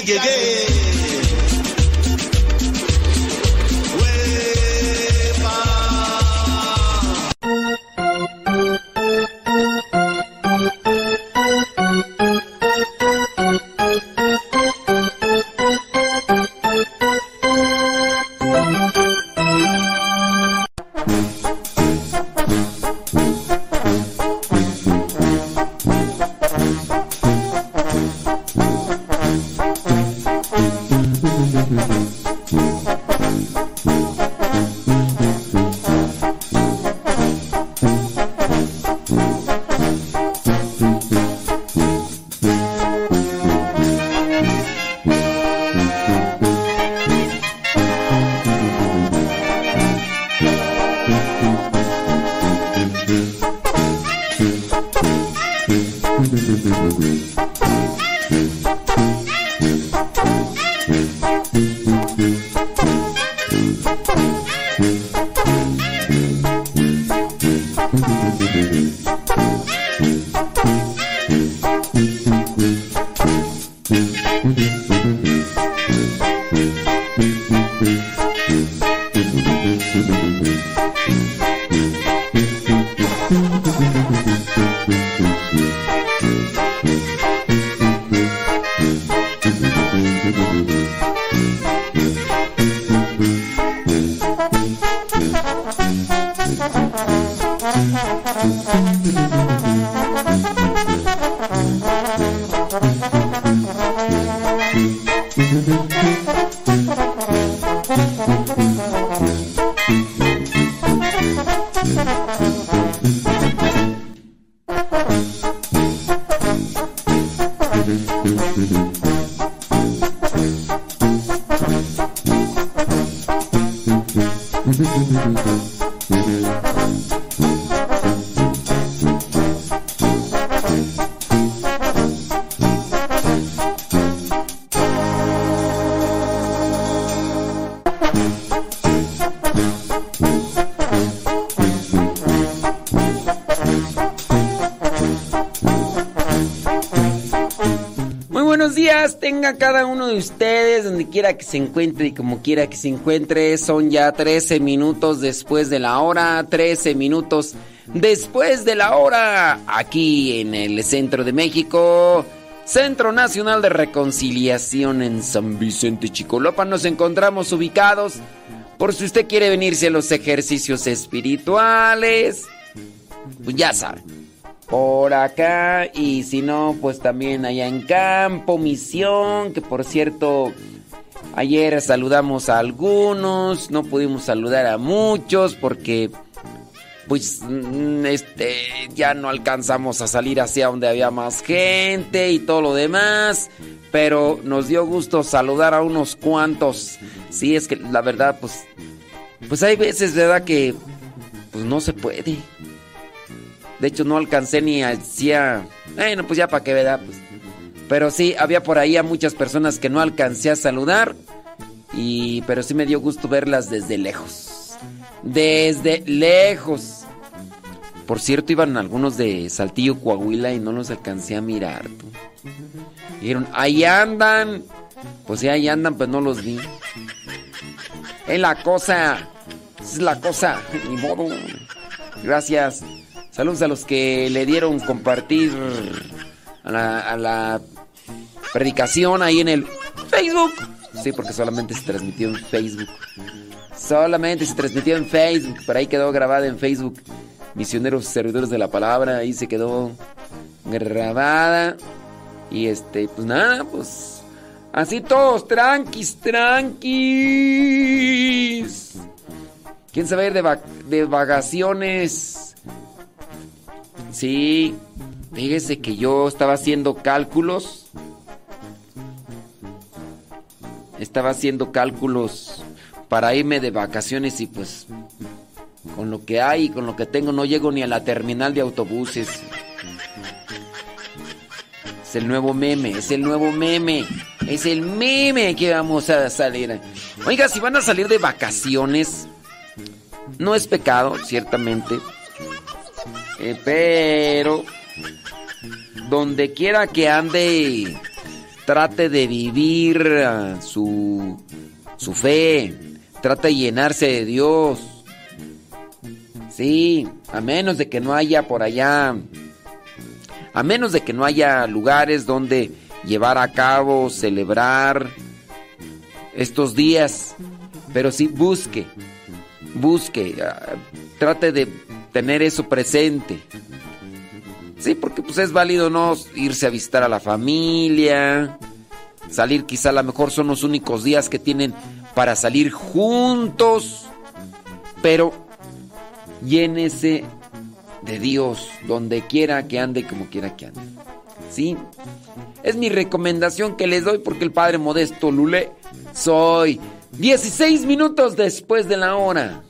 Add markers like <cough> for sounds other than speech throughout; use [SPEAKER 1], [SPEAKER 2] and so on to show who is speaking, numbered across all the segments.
[SPEAKER 1] nieto y
[SPEAKER 2] quiera que se encuentre y como quiera que se encuentre. Son ya 13 minutos después de la hora, 13 minutos después de la hora, aquí en el centro de México, Centro Nacional de Reconciliación en San Vicente Chicolopa. Nos encontramos ubicados por si usted quiere venirse a los ejercicios espirituales. Pues ya saben por acá y si no, pues también allá en campo, misión, que por cierto, ayer saludamos a algunos, no pudimos saludar a muchos porque pues mm, este ya no alcanzamos a salir hacia donde había más gente y todo lo demás, pero nos dio gusto saludar a unos cuantos. Sí, es que la verdad pues pues hay veces, ¿verdad? que pues no se puede. De hecho, no alcancé ni hacía. Bueno, pues ya para qué, ¿verdad? Pues. Pero sí, había por ahí a muchas personas que no alcancé a saludar. Y. Pero sí me dio gusto verlas desde lejos. Desde lejos. Por cierto, iban algunos de Saltillo, Coahuila y no los alcancé a mirar. Tú. Dijeron, ahí andan. Pues sí, ahí andan, pues no los vi. Es la cosa. Es la cosa. Ni modo. Gracias. Saludos a los que le dieron compartir a la, a la, predicación ahí en el Facebook. Sí, porque solamente se transmitió en Facebook. Solamente se transmitió en Facebook. Por ahí quedó grabada en Facebook. Misioneros Servidores de la Palabra. Ahí se quedó grabada. Y este, pues nada, pues. Así todos, tranquis, tranquis. ¿Quién se va a ir de, va de vacaciones? Sí, fíjese que yo estaba haciendo cálculos. Estaba haciendo cálculos para irme de vacaciones y pues con lo que hay y con lo que tengo no llego ni a la terminal de autobuses. Es el nuevo meme, es el nuevo meme. Es el meme que vamos a salir. Oiga, si van a salir de vacaciones, no es pecado, ciertamente. Eh, pero donde quiera que ande, trate de vivir uh, su, su fe, trate de llenarse de Dios. Sí, a menos de que no haya por allá, a menos de que no haya lugares donde llevar a cabo, celebrar estos días, pero sí busque, busque, uh, trate de tener eso presente. Sí, porque pues es válido no irse a visitar a la familia, salir quizá a lo mejor son los únicos días que tienen para salir juntos, pero llénese de Dios donde quiera que ande, como quiera que ande. ¿Sí? Es mi recomendación que les doy porque el Padre Modesto Lule soy 16 minutos después de la hora.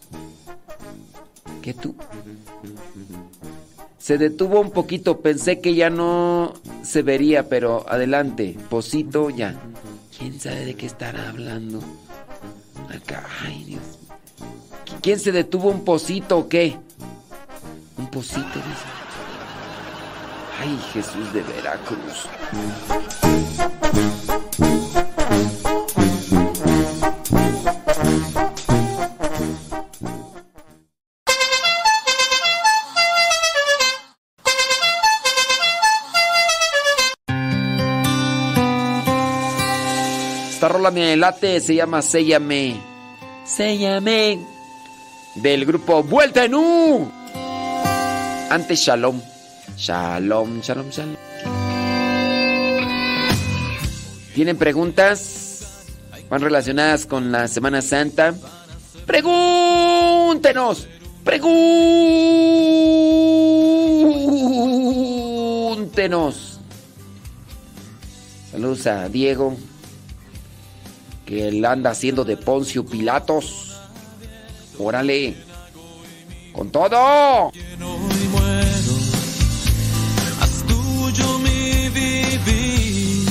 [SPEAKER 2] ¿Qué tú? Se detuvo un poquito, pensé que ya no se vería, pero adelante, Posito ya. ¿Quién sabe de qué estará hablando? Acá, ay Dios. ¿Quién se detuvo un posito o qué? Un posito, dice. Ay, Jesús de Veracruz. Rola me late, se llama Séllame. Séllame. Del grupo Vuelta en U. Antes shalom. Shalom, shalom, shalom. ¿Tienen preguntas? ¿Van relacionadas con la Semana Santa? Pregúntenos. Pregúntenos. Saludos a Diego, que él anda haciendo de Poncio Pilatos. Órale. Con todo.
[SPEAKER 3] Tuyo mi vivir.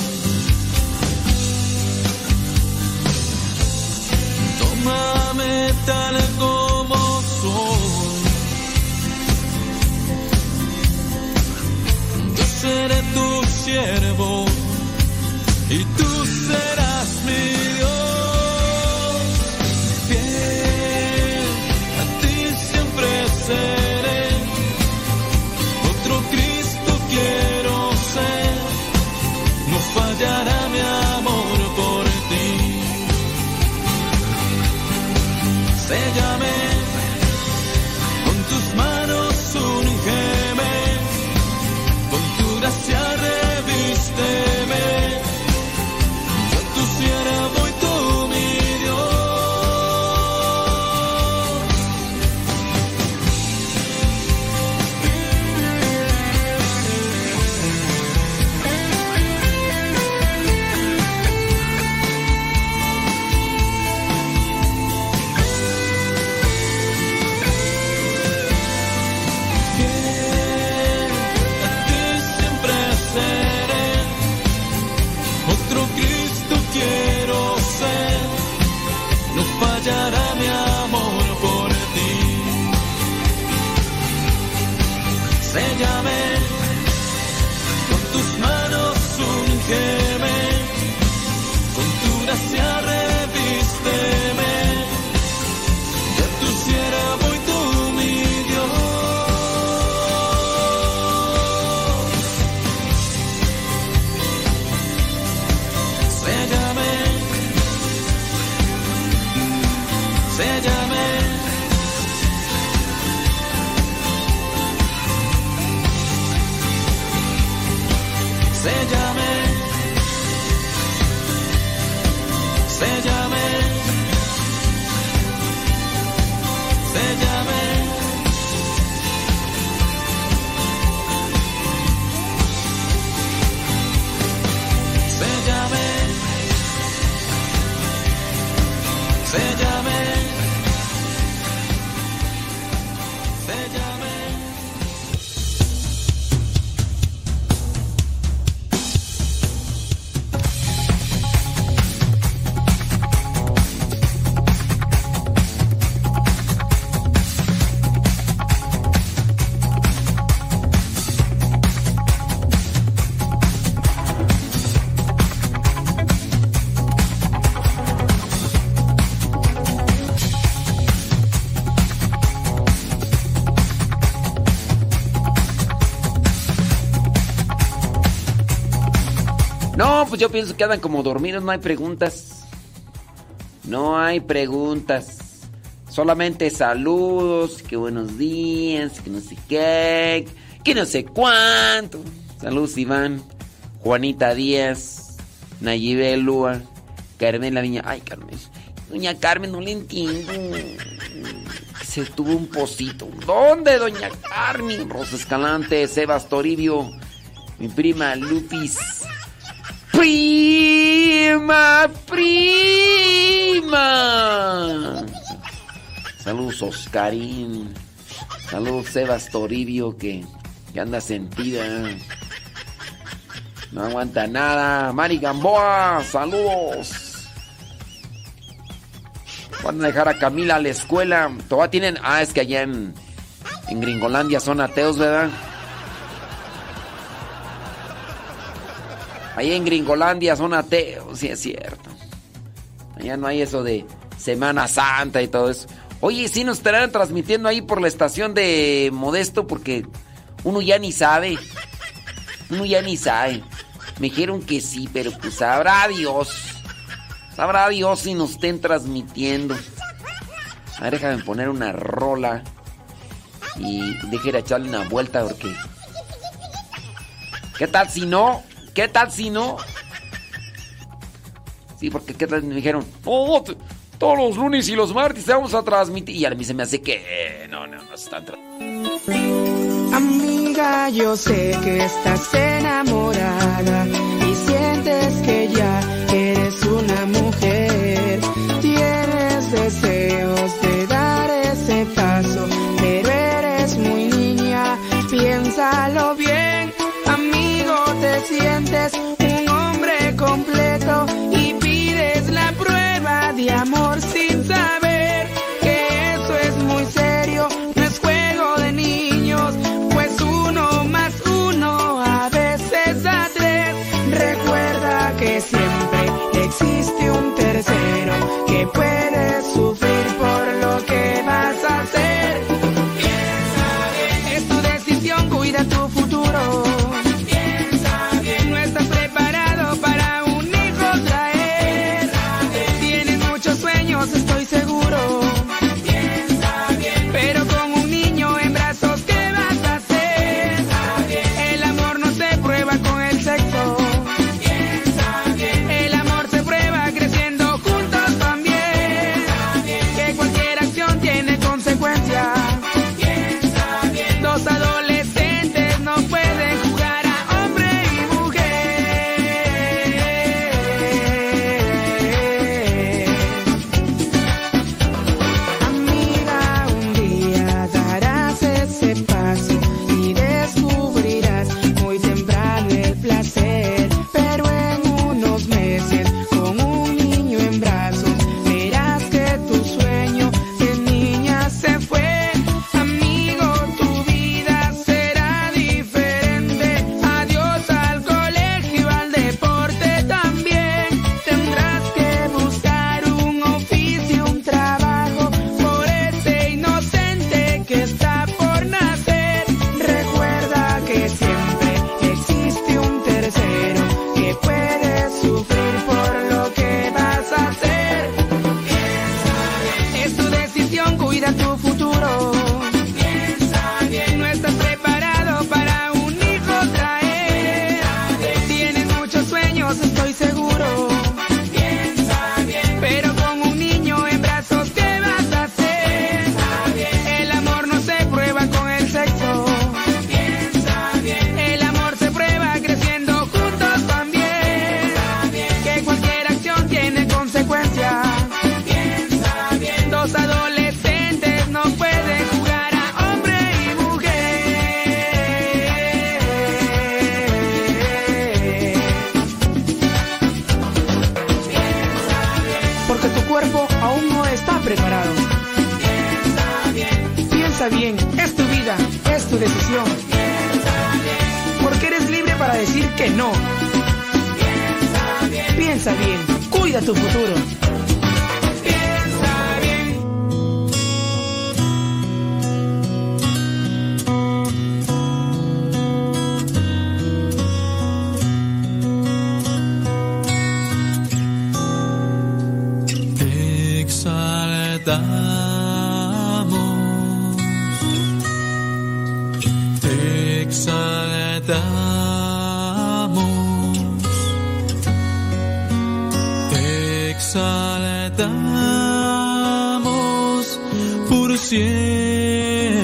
[SPEAKER 3] Tómame tal como soy. Yo seré tu siervo y tú séllame. Yo
[SPEAKER 2] pienso que andan como dormidos, no hay preguntas. No hay preguntas. Solamente saludos, que buenos días, que no sé qué, que no sé cuánto. Saludos Iván, Juanita Díaz, Nayibé Lua, Carmen La Viña. Ay, Carmen. Doña Carmen, no le entiendo. Se tuvo un pocito. ¿Dónde, doña Carmen? Rosa Escalante, Sebas Toribio, mi prima Lupis. Prima, prima. Saludos Oscarín. Saludos Sebas Toribio que, que anda sentida. No aguanta nada. Mari Gamboa, saludos. Van a dejar a Camila a la escuela. Todavía tienen. Ah, es que allá en, en Gringolandia son ateos, ¿verdad? Ahí en Gringolandia son ateos, oh, sí es cierto. Allá no hay eso de Semana Santa y todo eso. Oye, sí nos estarán transmitiendo ahí por la estación de Modesto porque uno ya ni sabe. Uno ya ni sabe. Me dijeron que sí, pero pues sabrá Dios. Sabrá Dios si nos estén transmitiendo. A ver, déjame poner una rola. Y deje de echarle una vuelta porque... ¿Qué tal si no? ¿Qué tal si no? Sí, porque ¿qué tal me dijeron? Oh, todos los lunes y los martes te vamos a transmitir. Y a mí se me hace que. Eh, no, no, no se están
[SPEAKER 4] Amiga, yo sé que estás enamorada y sientes que ya eres una mujer. Tienes deseos de mi amor, sí. no. Piensa bien, cuida tu futuro.
[SPEAKER 3] exaltamos por siempre.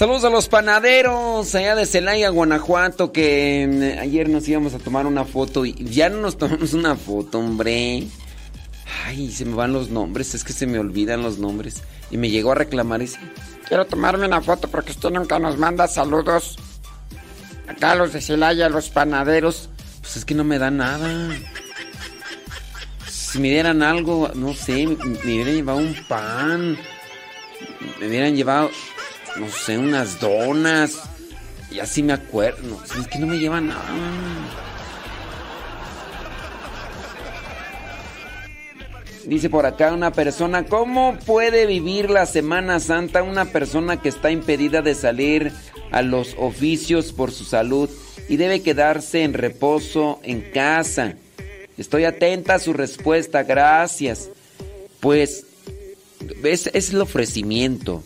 [SPEAKER 2] Saludos a los panaderos allá de Celaya, Guanajuato, que mm, ayer nos íbamos a tomar una foto y ya no nos tomamos una foto, hombre. Ay, se me van los nombres, es que se me olvidan los nombres. Y me llegó a reclamar ese.
[SPEAKER 5] Quiero tomarme una foto porque usted nunca nos manda saludos. Acá los de Celaya, los panaderos.
[SPEAKER 2] Pues es que no me da nada. Si me dieran algo, no sé, me, me hubieran llevado un pan. Me hubieran llevado, no sé, unas donas. Y así me acuerdo. No, es que no me llevan nada. Dice por acá una persona, ¿cómo puede vivir la Semana Santa una persona que está impedida de salir a los oficios por su salud y debe quedarse en reposo en casa? Estoy atenta a su respuesta, gracias. Pues es, es el ofrecimiento.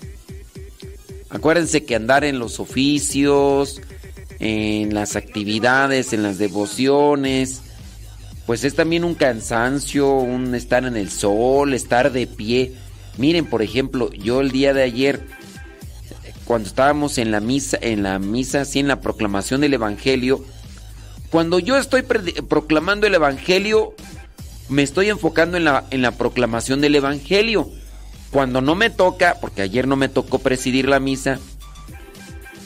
[SPEAKER 2] Acuérdense que andar en los oficios, en las actividades, en las devociones, pues es también un cansancio, un estar en el sol, estar de pie. Miren, por ejemplo, yo el día de ayer, cuando estábamos en la misa, en la misa, así en la proclamación del Evangelio, cuando yo estoy proclamando el Evangelio, me estoy enfocando en la, en la proclamación del Evangelio. Cuando no me toca, porque ayer no me tocó presidir la misa,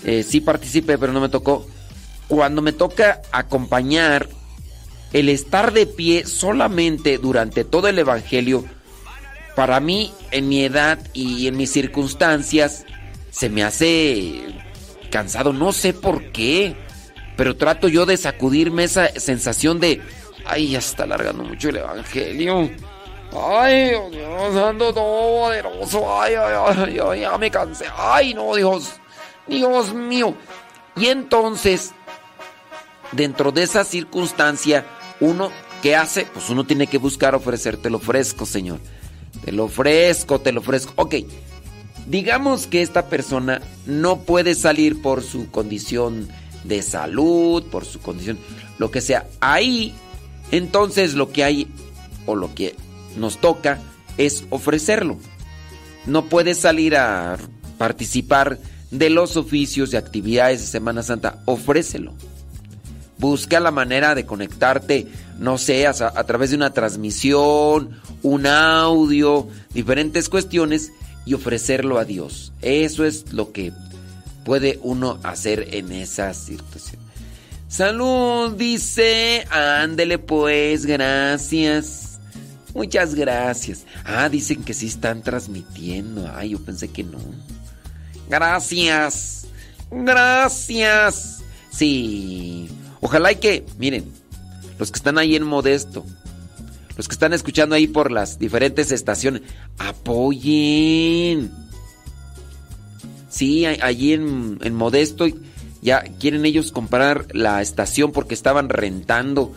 [SPEAKER 2] eh, sí participé, pero no me tocó. Cuando me toca acompañar el estar de pie solamente durante todo el Evangelio, para mí, en mi edad y en mis circunstancias, se me hace cansado, no sé por qué, pero trato yo de sacudirme esa sensación de, ay, ya está alargando mucho el Evangelio. Ay, Dios, ando todo poderoso. Ay, ay, ay, ya me cansé. Ay, no, Dios. Dios mío. Y entonces, dentro de esa circunstancia, uno, ¿qué hace? Pues uno tiene que buscar ofrecer, te lo ofrezco, Señor. Te lo ofrezco, te lo ofrezco. Ok, digamos que esta persona no puede salir por su condición de salud, por su condición, lo que sea. Ahí, entonces lo que hay, o lo que nos toca, es ofrecerlo. No puede salir a participar de los oficios y actividades de Semana Santa, ofrécelo. Busca la manera de conectarte, no sé, a, a, través de una transmisión, un audio, diferentes cuestiones y ofrecerlo a Dios. Eso es lo que puede uno hacer en esa situación. Salud, dice. Ándele pues, gracias. Muchas gracias. Ah, dicen que sí están transmitiendo. Ay, yo pensé que no. Gracias. Gracias. Sí. Ojalá y que, miren, los que están ahí en Modesto, los que están escuchando ahí por las diferentes estaciones, apoyen. Sí, allí en, en Modesto ya quieren ellos comprar la estación porque estaban rentando.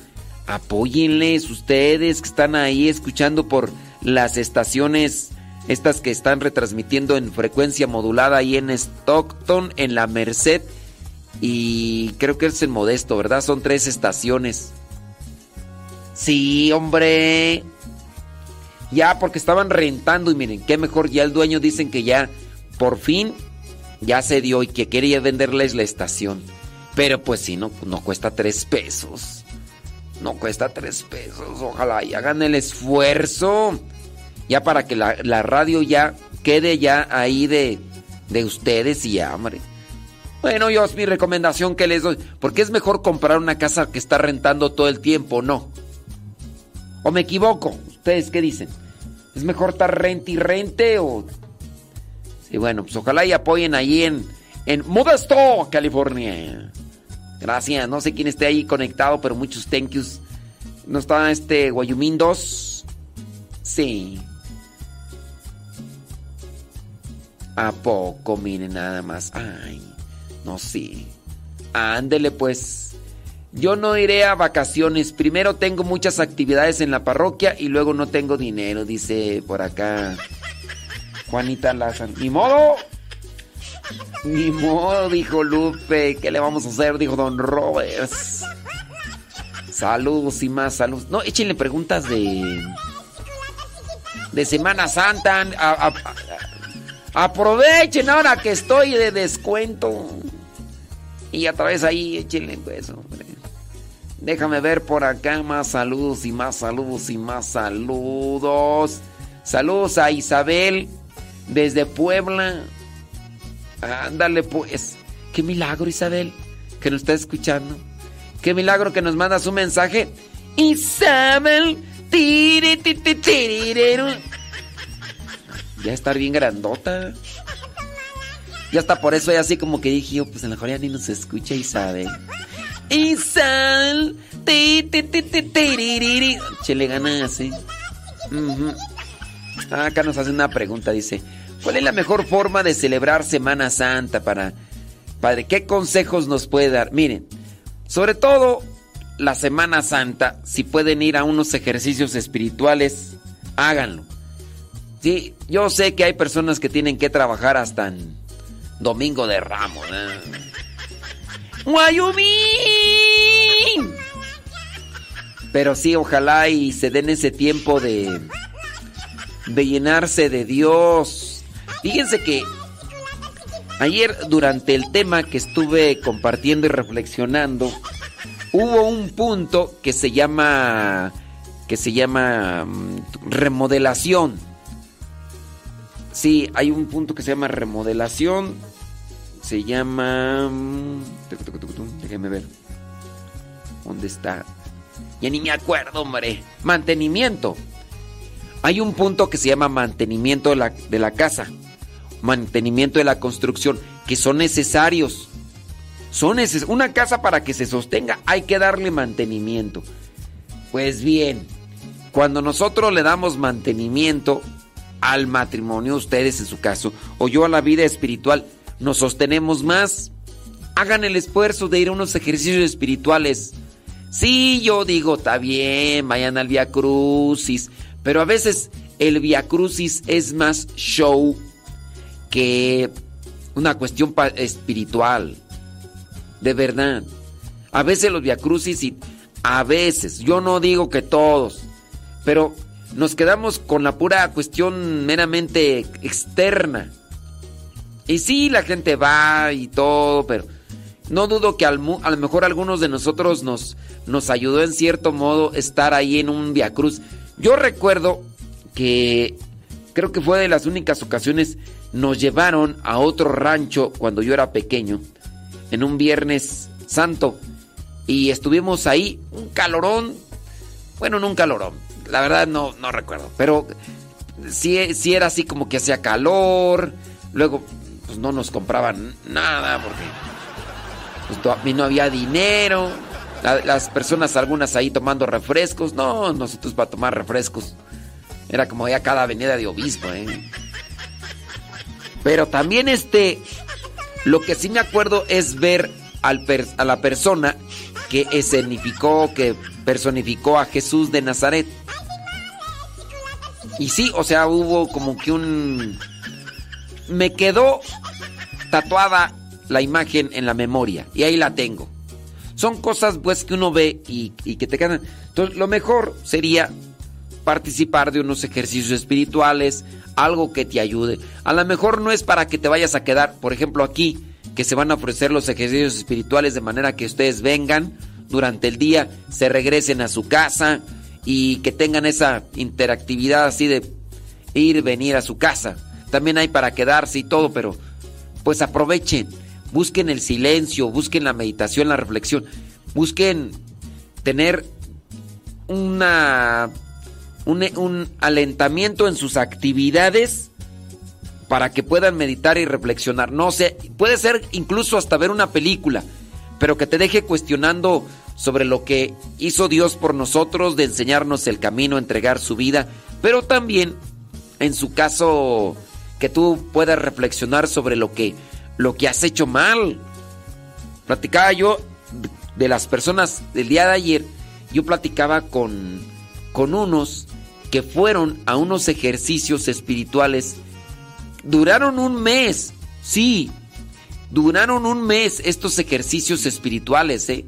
[SPEAKER 2] Apóyenles ustedes que están ahí escuchando por las estaciones, estas que están retransmitiendo en frecuencia modulada ahí en Stockton, en la Merced y creo que es el Modesto, ¿verdad? Son tres estaciones. Sí, hombre. Ya, porque estaban rentando y miren, qué mejor, ya el dueño dicen que ya, por fin, ya se dio y que quería venderles la estación. Pero pues sí, no, no cuesta tres pesos. No cuesta tres pesos. Ojalá y hagan el esfuerzo. Ya para que la, la radio ya quede ya ahí de, de ustedes y ya, hombre. Bueno, yo es mi recomendación que les doy. Porque es mejor comprar una casa que está rentando todo el tiempo, ¿no? ¿O me equivoco? ¿Ustedes qué dicen? ¿Es mejor estar rente y rente o...? Sí, bueno, pues ojalá y apoyen ahí en, en Modesto, California. Gracias, no sé quién esté ahí conectado, pero muchos thank yous. ¿No está este Guayumín 2? Sí. ¿A poco? Miren nada más. Ay. No, sí. Ándele pues. Yo no iré a vacaciones. Primero tengo muchas actividades en la parroquia y luego no tengo dinero, dice por acá Juanita Lázaro. Ni modo. Ni modo, dijo Lupe. ¿Qué le vamos a hacer? Dijo Don Roberts. Saludos y más saludos. No, échenle preguntas de. De Semana Santa. A, Aprovechen ahora que estoy de descuento. Y a través ahí, échenle pues, hombre. Déjame ver por acá más saludos y más saludos y más saludos. Saludos a Isabel desde Puebla. Ándale pues. Qué milagro Isabel que nos está escuchando. Qué milagro que nos mandas un mensaje. Isabel. tiri, ti, ti, tirirero. Ya estar bien grandota. Ya está por eso, ya así como que dije yo, pues a lo mejor ya ni nos escucha Isabel. Isabel. Ti, ti, ti, ti, tiririri. Chele ganas, ¿eh? Ah, acá nos hace una pregunta, dice, ¿cuál es la mejor forma de celebrar Semana Santa para Padre? ¿Qué consejos nos puede dar? Miren, sobre todo la Semana Santa, si pueden ir a unos ejercicios espirituales, háganlo. Sí, yo sé que hay personas que tienen que trabajar hasta en Domingo de Ramos. ¿eh? ¡Guayumín! Pero sí, ojalá y se den ese tiempo de, de llenarse de Dios. Fíjense que ayer durante el tema que estuve compartiendo y reflexionando, hubo un punto que se llama que se llama mm, remodelación. Sí, hay un punto que se llama remodelación. Se llama mm, déjeme ver. ¿Dónde está? Ya ni me acuerdo, hombre. Mantenimiento. Hay un punto que se llama mantenimiento de la, de la casa, mantenimiento de la construcción, que son necesarios. Son neces una casa para que se sostenga hay que darle mantenimiento. Pues bien, cuando nosotros le damos mantenimiento al matrimonio, ustedes en su caso, o yo a la vida espiritual, nos sostenemos más. Hagan el esfuerzo de ir a unos ejercicios espirituales. Sí, yo digo, está bien, vayan al Via Crucis, pero a veces el Via Crucis es más show que una cuestión espiritual. De verdad. A veces los Via Crucis y a veces, yo no digo que todos, pero nos quedamos con la pura cuestión meramente externa. Y sí, la gente va y todo, pero no dudo que al a lo mejor algunos de nosotros nos, nos ayudó en cierto modo estar ahí en un Via Cruz. Yo recuerdo que creo que fue de las únicas ocasiones nos llevaron a otro rancho cuando yo era pequeño, en un Viernes Santo, y estuvimos ahí, un calorón, bueno, no un calorón, la verdad no, no recuerdo, pero sí, sí era así como que hacía calor, luego pues no nos compraban nada porque pues, to- y no había dinero, La- las personas algunas ahí tomando refrescos, no, nosotros para tomar refrescos, era como ya cada avenida de obispo, ¿eh? Pero también este, lo que sí me acuerdo es ver al per- a la persona que escenificó, que personificó a Jesús de Nazaret. Y sí, o sea, hubo como que un... Me quedó tatuada la imagen en la memoria y ahí la tengo. Son cosas pues que uno ve y, y que te quedan. Entonces lo mejor sería participar de unos ejercicios espirituales, algo que te ayude. A lo mejor no es para que te vayas a quedar, por ejemplo aquí, que se van a ofrecer los ejercicios espirituales de manera que ustedes vengan durante el día, se regresen a su casa y que tengan esa interactividad así de ir, venir a su casa. También hay para quedarse y todo, pero pues aprovechen, busquen el silencio, busquen la meditación, la reflexión, busquen tener una un, un alentamiento en sus actividades para que puedan meditar y reflexionar. No sé, puede ser incluso hasta ver una película, pero que te deje cuestionando sobre lo que hizo Dios por nosotros, de enseñarnos el camino, entregar su vida, pero también, en su caso, que tú puedas reflexionar sobre lo que, lo que has hecho mal. Platicaba yo de las personas del día de ayer, yo platicaba con, con unos que fueron a unos ejercicios espirituales. Duraron un mes, sí, duraron un mes estos ejercicios espirituales, ¿eh?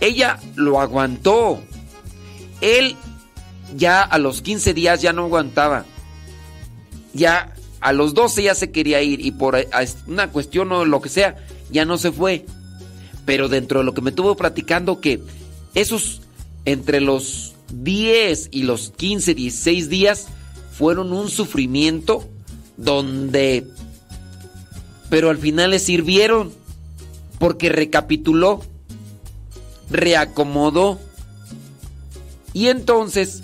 [SPEAKER 2] Ella lo aguantó. Él ya a los 15 días ya no aguantaba. Ya a los 12 ya se quería ir y por una cuestión o lo que sea, ya no se fue. Pero dentro de lo que me estuvo platicando que esos entre los 10 y los 15, 16 días fueron un sufrimiento donde pero al final le sirvieron porque recapituló, reacomodó. Y entonces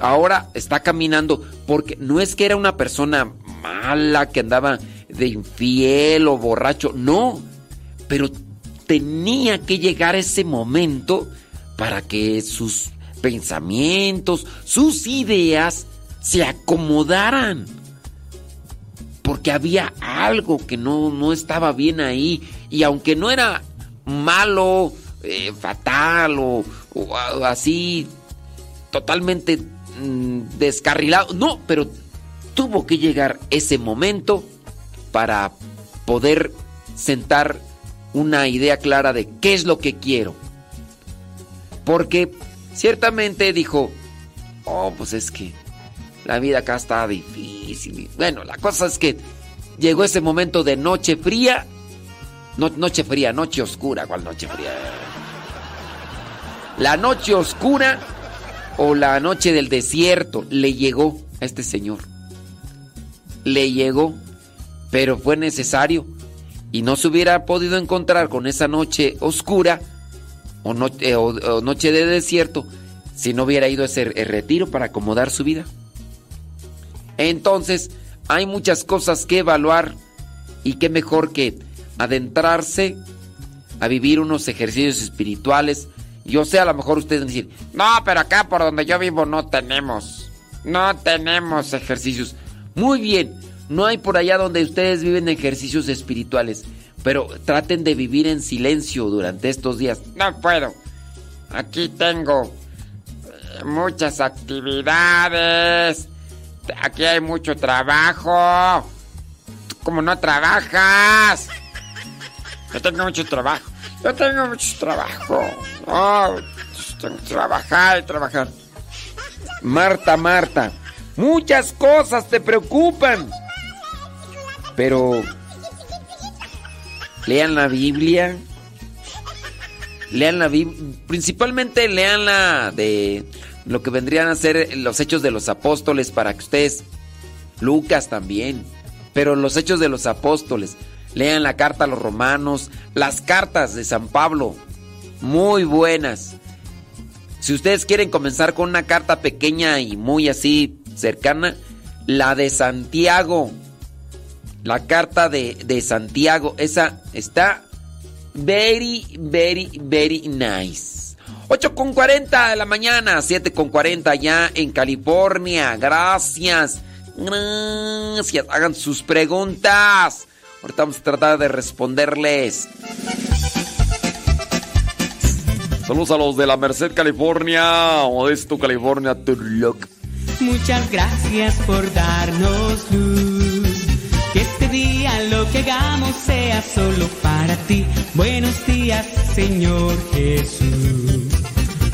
[SPEAKER 2] ahora está caminando porque no es que era una persona mala que andaba de infiel o borracho, no, pero tenía que llegar ese momento para que sus pensamientos, sus ideas se acomodaran. Porque había algo que no, no estaba bien ahí. Y aunque no era malo, eh, fatal o, así totalmente mm, descarrilado. No, pero tuvo que llegar ese momento para poder sentar una idea clara de qué es lo que quiero. Porque ciertamente dijo, oh, pues es que la vida acá está difícil. Bueno, la cosa es que llegó ese momento de noche fría. No, noche fría, noche oscura. ¿Cuál noche fría? La noche oscura o la noche del desierto le llegó a este señor. Le llegó, pero fue necesario. Y no se hubiera podido encontrar con esa noche oscura eh, o- noche de desierto si no hubiera ido a ese retiro para acomodar su vida. Entonces, hay muchas cosas que evaluar y qué mejor que adentrarse a vivir unos ejercicios espirituales. Yo sé, a lo mejor ustedes van decir,
[SPEAKER 5] No, pero acá por donde yo vivo no tenemos. No tenemos ejercicios.
[SPEAKER 2] muy bien, no hay por allá donde ustedes viven ejercicios espirituales, pero traten de vivir en silencio durante estos días.
[SPEAKER 5] No puedo. Aquí tengo eh, muchas actividades. Aquí hay mucho trabajo. ¿Tú ¿Cómo no trabajas? Yo tengo mucho trabajo. Yo tengo mucho trabajo. No, tengo que trabajar y trabajar.
[SPEAKER 2] Marta, Marta, muchas cosas te preocupan. Pero lean la Biblia. Lean la Biblia. Principalmente lean la de lo que vendrían a ser los hechos de los apóstoles para que ustedes, Lucas también, pero los hechos de los apóstoles. Lean la carta a los romanos, las cartas de San Pablo, muy buenas. Si ustedes quieren comenzar con una carta pequeña y muy así cercana, la de Santiago. La carta de, de Santiago. Esa está very, very, very nice. 8 con 40 de la mañana, 7 con 40 ya en California. Gracias. Gracias. Hagan sus preguntas. Ahorita vamos a tratar de responderles. Saludos a los de la Merced, California. Modesto, California. Turlock.
[SPEAKER 6] Muchas gracias por darnos luz. Hagamos sea solo para ti. Buenos días, Señor Jesús.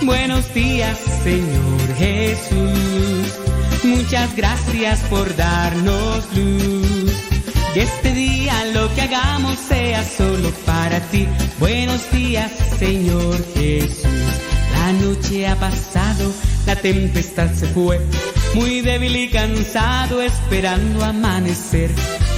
[SPEAKER 6] Buenos días, Señor Jesús. Muchas gracias por darnos luz. Que este día lo que hagamos sea solo para ti. Buenos días, Señor Jesús. La noche ha pasado, la tempestad se fue. Muy débil y cansado esperando amanecer.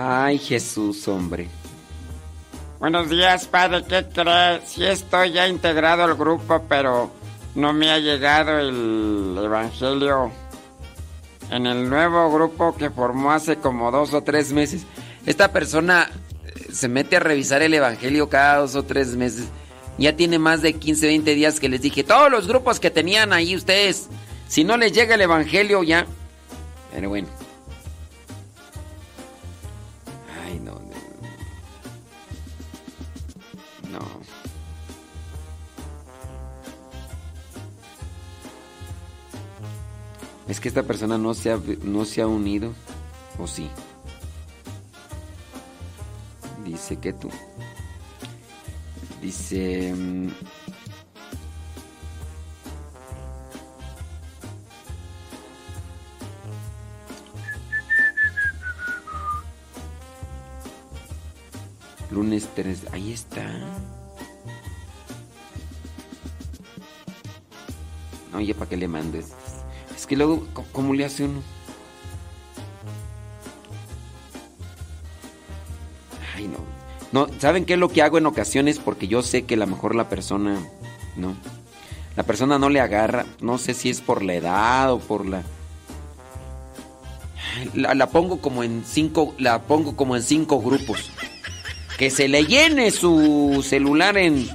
[SPEAKER 2] Ay, Jesús, hombre.
[SPEAKER 5] Buenos días, padre. ¿Qué cree? Sí estoy ya integrado al grupo, pero no me ha llegado el evangelio
[SPEAKER 2] En el nuevo grupo que formó hace como dos o tres meses. Esta persona eh, se mete a revisar el evangelio cada dos o tres meses. Ya tiene más de 15, 20 días que les dije, todos los grupos que tenían ahí ustedes, si no les llega el evangelio ya. Pero bueno. Es que esta persona no se ha, no se ha unido. ¿O sí? Dice que tú. Dice... mm, Lunes 3. Ahí está. No, ya para qué le mandes. Que luego, ¿cómo le hace uno? Ay, no. No, ¿saben qué es lo que hago en ocasiones? Porque yo sé que a lo mejor la persona, no. La persona no le agarra, no sé si es por la edad o por la... La, la pongo como en cinco, la pongo como en cinco grupos. Que se le llene su celular en...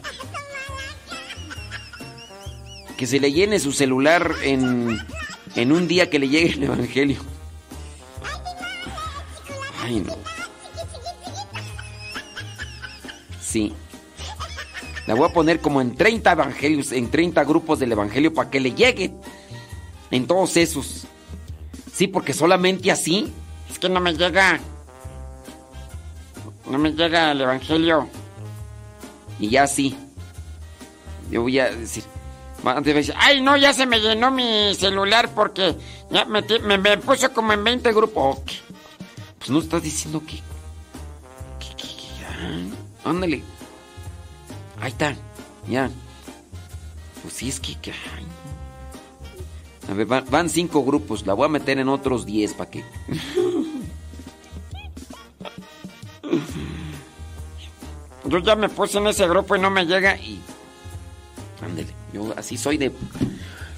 [SPEAKER 2] Que se le llene su celular en, en un día que le llegue el Evangelio. Ay, no. Sí. La voy a poner como en 30 evangelios, en 30 grupos del Evangelio para que le llegue. En todos esos. Sí, porque solamente así.
[SPEAKER 5] Es que no me llega. No me llega el evangelio.
[SPEAKER 2] Y ya sí. Yo voy a decir.
[SPEAKER 5] Ay, no, ya se me llenó mi celular porque ya me, me, me puso como en 20 grupos.
[SPEAKER 2] Pues no estás diciendo que. que, que-. Ándale. Ahí está. Ya. Pues sí, es que. ay. A ver, van, van cinco grupos. La voy a meter en otros diez para que. <laughs>
[SPEAKER 5] Yo ya me puse en ese grupo y no me llega.
[SPEAKER 2] Y. Ándale. Yo así soy de.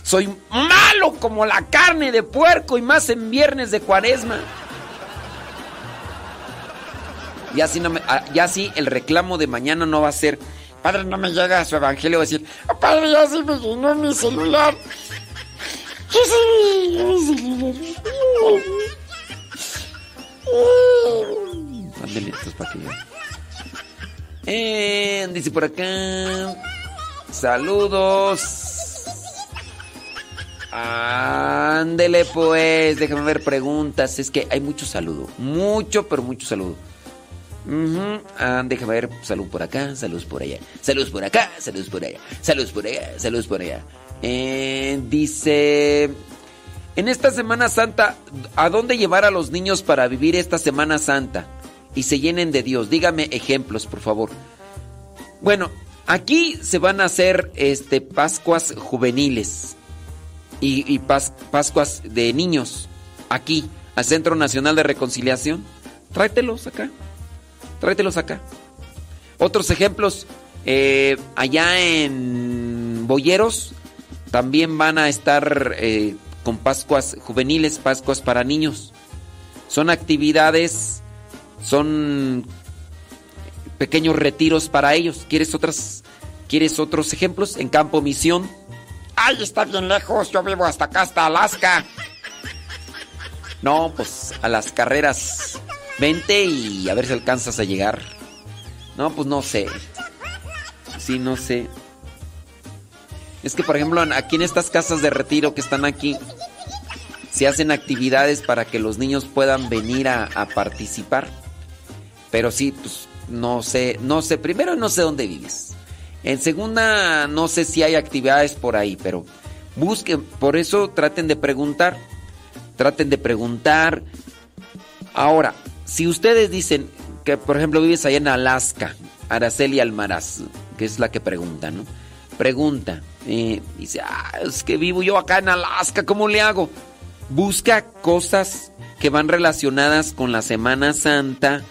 [SPEAKER 2] Soy malo como la carne de puerco y más en viernes de cuaresma. Y así no me, ah, así el reclamo de mañana no va a ser.
[SPEAKER 5] Padre, no me llega su evangelio. Va a decir, "Oh, padre, ya se me llenó mi celular. Ya se me llenó mi celular.
[SPEAKER 2] Ándale, para que ya. Eh, dice por acá. Saludos. Ándele pues, déjame ver preguntas. Es que hay mucho saludo. Mucho, pero mucho saludo. Ah, déjame ver, salud por acá, saludos por allá. Saludos por acá, saludos por allá. Saludos por allá, saludos por allá. Eh, dice... En esta Semana Santa, ¿a dónde llevar a los niños para vivir esta Semana Santa? Y se llenen de Dios. Dígame ejemplos, por favor. Bueno, aquí se van a hacer este, Pascuas juveniles y, y pas- Pascuas de niños. Aquí, al Centro Nacional de Reconciliación. Tráetelos acá. Tráetelos acá. Otros ejemplos, eh, allá en Boyeros también van a estar eh, con Pascuas juveniles, Pascuas para niños. Son actividades, son pequeños retiros para ellos. ¿Quieres otras, quieres otros ejemplos? En Campo Misión.
[SPEAKER 5] Ay, está bien lejos. Yo vivo hasta acá, hasta Alaska.
[SPEAKER 2] No, pues a las carreras. Vente y a ver si alcanzas a llegar. No, pues no sé. Sí, no sé. Es que, por ejemplo, aquí en estas casas de retiro que están aquí, se hacen actividades para que los niños puedan venir a, a participar. Pero sí, pues no sé, no sé. Primero, no sé dónde vives. En segunda, no sé si hay actividades por ahí, pero busquen. Por eso traten de preguntar. Traten de preguntar. Ahora, si ustedes dicen que, por ejemplo, vives allá en Alaska, Araceli Almaraz, que es la que pregunta, ¿no? Pregunta. eh, dice, ah, es que vivo yo acá en Alaska, ¿cómo le hago? Busca cosas que van relacionadas con la Semana Santa,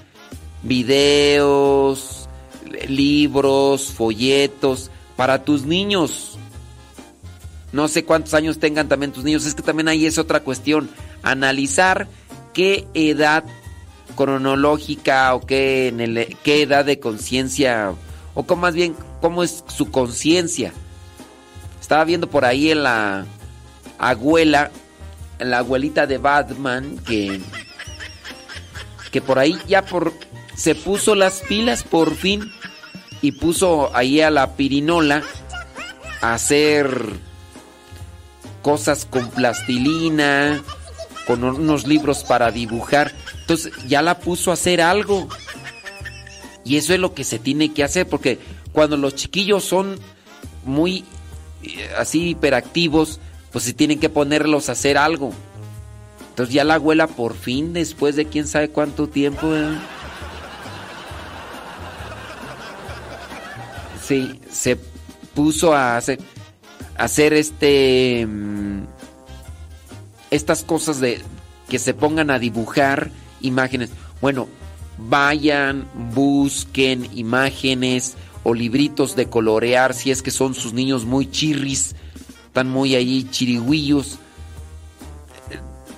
[SPEAKER 2] videos, libros, folletos, para tus niños. No sé cuántos años tengan también tus niños, es que también ahí es otra cuestión. Analizar qué edad cronológica o qué, edad de conciencia, o más bien, cómo es su conciencia. Estaba viendo por ahí en la abuela, en la abuelita de Batman, que, que por ahí ya por, se puso las pilas por fin y puso ahí a la pirinola a hacer cosas con plastilina, con unos libros para dibujar. Entonces ya la puso a hacer algo. Y eso es lo que se tiene que hacer, porque cuando los chiquillos son muy eh, así hiperactivos, pues se tienen que ponerlos a hacer algo. Entonces ya la abuela por fin, después de quién sabe cuánto tiempo... Sí, se puso a hacer, hacer este... mm, estas cosas de que se pongan a dibujar imágenes. Bueno, vayan, busquen imágenes o libritos de colorear si es que son sus niños muy chirris, están muy ahí chirigüillos.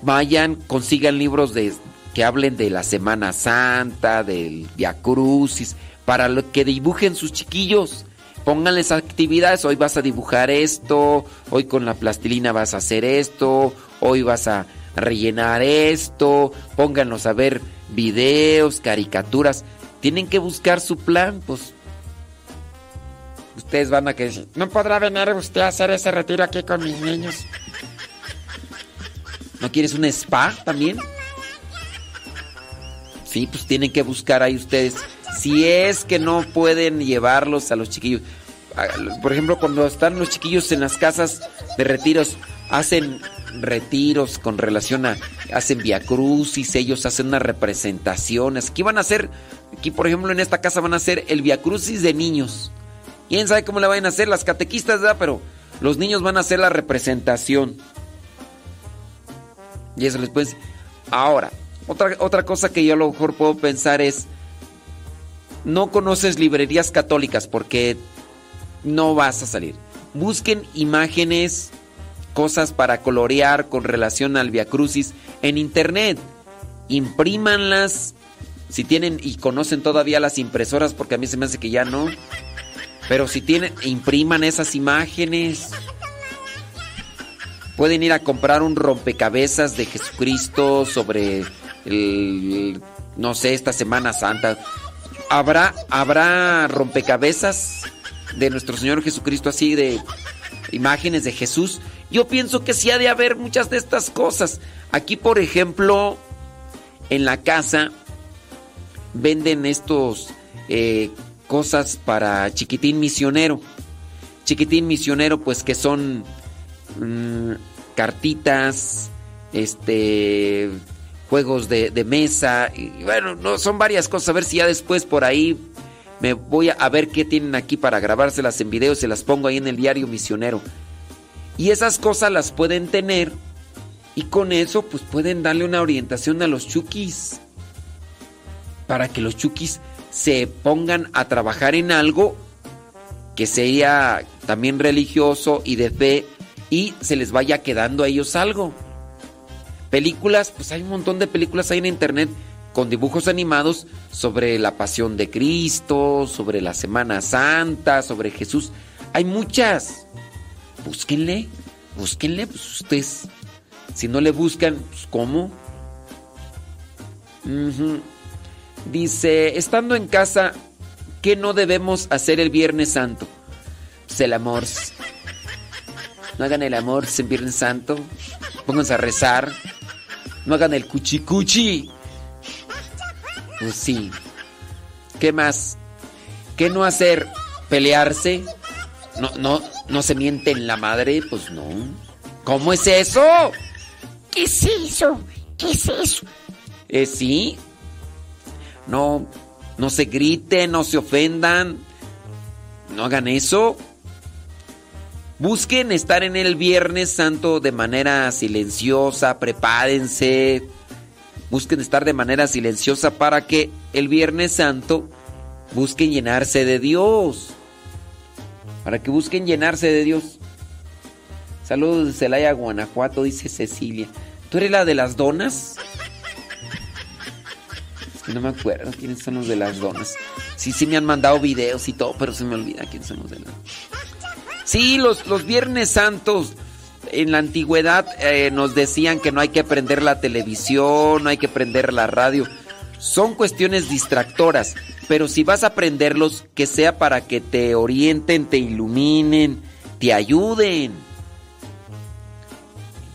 [SPEAKER 2] Vayan, consigan libros de que hablen de la Semana Santa, del Via Crucis, para lo que dibujen sus chiquillos. Pónganles actividades, hoy vas a dibujar esto, hoy con la plastilina vas a hacer esto, hoy vas a rellenar esto, pónganlos a ver videos, caricaturas. Tienen que buscar su plan, pues ustedes van a que
[SPEAKER 5] ¿No podrá venir usted a hacer ese retiro aquí con mis niños?
[SPEAKER 2] ¿no quieres un spa también? Sí, pues tienen que buscar ahí ustedes. Si es que no pueden llevarlos a los chiquillos. Por ejemplo, cuando están los chiquillos en las casas de retiros, hacen retiros con relación a. hacen viacrucis, ellos hacen unas representaciones. Aquí van a hacer. Aquí, por ejemplo, en esta casa van a hacer el viacrucis de niños. Quién sabe cómo le van a hacer las catequistas, ¿verdad? Pero los niños van a hacer la representación. Y eso les puede Ahora, otra, otra cosa que yo a lo mejor puedo pensar es. No conoces librerías católicas porque no vas a salir. Busquen imágenes, cosas para colorear con relación al Via Crucis en internet. Imprímanlas. Si tienen y conocen todavía las impresoras, porque a mí se me hace que ya no. Pero si tienen, impriman esas imágenes. Pueden ir a comprar un rompecabezas de Jesucristo sobre el, no sé, esta Semana Santa. Habrá, habrá rompecabezas de nuestro Señor Jesucristo así de imágenes de Jesús. Yo pienso que sí ha de haber muchas de estas cosas. Aquí, por ejemplo, en la casa venden estos eh, cosas para chiquitín misionero. Chiquitín misionero, pues que son mm, cartitas, este, juegos de, mesa, y bueno, no, son varias cosas. A ver si ya después por ahí me voy a, a ver qué tienen aquí para grabárselas en video, se las pongo ahí en el diario misionero. Y esas cosas las pueden tener y con eso pues pueden darle una orientación a los chukis para que los chukis se pongan a trabajar en algo que sea también religioso y de fe y se les vaya quedando a ellos algo. Películas, pues hay un montón de películas ahí en internet con dibujos animados sobre la pasión de Cristo, sobre la Semana Santa, sobre Jesús. Hay muchas. Búsquenle, búsquenle, pues ustedes. Si no le buscan, pues ¿cómo? Dice, estando en casa, ¿Qué no debemos hacer el Viernes Santo? Pues el amor. No hagan el amor en Viernes Santo. Pónganse a rezar. No hagan el cuchicuchi. Pues sí. ¿Qué más? ¿Qué no hacer? ¿Pelearse? No, no, no se miente en la madre, pues no. ¿Cómo es eso?
[SPEAKER 7] ¿Qué es eso? ¿Qué es eso?
[SPEAKER 2] Eh, sí. No, no se griten, no se ofendan. No hagan eso. Busquen estar en el Viernes Santo de manera silenciosa, prepárense. Busquen estar de manera silenciosa para que el Viernes Santo busquen llenarse de Dios. Para que busquen llenarse de Dios. Saludos de Celaya, Guanajuato, dice Cecilia. ¿Tú eres la de las donas? Es que no me acuerdo quiénes son los de las donas. Sí, sí me han mandado videos y todo, pero se me olvida quiénes son los de las Sí, los, los Viernes Santos en la antigüedad eh, nos decían que no hay que prender la televisión, no hay que prender la radio. Son cuestiones distractoras, pero si vas a prenderlos, que sea para que te orienten, te iluminen, te ayuden.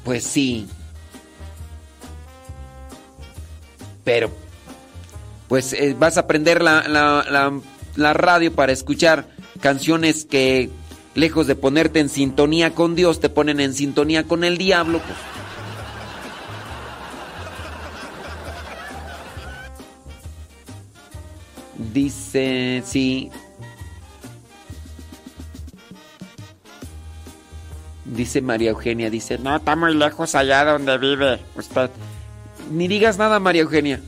[SPEAKER 2] Pues sí. Pero, pues eh, vas a prender la, la, la, la radio para escuchar canciones que lejos de ponerte en sintonía con Dios, te ponen en sintonía con el diablo. Pues. Dice, sí. Dice María Eugenia, dice,
[SPEAKER 5] No, está muy lejos allá donde vive usted.
[SPEAKER 2] ni digas nada María Eugenia.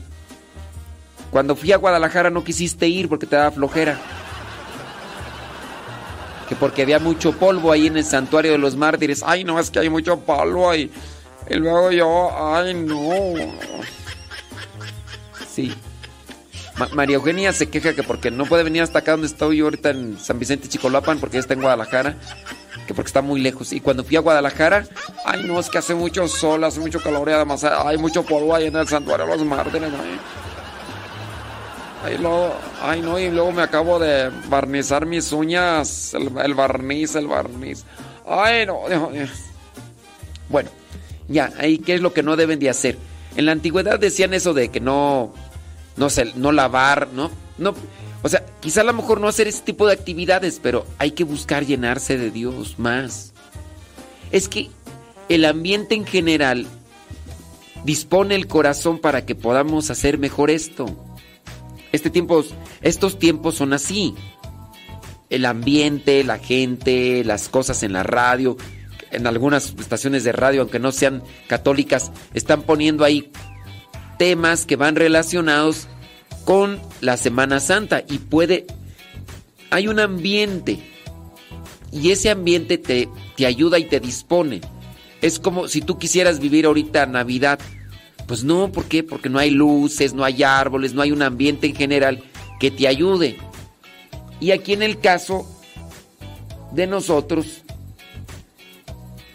[SPEAKER 2] Cuando fui a Guadalajara no quisiste ir porque te daba flojera. Que porque había mucho polvo ahí en el santuario de los mártires. Ay, no, es que hay mucho polvo ahí. Y luego yo, ay, no. Sí. Ma- María Eugenia se queja que porque no puede venir hasta acá donde estoy yo ahorita en San Vicente Chicolapan, porque ya está en Guadalajara, que porque está muy lejos. Y cuando fui a Guadalajara, ay no, es que hace mucho sol, hace mucho calor y además hay mucho polvo ahí en el santuario de los mártires. Ay, Ay, luego, ay no, y luego me acabo de barnizar mis uñas, el, el barniz, el barniz. Ay no. Bueno, ya, ahí qué es lo que no deben de hacer. En la antigüedad decían eso de que no, no sé, no lavar, ¿no? No, o sea, quizá a lo mejor no hacer ese tipo de actividades, pero hay que buscar llenarse de Dios más. Es que el ambiente en general dispone el corazón para que podamos hacer mejor esto. Este estos tiempos son así. El ambiente, la gente, las cosas en la radio, en algunas estaciones de radio, aunque no sean católicas, están poniendo ahí temas que van relacionados con la Semana Santa y puede hay un ambiente y ese ambiente te, te ayuda y te dispone. Es como si tú quisieras vivir ahorita Navidad. Pues no, ¿por qué? Porque no hay luces, no hay árboles, no hay un ambiente en general que te ayude. Y aquí en el caso de nosotros,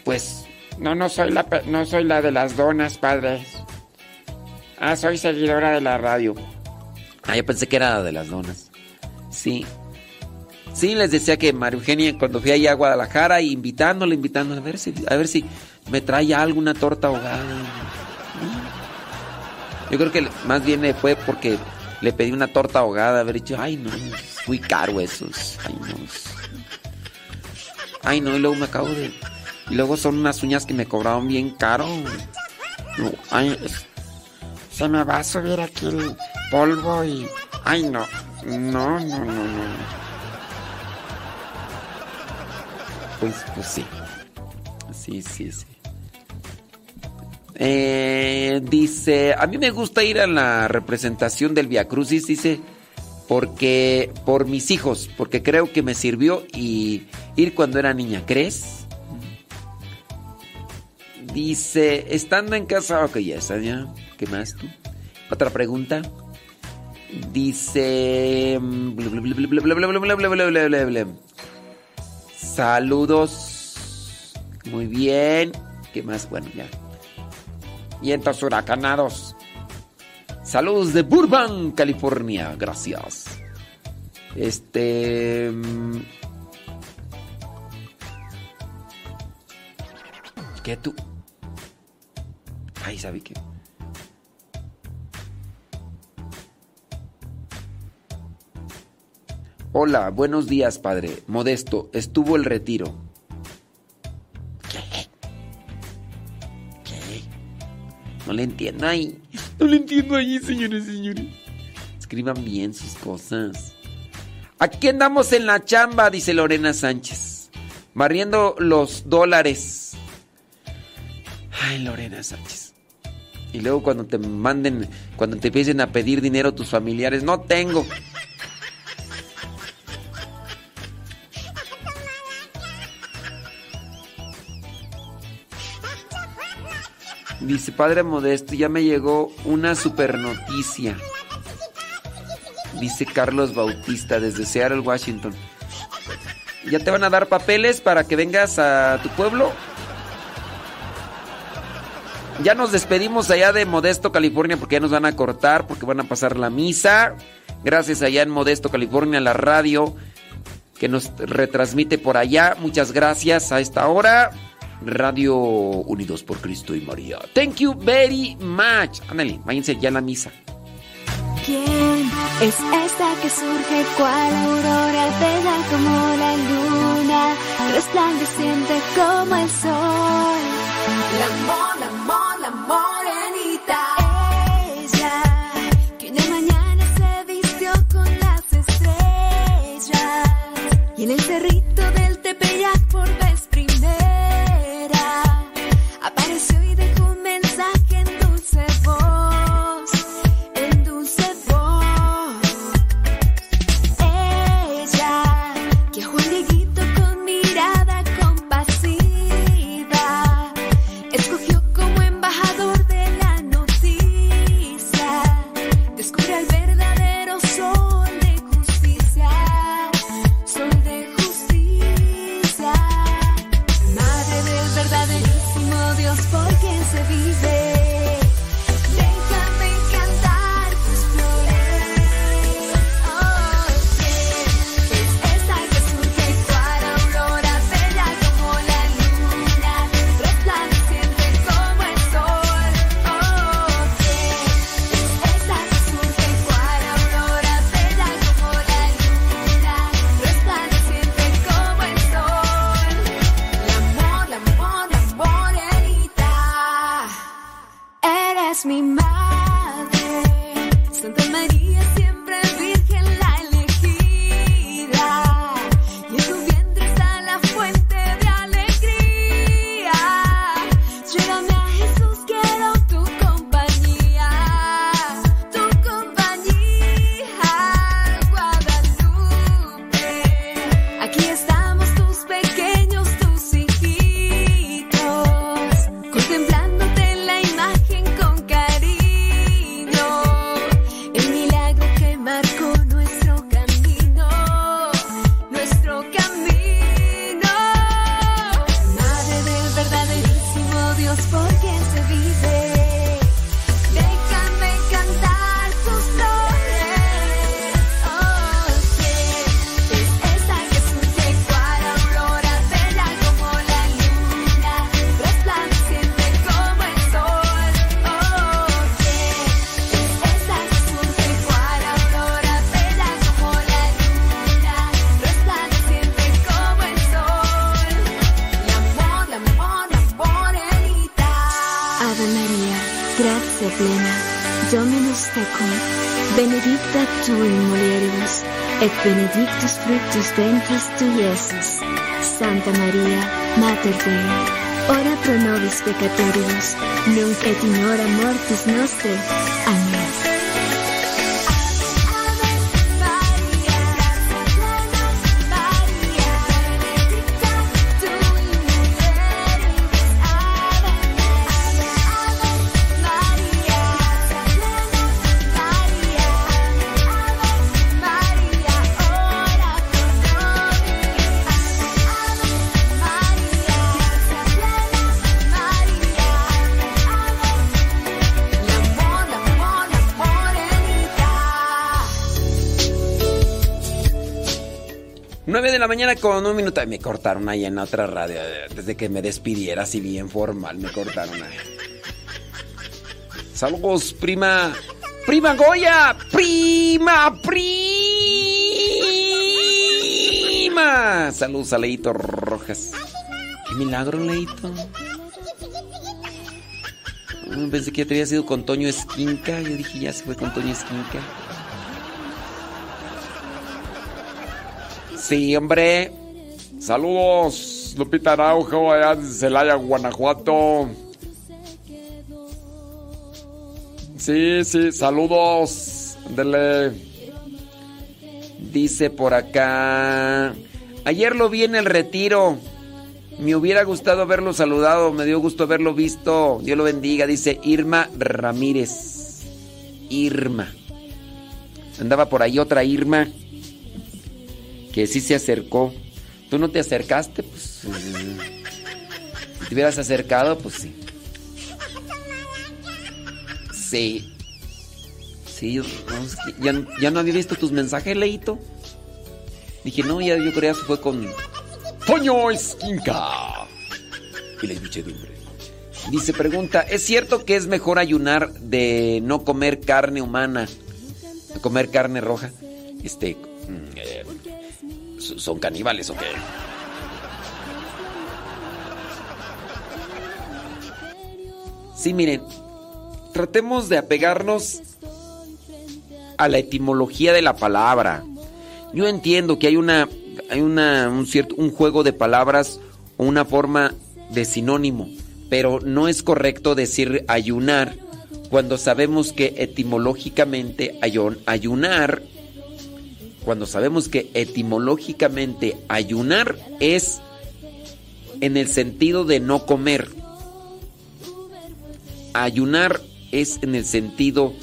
[SPEAKER 2] pues
[SPEAKER 5] No, no soy la, no soy la de las donas, padre. Ah, soy seguidora de la radio.
[SPEAKER 2] Ah, yo pensé que era la de las donas. Sí. Sí, les decía que María Eugenia, cuando fui allá a Guadalajara, invitándola, invitándola, a ver si, a ver si me trae alguna torta ahogada. Yo creo que más bien fue porque le pedí una torta ahogada, haber dicho, ay no, muy caro esos. Ay no. Ay no, y luego me acabo de. Y luego son unas uñas que me cobraron bien caro.
[SPEAKER 5] No, ay, se me va a subir aquí el polvo y... Ay, no. No, no, no, no.
[SPEAKER 2] Pues, pues sí. Sí, sí, sí. Eh, dice, a mí me gusta ir a la representación del Via Crucis, dice, porque por mis hijos, porque creo que me sirvió y ir cuando era niña, ¿crees? Dice, estando en casa, ok, ya está, ya, ¿qué más tú? Otra pregunta. Dice, saludos, muy bien, ¿qué más? Bueno, ya.
[SPEAKER 5] Vientos huracanados.
[SPEAKER 2] Saludos de Burbank, California. Gracias. Este. mm, ¿Qué tú? Ay, ¿sabe qué? Hola, buenos días, padre. Modesto, estuvo el retiro. No le entiendo ahí. No le entiendo ahí, señores y señores. Escriban bien sus cosas. Aquí andamos en la chamba, dice Lorena Sánchez. Barriendo los dólares. Ay, Lorena Sánchez. Y luego cuando te manden, cuando te empiecen a pedir dinero tus familiares, no tengo. Dice, Padre Modesto, ya me llegó una super noticia. Dice Carlos Bautista desde Seattle, Washington. ¿Ya te van a dar papeles para que vengas a tu pueblo? Ya nos despedimos allá de Modesto, California, porque ya nos van a cortar, porque van a pasar la misa. Gracias allá en Modesto, California, la radio que nos retransmite por allá. Muchas gracias a esta hora. Radio Unidos por Cristo y María. Thank you very much. Ándale, váyanse ya a la misa.
[SPEAKER 8] ¿Quién es esta que surge cual aurora bella como la luna, resplandeciente como el sol?
[SPEAKER 9] La amor, la amor, la morenita.
[SPEAKER 8] Ella que una fructus ventris tui, Iesus. Santa María, Mater Dei, ora pro nobis peccatoribus, nunc et in hora mortis nostre. Amén.
[SPEAKER 2] Mañana con un minuto. Me cortaron ahí en otra radio. eh, Desde que me despidiera así bien formal, me cortaron ahí. Saludos, prima. Prima Goya. Prima, prima. Saludos a Leito Rojas. Qué milagro, Leito. Mm, Pensé que ya te había sido con Toño Esquinca. Yo dije, ya se fue con Toño Esquinca. Sí, hombre. Saludos, Lupita Araujo, allá de Celaya, Guanajuato. Sí, sí, saludos. Dele. Dice por acá. Ayer lo vi en el retiro. Me hubiera gustado haberlo saludado. Me dio gusto haberlo visto. Dios lo bendiga. Dice Irma Ramírez. Irma. Andaba por ahí otra Irma que sí se acercó. Tú no te acercaste, pues. Si te hubieras acercado, pues sí. Sí. Sí, ya, ya no había visto tus mensajes, Leito. Dije, no, ya yo creo que fue con Toño Esquinca. Y la. Dice, pregunta, ¿es cierto que es mejor ayunar de no comer carne humana? Comer carne roja. Este, mm, eh, ¿son caníbales o qué? Sí, miren, tratemos de apegarnos a la etimología de la palabra. Yo entiendo que hay una hay una un cierto un juego de palabras o una forma de sinónimo, pero no es correcto decir ayunar cuando sabemos que etimológicamente ayon- ayunar cuando sabemos que etimológicamente ayunar es en el sentido de no comer. Ayunar es en el sentido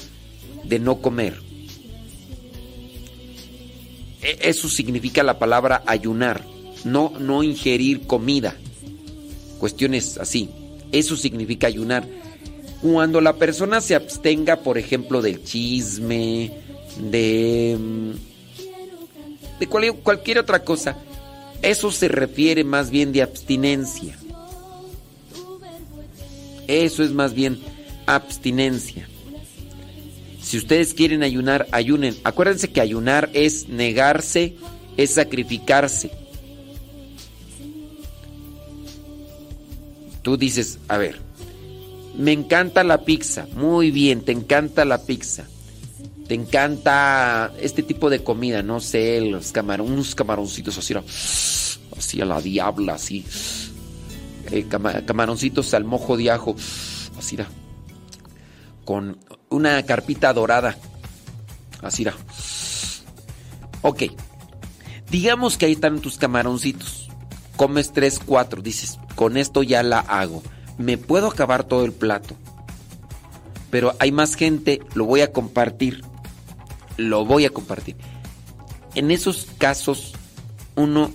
[SPEAKER 2] de no comer. E- Eso significa la palabra ayunar, no, no ingerir comida. Cuestiones así. Eso significa ayunar. Cuando la persona se abstenga, por ejemplo, del chisme, de, mm, de cual- cualquier otra cosa, eso se refiere más bien de abstinencia. Eso es más bien abstinencia. Si ustedes quieren ayunar, ayunen. Acuérdense que ayunar es negarse, es sacrificarse. Tú dices, a ver, me encanta la pizza. Muy bien, te encanta la pizza. Te encanta este tipo de comida, no sé, los camarones, unos camaroncitos así, así a la diabla, así. Eh, cama- camaroncitos al mojo de ajo, así era. Con una carpita dorada, así era. Ok, digamos que ahí están tus camaroncitos. Comes tres, cuatro, dices, con esto ya la hago. Me puedo acabar todo el plato. Pero hay más gente, lo voy a compartir. Lo voy a compartir. En esos casos, uno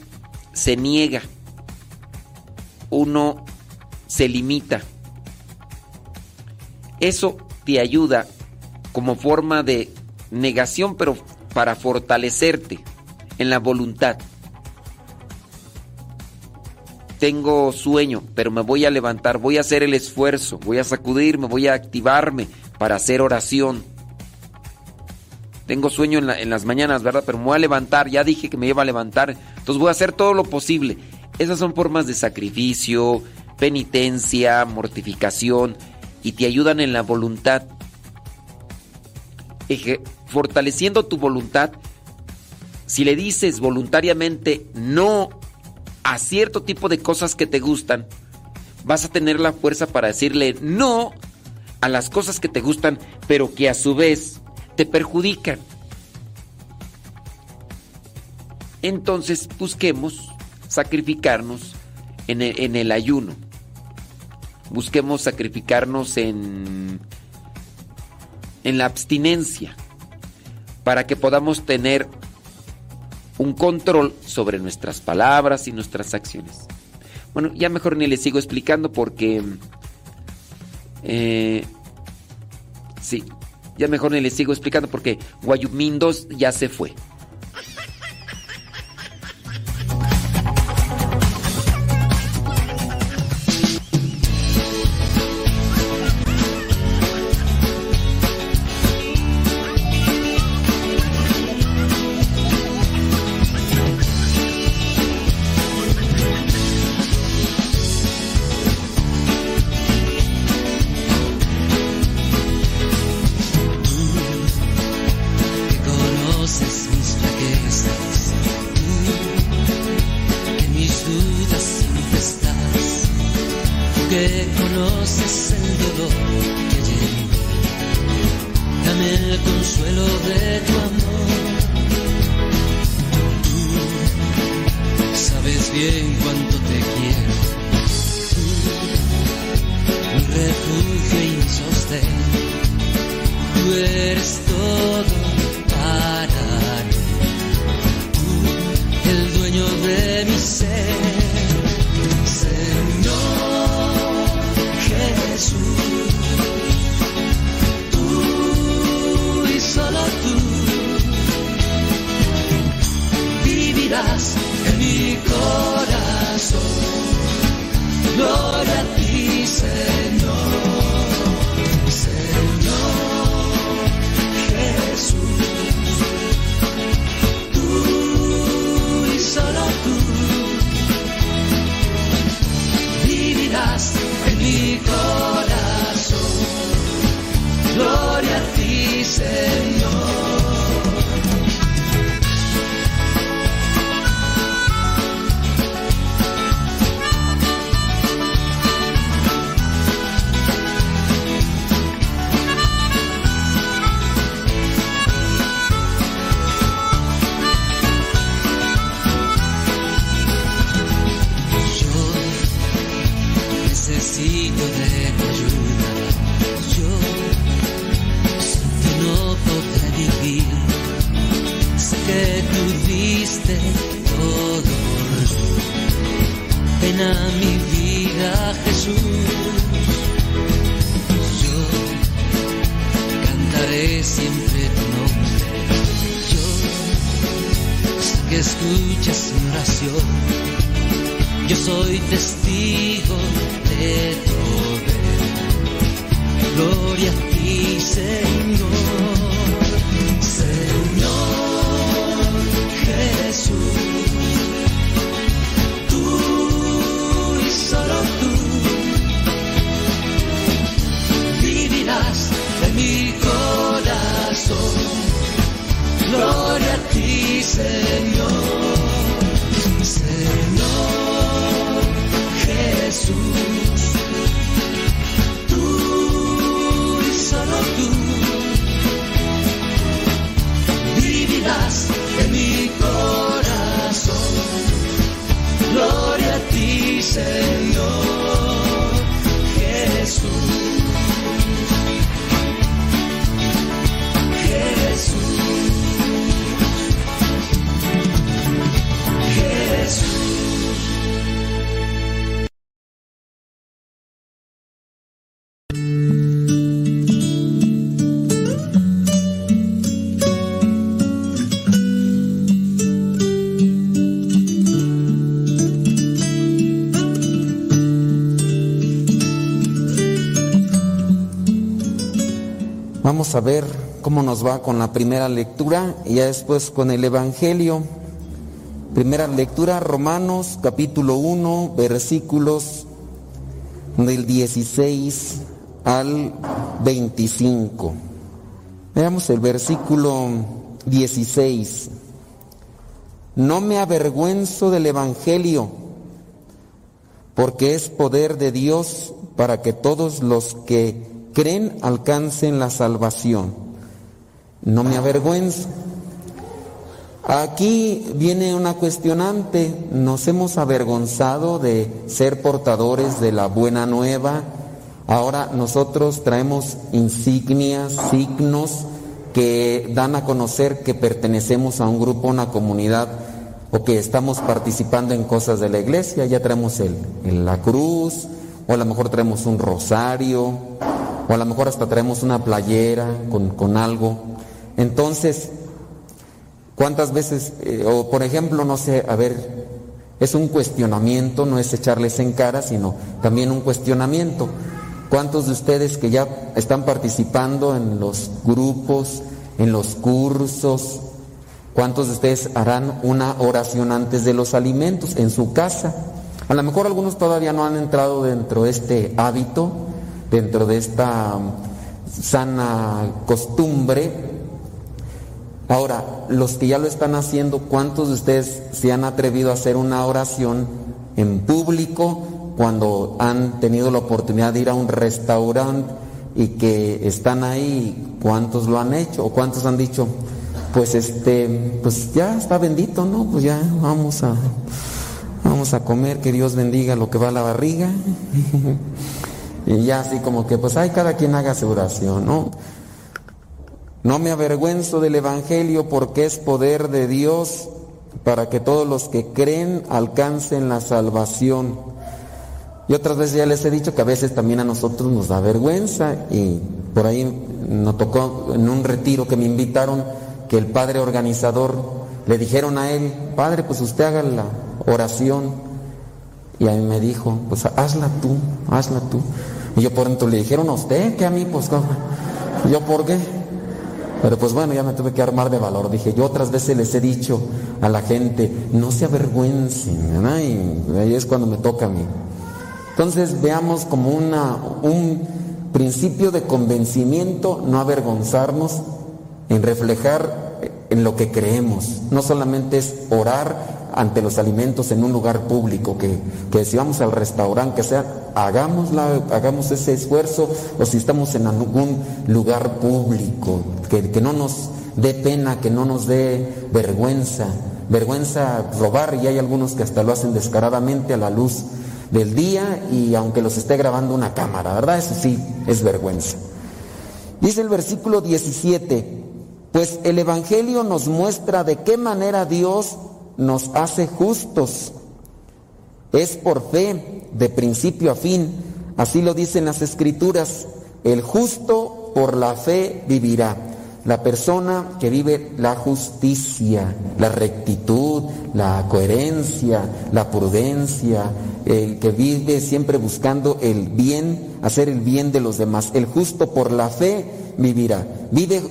[SPEAKER 2] se niega. Uno se limita. Eso te ayuda como forma de negación, pero para fortalecerte en la voluntad. Tengo sueño, pero me voy a levantar, voy a hacer el esfuerzo, voy a sacudirme, voy a activarme para hacer oración. Tengo sueño en, la- en las mañanas, ¿verdad? Pero me voy a levantar, ya dije que me iba a levantar, entonces voy a hacer todo lo posible. Esas son formas de sacrificio, penitencia, mortificación y te ayudan en la voluntad. Fortaleciendo tu voluntad, si le dices voluntariamente no a cierto tipo de cosas que te gustan, vas a tener la fuerza para decirle no a las cosas que te gustan, pero que a su vez te perjudican. Entonces busquemos sacrificarnos en el, ayuno. Busquemos sacrificarnos en, en la abstinencia para que podamos tener un control sobre nuestras palabras y nuestras acciones. Bueno, ya mejor ni les sigo explicando porque... eh, sí, ya mejor ni les sigo explicando porque Guayumín 2 ya se fue. Vamos a ver cómo nos va con la primera lectura y ya después con el Evangelio. Primera lectura, Romanos capítulo 1, versículos del 16 al 25. Veamos el versículo 16. No me avergüenzo del Evangelio, porque es poder de Dios para que todos los que creen alcancen la salvación. No me avergüenzo. Aquí viene una cuestionante. Nos hemos avergonzado de ser portadores de la buena nueva. Ahora nosotros traemos insignias, signos que dan a conocer que pertenecemos a un grupo, una comunidad o que estamos participando en cosas de la iglesia. Ya traemos el, el- la cruz, o a lo mejor traemos un rosario, o a lo mejor hasta traemos una playera con, con algo. Entonces, ¿cuántas veces, eh, o por ejemplo, no sé, a ver, es un cuestionamiento, no es echarles en cara, sino también un cuestionamiento. ¿Cuántos de ustedes que ya están participando en los grupos, en los cursos, cuántos de ustedes harán una oración antes de los alimentos en su casa? A lo mejor algunos todavía no han entrado dentro de este hábito, dentro de esta sana costumbre. Ahora, los que ya lo están haciendo, ¿cuántos de ustedes se han atrevido a hacer una oración en público cuando han tenido la oportunidad de ir a un restaurante y que están ahí, ¿cuántos lo han hecho? ¿O cuántos han dicho, pues este, pues ya está bendito, ¿no? Pues ya vamos a, vamos a comer, que Dios bendiga lo que va a la barriga. <laughs> y ya así como que, pues hay cada quien haga su oración, ¿no? No me avergüenzo del Evangelio porque es poder de Dios para que todos los que creen alcancen la salvación. Y otras veces ya les he dicho que a veces también a nosotros nos da vergüenza y por ahí nos tocó en un retiro que me invitaron que el padre organizador le dijeron a él, padre, pues usted haga la oración. Y a mí me dijo, pues hazla tú, hazla tú. Y yo por dentro le dijeron a usted, que a mí, pues yo por qué. Pero pues bueno, ya me tuve que armar de valor. Dije, yo otras veces les he dicho a la gente, no se avergüencen. Y ahí es cuando me toca a mí. Entonces veamos como una, un principio de convencimiento, no avergonzarnos en reflejar en lo que creemos. No solamente es orar ante los alimentos en un lugar público, que, que si vamos al restaurante, que sea, hagámosla, hagamos ese esfuerzo, o si estamos en algún lugar público, que, que no nos dé pena, que no nos dé vergüenza, vergüenza robar, y hay algunos que hasta lo hacen descaradamente a la luz del día y aunque los esté grabando una cámara, ¿verdad? Eso sí, es vergüenza. Dice el versículo 17, pues el Evangelio nos muestra de qué manera Dios nos hace justos. Es por fe, de principio a fin. Así lo dicen las escrituras. El justo por la fe vivirá. La persona que vive la justicia, la rectitud, la coherencia, la prudencia, el que vive siempre buscando el bien, hacer el bien de los demás. El justo por la fe vivirá. Vive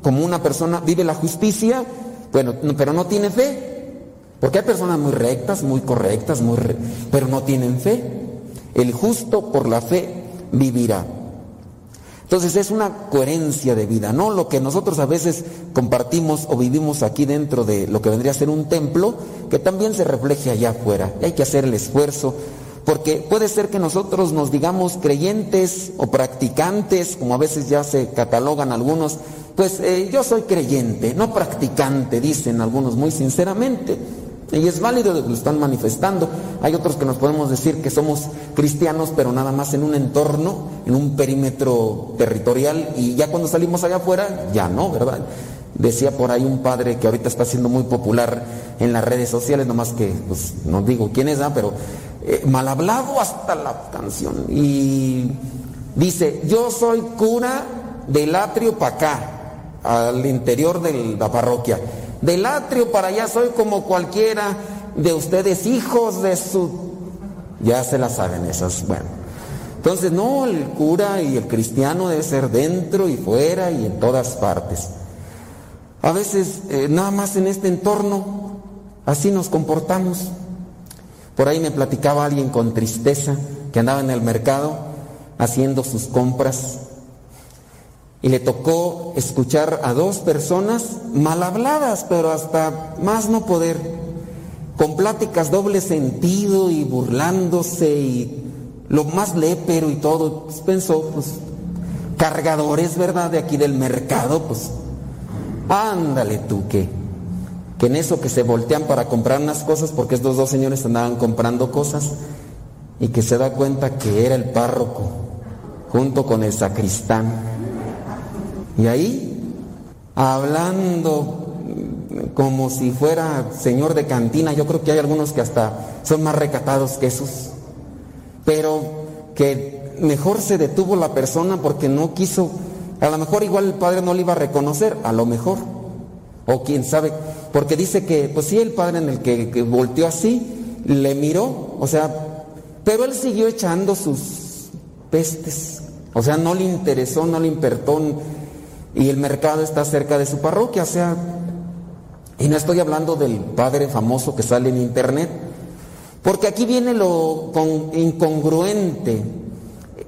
[SPEAKER 2] como una persona, vive la justicia, bueno, pero no tiene fe. Porque hay personas muy rectas, muy correctas, muy pero no tienen fe. El justo por la fe vivirá. Entonces es una coherencia de vida, ¿no? Lo que nosotros a veces compartimos o vivimos aquí dentro de lo que vendría a ser un templo, que también se refleje allá afuera. Y hay que hacer el esfuerzo, porque puede ser que nosotros nos digamos creyentes o practicantes, como a veces ya se catalogan algunos, pues eh, yo soy creyente, no practicante, dicen algunos muy sinceramente. Y es válido, lo están manifestando. Hay otros que nos podemos decir que somos cristianos, pero nada más en un entorno, en un perímetro territorial, y ya cuando salimos allá afuera, ya no, ¿verdad? Decía por ahí un padre que ahorita está siendo muy popular en las redes sociales, nomás que, pues no digo quién es, ¿ah? pero eh, mal hablado hasta la canción. Y dice, yo soy cura del atrio para acá, al interior de la parroquia. Del atrio para allá soy como cualquiera de ustedes, hijos de su... Ya se las saben esas, bueno. Entonces, no, el cura y el cristiano debe ser dentro y fuera y en todas partes. A veces, eh, nada más en este entorno, así nos comportamos. Por ahí me platicaba alguien con tristeza que andaba en el mercado haciendo sus compras y le tocó escuchar a dos personas mal habladas, pero hasta más no poder, con pláticas doble sentido y burlándose y lo más lépero y todo. Pues pensó, pues, cargadores, ¿verdad? De aquí del mercado, pues, ándale tú que, que en eso que se voltean para comprar unas cosas, porque estos dos señores andaban comprando cosas, y que se da cuenta que era el párroco, junto con el sacristán. Y ahí, hablando como si fuera señor de cantina, yo creo que hay algunos que hasta son más recatados que esos, pero que mejor se detuvo la persona porque no quiso, a lo mejor igual el padre no le iba a reconocer, a lo mejor, o quién sabe, porque dice que, pues sí, el padre en el que, que volteó así, le miró, o sea, pero él siguió echando sus pestes, o sea, no le interesó, no le importó, y el mercado está cerca de su parroquia, o sea, y no estoy hablando del padre famoso que sale en internet, porque aquí viene lo con- incongruente.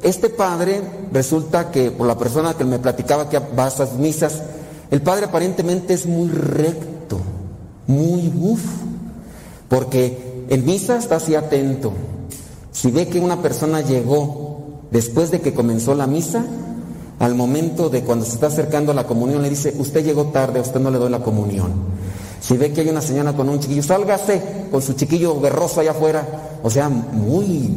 [SPEAKER 2] Este padre resulta que, por la persona que me platicaba que va a esas misas, el padre aparentemente es muy recto, muy uff, porque en misa está así atento, Si ve que una persona llegó después de que comenzó la misa, al momento de cuando se está acercando a la comunión le dice, usted llegó tarde, a usted no le doy la comunión. Si ve que hay una señora con un chiquillo, sálgase con su chiquillo berroso allá afuera. O sea, muy,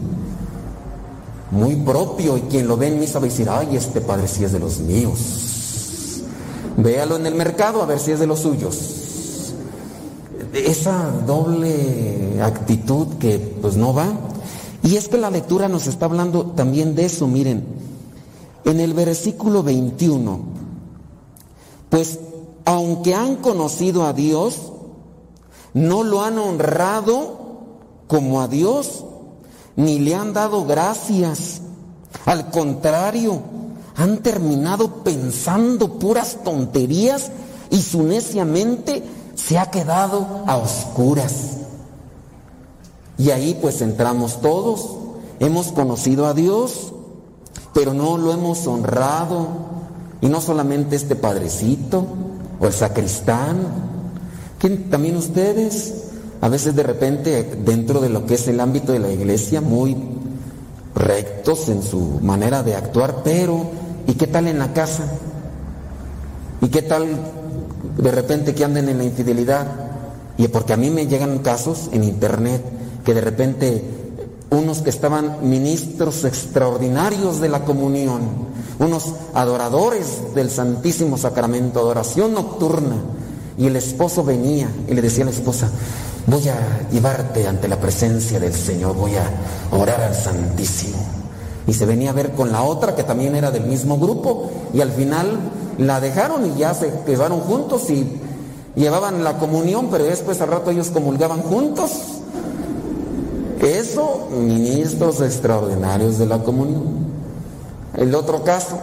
[SPEAKER 2] muy propio. Y quien lo ve en misa va a decir, ay, este padre sí es de los míos. Véalo en el mercado a ver si es de los suyos. Esa doble actitud que pues no va. Y es que la lectura nos está hablando también de eso, miren. En el versículo 21, pues aunque han conocido a Dios, no lo han honrado como a Dios, ni le han dado gracias. Al contrario, han terminado pensando puras tonterías y su necia mente se ha quedado a oscuras. Y ahí pues entramos todos. Hemos conocido a Dios, pero no lo hemos honrado. Y no solamente este padrecito o el sacristán, que también ustedes, a veces de repente dentro de lo que es el ámbito de la iglesia, muy rectos en su manera de actuar, pero ¿y qué tal en la casa? ¿Y qué tal de repente que anden en la infidelidad? Y porque a mí me llegan casos en internet que de repente unos que estaban ministros extraordinarios de la comunión, unos adoradores del Santísimo Sacramento, adoración nocturna, y el esposo venía y le decía a la esposa, voy a llevarte ante la presencia del Señor, voy a orar al Santísimo. Y se venía a ver con la otra que también era del mismo grupo, y al final la dejaron y ya se quedaron juntos y llevaban la comunión, pero después al rato ellos comulgaban juntos. Eso, ministros extraordinarios de la comunión. El otro caso,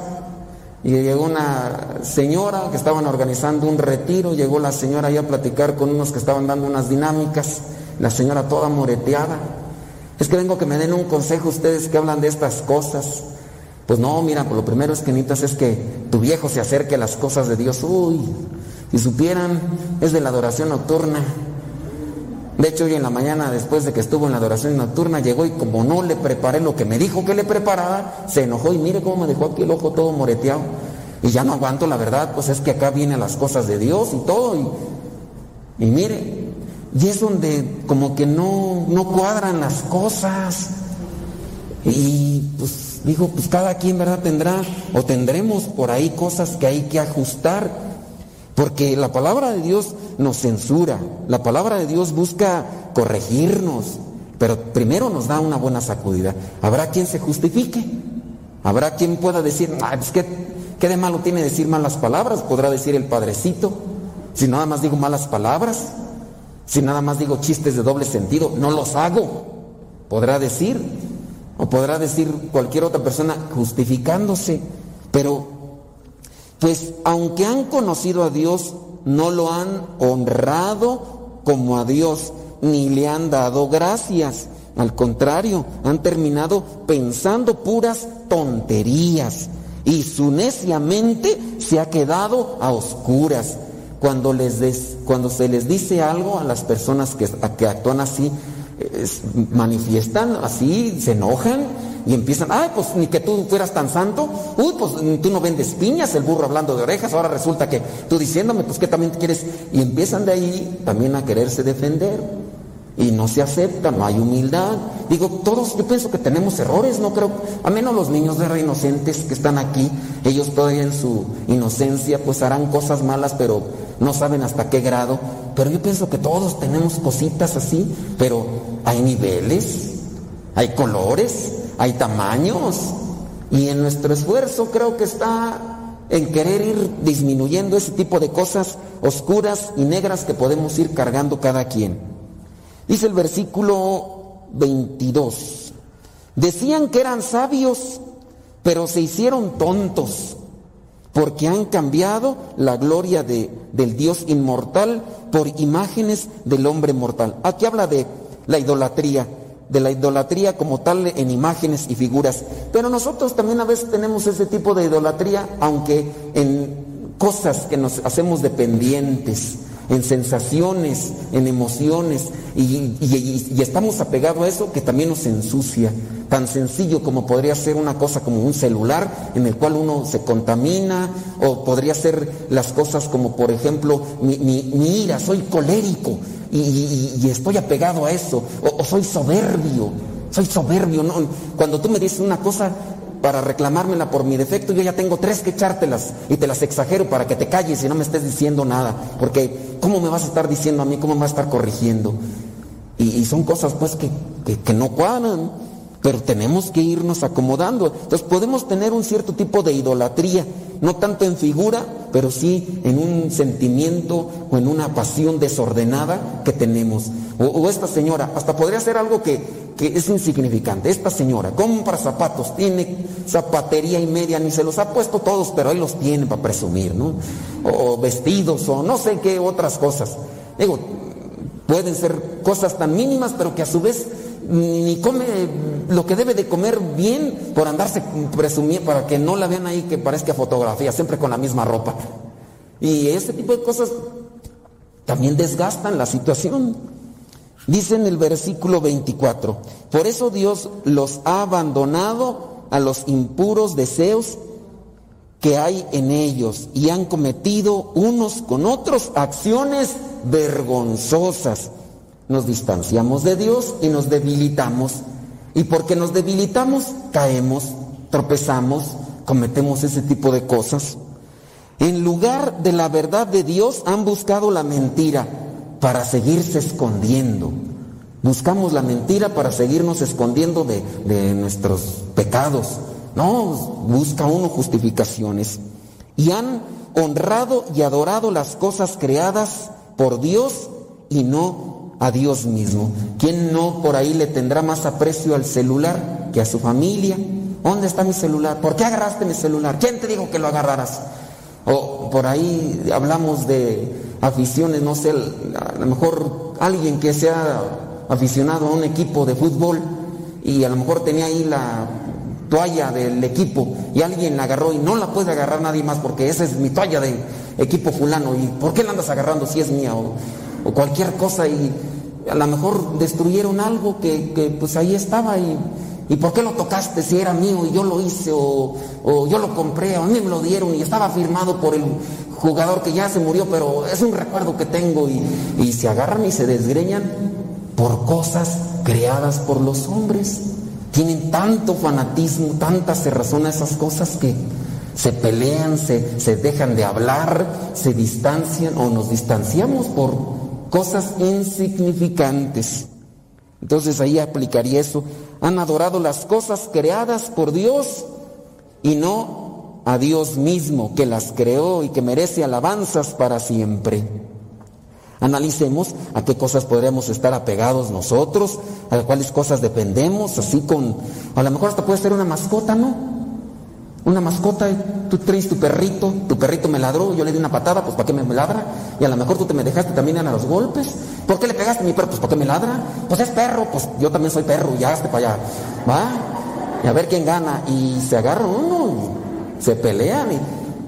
[SPEAKER 2] y llegó una señora que estaban organizando un retiro, llegó la señora ahí a platicar con unos que estaban dando unas dinámicas, la señora toda moreteada. Es que vengo que me den un consejo ustedes que hablan de estas cosas. Pues no, mira, pues lo primero es que necesitas es que tu viejo se acerque a las cosas de Dios. Uy, si supieran, es de la adoración nocturna. De hecho, hoy en la mañana, después de que estuvo en la adoración nocturna, llegó y como no le preparé lo que me dijo que le preparara, se enojó y mire cómo me dejó aquí el ojo todo moreteado. Y ya no aguanto, la verdad, pues es que acá vienen las cosas de Dios y todo. Y, y mire, y es donde como que no, no cuadran las cosas. Y pues dijo, pues cada quien, ¿verdad? Tendrá o tendremos por ahí cosas que hay que ajustar. Porque la palabra de Dios nos censura, la palabra de Dios busca corregirnos, pero primero nos da una buena sacudida. Habrá quien se justifique, habrá quien pueda decir, ah, ¿qué, ¿qué de malo tiene decir malas palabras? Podrá decir el padrecito, si nada más digo malas palabras, si nada más digo chistes de doble sentido, no los hago, podrá decir, o podrá decir cualquier otra persona justificándose, pero pues aunque han conocido a Dios, no lo han honrado como a Dios, ni le han dado gracias. Al contrario, han terminado pensando puras tonterías y su necia mente se ha quedado a oscuras. Cuando, les des, cuando se les dice algo a las personas que, actúan así, es, manifiestan así, se enojan y empiezan, ay, pues ni que tú fueras tan santo, uy, pues tú no vendes piñas, el burro hablando de orejas, ahora resulta que tú diciéndome, pues que también quieres, y empiezan de ahí también a quererse defender. Y no se acepta, no hay humildad. Digo, todos, yo pienso que tenemos errores, no creo, a menos los niños de re inocentes que están aquí, ellos todavía en su inocencia, pues harán cosas malas, pero no saben hasta qué grado. Pero yo pienso que todos tenemos cositas así, pero hay niveles, hay colores, hay tamaños. Y en nuestro esfuerzo creo que está en querer ir disminuyendo ese tipo de cosas oscuras y negras que podemos ir cargando cada quien. Dice el versículo 22. Decían que eran sabios, pero se hicieron tontos, porque han cambiado la gloria de, del Dios inmortal por imágenes del hombre mortal. Aquí habla de la idolatría, de la idolatría como tal en imágenes y figuras. Pero nosotros también a veces tenemos ese tipo de idolatría, aunque en cosas que nos hacemos dependientes, en sensaciones, en emociones, y, estamos apegados a eso que también nos ensucia. Tan sencillo como podría ser una cosa como un celular en el cual uno se contamina, o podría ser las cosas como por ejemplo mi, ira, soy colérico y estoy apegado a eso, o, o soy soberbio, soy soberbio. ¿no? Cuando tú me dices una cosa, para reclamármela por mi defecto, yo ya tengo tres que echártelas y te las exagero para que te calles y no me estés diciendo nada. Porque, ¿cómo me vas a estar diciendo a mí? ¿Cómo me vas a estar corrigiendo? Y, son cosas pues que, que- que no cuadran, pero tenemos que irnos acomodando. Entonces podemos tener un cierto tipo de idolatría, no tanto en figura, pero sí en un sentimiento o en una pasión desordenada que tenemos. O, o esta señora, hasta podría ser algo que, que es insignificante. Esta señora compra zapatos, tiene zapatería y media, ni se los ha puesto todos, pero ahí los tiene para presumir, ¿no? O vestidos, o no sé qué otras cosas. Digo, pueden ser cosas tan mínimas, pero que a su vez ni come lo que debe de comer bien por andarse presumiendo, para que no la vean ahí que parezca fotografía, siempre con la misma ropa. Y ese tipo de cosas también desgastan la situación. Dice en el versículo 24, por eso Dios los ha abandonado a los impuros deseos que hay en ellos y han cometido unos con otros acciones vergonzosas. Nos distanciamos de Dios y nos debilitamos. Y porque nos debilitamos, caemos, tropezamos, cometemos ese tipo de cosas. En lugar de la verdad de Dios han buscado la mentira para seguirse escondiendo. Buscamos la mentira para seguirnos escondiendo de, de nuestros pecados. No, busca uno justificaciones. Y han honrado y adorado las cosas creadas por Dios y no a Dios mismo. ¿Quién no por ahí le tendrá más aprecio al celular que a su familia? ¿Dónde está mi celular? ¿Por qué agarraste mi celular? ¿Quién te dijo que lo agarraras? O por ahí hablamos de aficiones, no sé, a lo mejor alguien que sea aficionado a un equipo de fútbol y a lo mejor tenía ahí la toalla del equipo y alguien la agarró y no la puede agarrar nadie más porque esa es mi toalla de equipo fulano y ¿por qué la andas agarrando si es mía? O, o cualquier cosa y a lo mejor destruyeron algo que, que, pues ahí estaba y, y ¿por qué lo tocaste si era mío y yo lo hice o, o yo lo compré o a mí me lo dieron y estaba firmado por el jugador que ya se murió pero es un recuerdo que tengo y, y se agarran y se desgreñan por cosas creadas por los hombres. Tienen tanto fanatismo, tanta cerrazón a esas cosas que se pelean, se, se dejan de hablar, se distancian o nos distanciamos por cosas insignificantes. Entonces ahí aplicaría eso. Han adorado las cosas creadas por Dios y no a Dios mismo que las creó y que merece alabanzas para siempre. Analicemos a qué cosas podríamos estar apegados nosotros, a cuáles cosas dependemos, así con, a lo mejor hasta puede ser una mascota, ¿no? Una mascota, tú traes tu perrito, tu perrito me ladró, yo le di una patada, pues ¿para qué me ladra? Y a lo mejor tú te me dejaste también a los golpes. ¿Por qué le pegaste mi perro? Pues ¿para qué me ladra? Pues es perro, pues yo también soy perro, ya hazte para allá. ¿Va? Y a ver quién gana. Y se agarran uno, se pelean.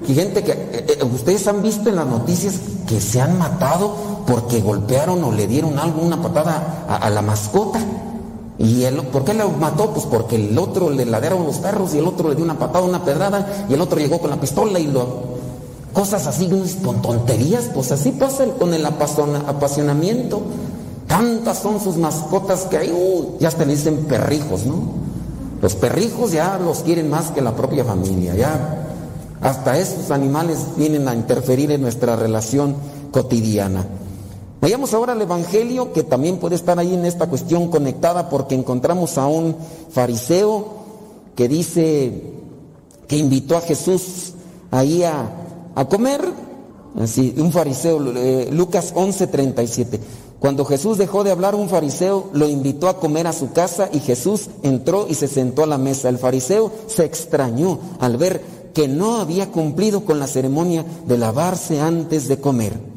[SPEAKER 2] Y, gente que, eh, eh, ustedes han visto en las noticias que se han matado porque golpearon o le dieron algo, una patada a la mascota. ¿Y el, por qué lo mató? Pues porque el otro le ladearon los perros y el otro le dio una patada, una pedrada y el otro llegó con la pistola y lo... Cosas así, con tonterías, pues así pasa con el apasiona- apasionamiento. Tantas son sus mascotas que hay, uy, ya hasta dicen perrijos, ¿no? Los perrijos ya los quieren más que la propia familia, ya hasta esos animales vienen a interferir en nuestra relación cotidiana. Vayamos ahora al Evangelio, que también puede estar ahí en esta cuestión conectada, porque encontramos a un fariseo que dice que invitó a Jesús ahí a, a comer, así, un fariseo, eh, Lucas 11:37. Cuando Jesús dejó de hablar, un fariseo lo invitó a comer a su casa y Jesús entró y se sentó a la mesa. El fariseo se extrañó al ver que no había cumplido con la ceremonia de lavarse antes de comer.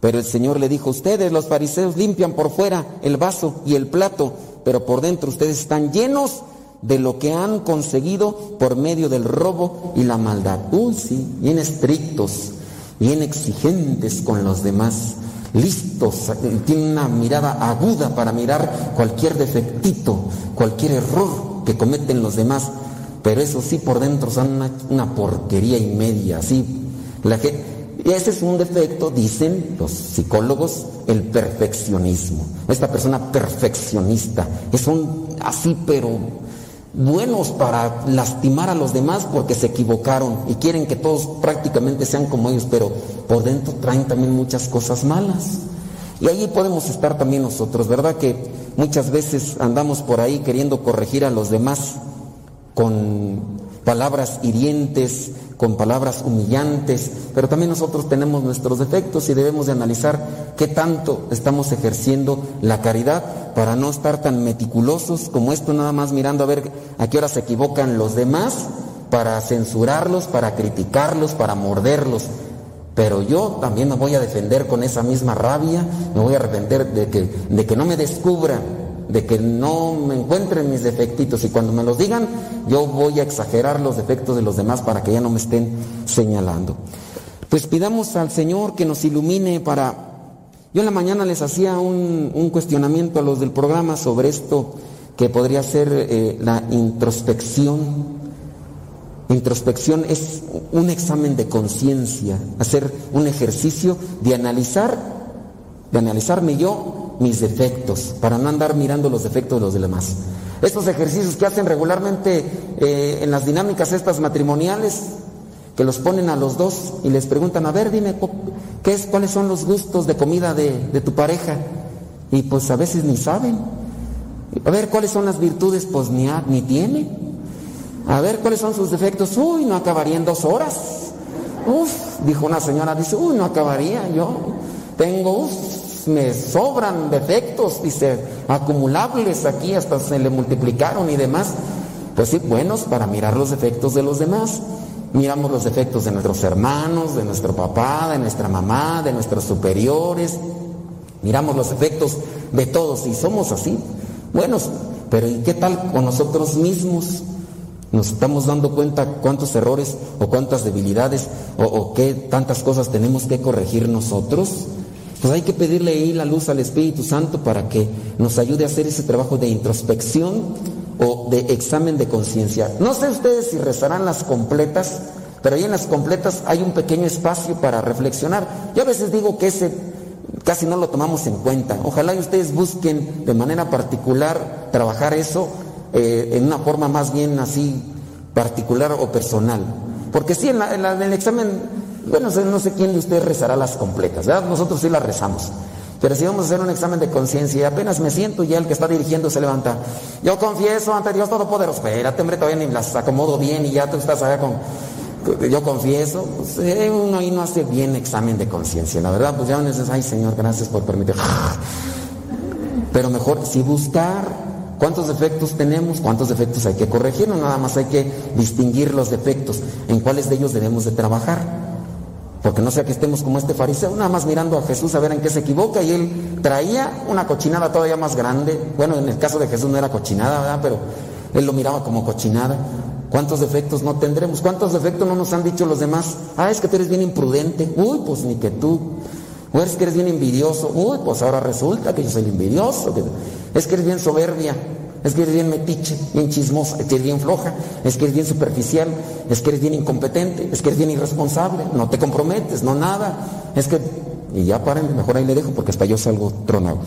[SPEAKER 2] Pero el Señor le dijo, ustedes los fariseos limpian por fuera el vaso y el plato, pero por dentro ustedes están llenos de lo que han conseguido por medio del robo y la maldad. Uy, sí, bien estrictos. bien exigentes con los demás, listos, eh, tienen una mirada aguda para mirar cualquier defectito, cualquier error que cometen los demás, pero eso sí por dentro son una, porquería y media, así. La que, ese es un defecto, dicen los psicólogos, el perfeccionismo. Esta persona perfeccionista, es un así, pero buenos para lastimar a los demás porque se equivocaron y quieren que todos prácticamente sean como ellos, pero por dentro traen también muchas cosas malas. Y ahí podemos estar también nosotros, ¿verdad? Que muchas veces andamos por ahí queriendo corregir a los demás con palabras hirientes, con palabras humillantes, pero también nosotros tenemos nuestros defectos y debemos de analizar qué tanto estamos ejerciendo la caridad para no estar tan meticulosos como esto, nada más mirando a ver a qué hora se equivocan los demás, para censurarlos, para criticarlos, para morderlos. Pero yo también me voy a defender con esa misma rabia, me voy a arrepentir de que, de que no me descubran de que no me encuentren mis defectitos y cuando me los digan, yo voy a exagerar los defectos de los demás para que ya no me estén señalando. Pues pidamos al Señor que nos ilumine para... Yo en la mañana les hacía un, un cuestionamiento a los del programa sobre esto que podría ser eh, la introspección. Introspección es un examen de conciencia, hacer un ejercicio de analizar, de analizarme yo mis defectos, para no andar mirando los defectos de los demás. Estos ejercicios que hacen regularmente eh, en las dinámicas estas matrimoniales, que los ponen a los dos y les preguntan, a ver, dime, ¿qué es, ¿cuáles son los gustos de comida de, tu pareja? Y pues a veces ni saben. A ver, ¿cuáles son las virtudes? Pues ni, ni tiene. A ver, ¿cuáles son sus defectos? Uy, no acabaría en dos horas. Uf, dijo una señora, dice, uy, no acabaría yo. Tengo, uf, me sobran defectos, dice, acumulables aquí, hasta se le multiplicaron y demás. Pues sí, buenos para mirar los defectos de los demás. Miramos los defectos de nuestros hermanos, de nuestro papá, de nuestra mamá, de nuestros superiores. Miramos los defectos de todos y somos así. Buenos, pero ¿y qué tal con nosotros mismos? Nos estamos dando cuenta cuántos errores o cuántas debilidades o, o qué tantas cosas tenemos que corregir nosotros. Pues hay que pedirle ahí la luz al Espíritu Santo para que nos ayude a hacer ese trabajo de introspección o de examen de conciencia. No sé ustedes si rezarán las completas, pero ahí en las completas hay un pequeño espacio para reflexionar. Yo a veces digo que ese casi no lo tomamos en cuenta. Ojalá y ustedes busquen de manera particular trabajar eso eh, en una forma más bien así particular o personal. Porque sí, en, la, en, el examen bueno, no sé quién de ustedes rezará las completas. Nosotros sí las rezamos. Pero si vamos a hacer un examen de conciencia y apenas me siento ya el que está dirigiendo se levanta. Yo confieso ante Dios Todopoderoso. Espérate, hombre, todavía ni las acomodo bien y ya tú estás allá con... Yo confieso, pues, eh, uno ahí no hace bien examen de conciencia, la verdad, pues ya uno dice, ay Señor, gracias por permitir. <laughs> Pero mejor, si buscar cuántos defectos tenemos, cuántos defectos hay que corregir, no nada más hay que distinguir los defectos, en cuáles de ellos debemos de trabajar. Porque no sea que estemos como este fariseo, nada más mirando a Jesús a ver en qué se equivoca. Y él traía una cochinada todavía más grande. Bueno, en el caso de Jesús no era cochinada, ¿verdad? Pero él lo miraba como cochinada. ¿Cuántos defectos no tendremos? ¿Cuántos defectos no nos han dicho los demás? Ah, es que tú eres bien imprudente. Uy, pues ni que tú. O es que eres bien envidioso. Uy, pues ahora resulta que yo soy envidioso. Es que eres bien soberbia. Es que eres bien metiche, bien chismosa, es que eres bien floja, es que eres bien superficial, es que eres bien incompetente, es que eres bien irresponsable, no te comprometes, no nada. Es que, y ya paren, mejor ahí le dejo porque hasta yo salgo tronado.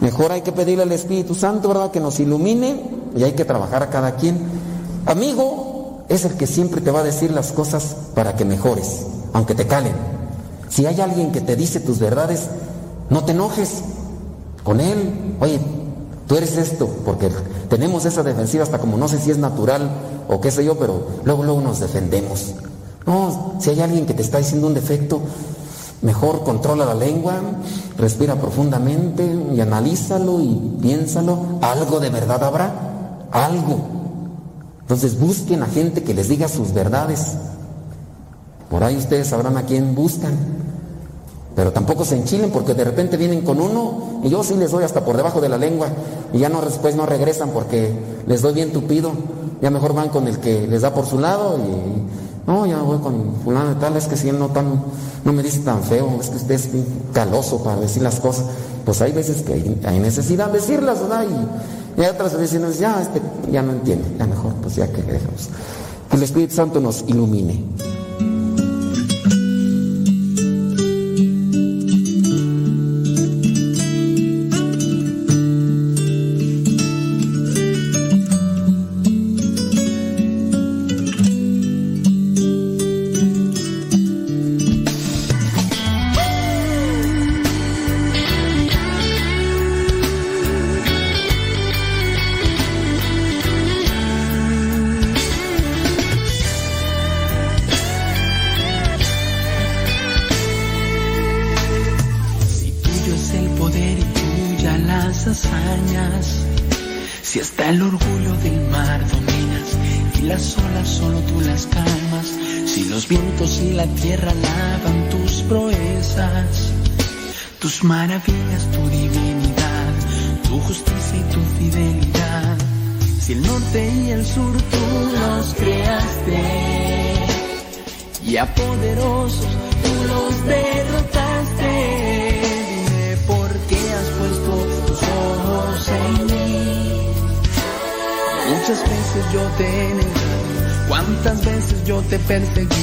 [SPEAKER 2] Mejor hay que pedirle al Espíritu Santo, ¿verdad? Que nos ilumine y hay que trabajar a cada quien. Amigo es el que siempre te va a decir las cosas para que mejores, aunque te calen. Si hay alguien que te dice tus verdades, no te enojes con él. Oye, Tú eres esto, porque tenemos esa defensiva hasta como no sé si es natural o qué sé yo, pero luego, luego nos defendemos. No, si hay alguien que te está diciendo un defecto, mejor controla la lengua, respira profundamente y analízalo y piénsalo. Algo de verdad habrá, algo. Entonces busquen a gente que les diga sus verdades. Por ahí ustedes sabrán a quién buscan. Pero tampoco se enchilen porque de repente vienen con uno y yo sí les doy hasta por debajo de la lengua y ya no después no regresan porque les doy bien tupido. Ya mejor van con el que les da por su lado
[SPEAKER 10] No, ya voy con fulano de tal, es que si él no tan, no me dice tan feo, es que usted es caloso para decir las cosas. Pues hay veces que hay, necesidad de decirlas, ¿verdad? Y, y hay otras veces ya, este, ya no entiende, ya mejor, pues ya que dejemos. Que el Espíritu Santo nos ilumine.
[SPEAKER 11] Veces yo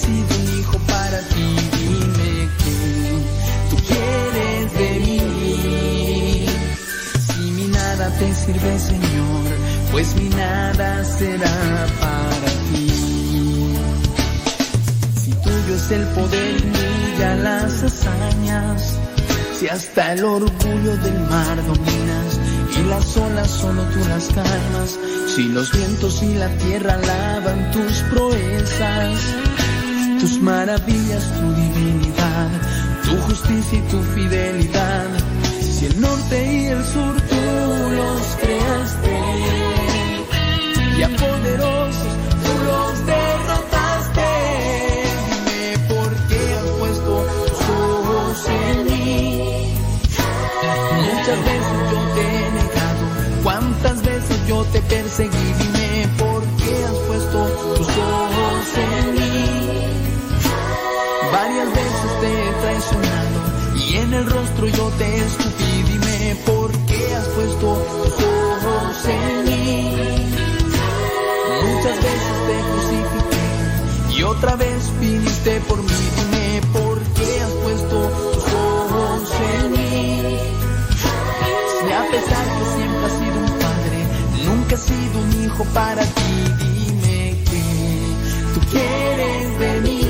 [SPEAKER 11] sido un hijo para ti. Dime que tú quieres de mí. Si mi nada te sirve, Señor, pues mi nada será para ti. Si tuyo es el poder y milla las hazañas, si hasta el orgullo del mar dominas y las olas solo tú las calmas, si los vientos y la tierra lavan tus proezas, tus maravillas, tu divinidad, tu justicia y tu fidelidad, si el norte y el sur tú los creaste y a el rostro yo te escupí. Dime por qué has puesto tus ojos en mí. Muchas veces te crucifiqué y otra vez viniste por mí. Dime por qué has puesto tus ojos en mí. Si a pesar que siempre has sido un padre, nunca has sido un hijo para ti. Dime que tú quieres de mí.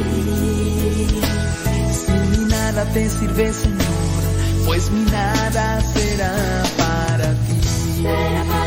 [SPEAKER 11] Si nada te sirve, Señor, pues mi nada será para ti. Será para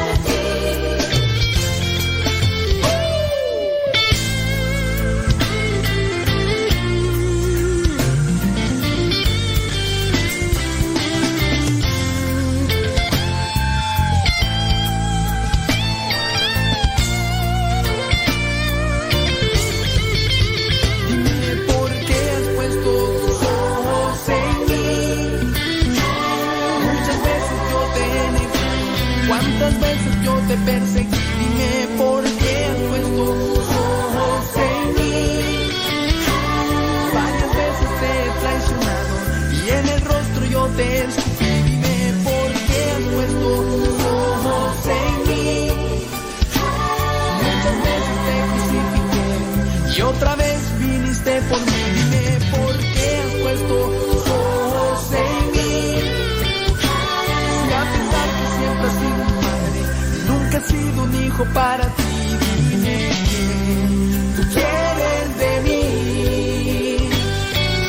[SPEAKER 11] hijo para ti. Que tú quieres de mí.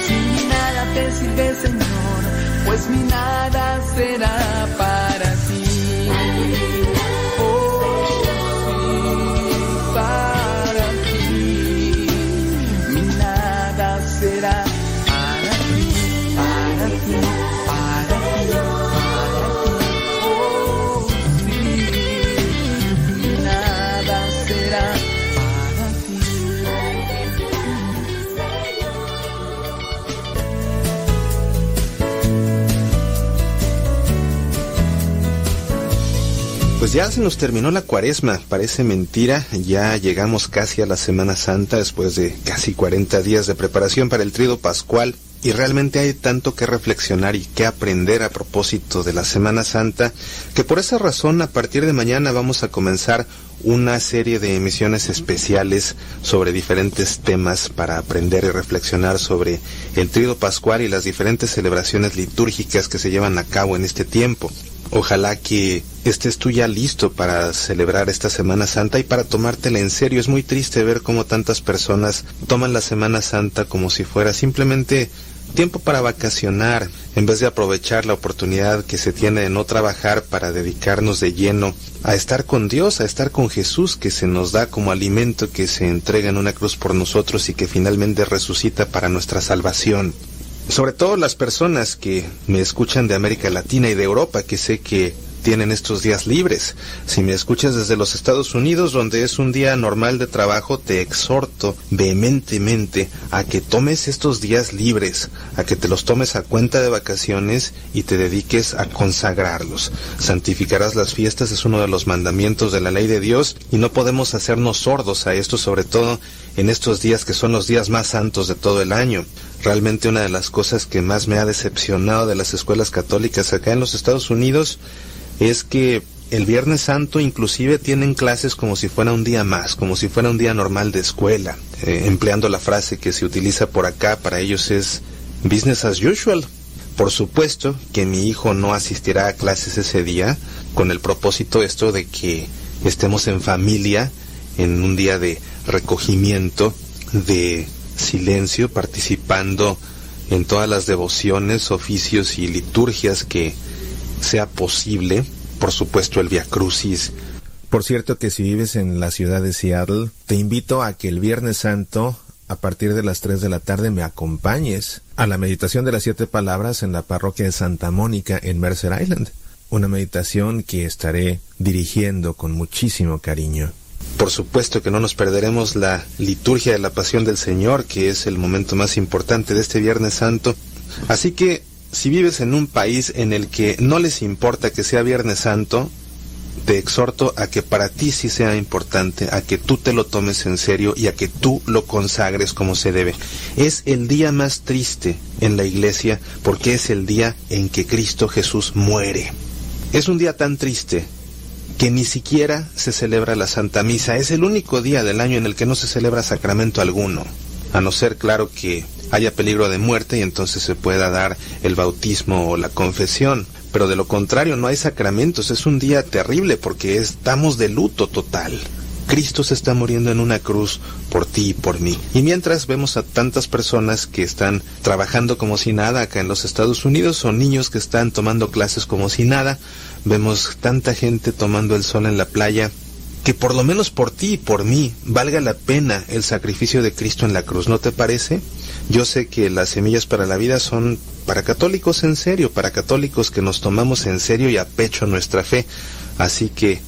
[SPEAKER 11] Si mi nada te sirve, Señor, pues mi nada será para
[SPEAKER 12] ya se nos terminó la cuaresma, parece mentira, ya llegamos casi a la Semana Santa después de casi 40 días de preparación para el trido pascual y realmente hay tanto que reflexionar y que aprender a propósito de la Semana Santa que por esa razón a partir de mañana vamos a comenzar una serie de emisiones especiales sobre diferentes temas para aprender y reflexionar sobre el trido pascual y las diferentes celebraciones litúrgicas que se llevan a cabo en este tiempo. Ojalá que estés tú ya listo para celebrar esta Semana Santa y para tomártela en serio. Es muy triste ver cómo tantas personas toman la Semana Santa como si fuera simplemente tiempo para vacacionar, en vez de aprovechar la oportunidad que se tiene de no trabajar para dedicarnos de lleno a estar con Dios, a estar con Jesús, que se nos da como alimento que se entrega en una cruz por nosotros y que finalmente resucita para nuestra salvación sobre todo las personas que me escuchan de América Latina y de Europa, que sé que tienen estos días libres. Si me escuchas desde los Estados Unidos, donde es un día normal de trabajo, te exhorto vehementemente a que tomes estos días libres, a que te los tomes a cuenta de vacaciones y te dediques a consagrarlos. Santificarás las fiestas es uno de los mandamientos de la ley de Dios y no podemos hacernos sordos a esto, sobre todo en estos días que son los días más santos de todo el año. Realmente una de las cosas que más me ha decepcionado de las escuelas católicas acá en los Estados Unidos es que el Viernes Santo inclusive tienen clases como si fuera un día más, como si fuera un día normal de escuela, eh, empleando la frase que se utiliza por acá, para ellos es business as usual. Por supuesto que mi hijo no asistirá a clases ese día con el propósito esto de que estemos en familia en un día de recogimiento, de silencio, participando en todas las devociones, oficios y liturgias que sea posible, por supuesto el Via Crucis.
[SPEAKER 13] Por cierto que si vives en la ciudad de Seattle, te invito a que el Viernes Santo, a partir de las 3 de la tarde, me acompañes a la meditación de las siete palabras en la parroquia de Santa Mónica en Mercer Island. Una meditación que estaré dirigiendo con muchísimo cariño.
[SPEAKER 12] Por supuesto que no nos perderemos la liturgia de la Pasión del Señor, que es el momento más importante de este Viernes Santo. Así que si vives en un país en el que no les importa que sea Viernes Santo, te exhorto a que para ti sí sea importante, a que tú te lo tomes en serio y a que tú lo consagres como se debe. Es el día más triste en la iglesia porque es el día en que Cristo Jesús muere. Es un día tan triste que ni siquiera se celebra la Santa Misa. Es el único día del año en el que no se celebra sacramento alguno, a no ser claro que haya peligro de muerte y entonces se pueda dar el bautismo o la confesión. Pero de lo contrario no hay sacramentos, es un día terrible porque estamos de luto total. Cristo se está muriendo en una cruz por ti y por mí. Y mientras vemos a tantas personas que están trabajando como si nada acá en los Estados Unidos o niños que están tomando clases como si nada, vemos tanta gente tomando el sol en la playa, que por lo menos por ti y por mí valga la pena el sacrificio de Cristo en la cruz, ¿no te parece? Yo sé que las semillas para la vida son para católicos en serio, para católicos que nos tomamos en serio y a pecho nuestra fe. Así que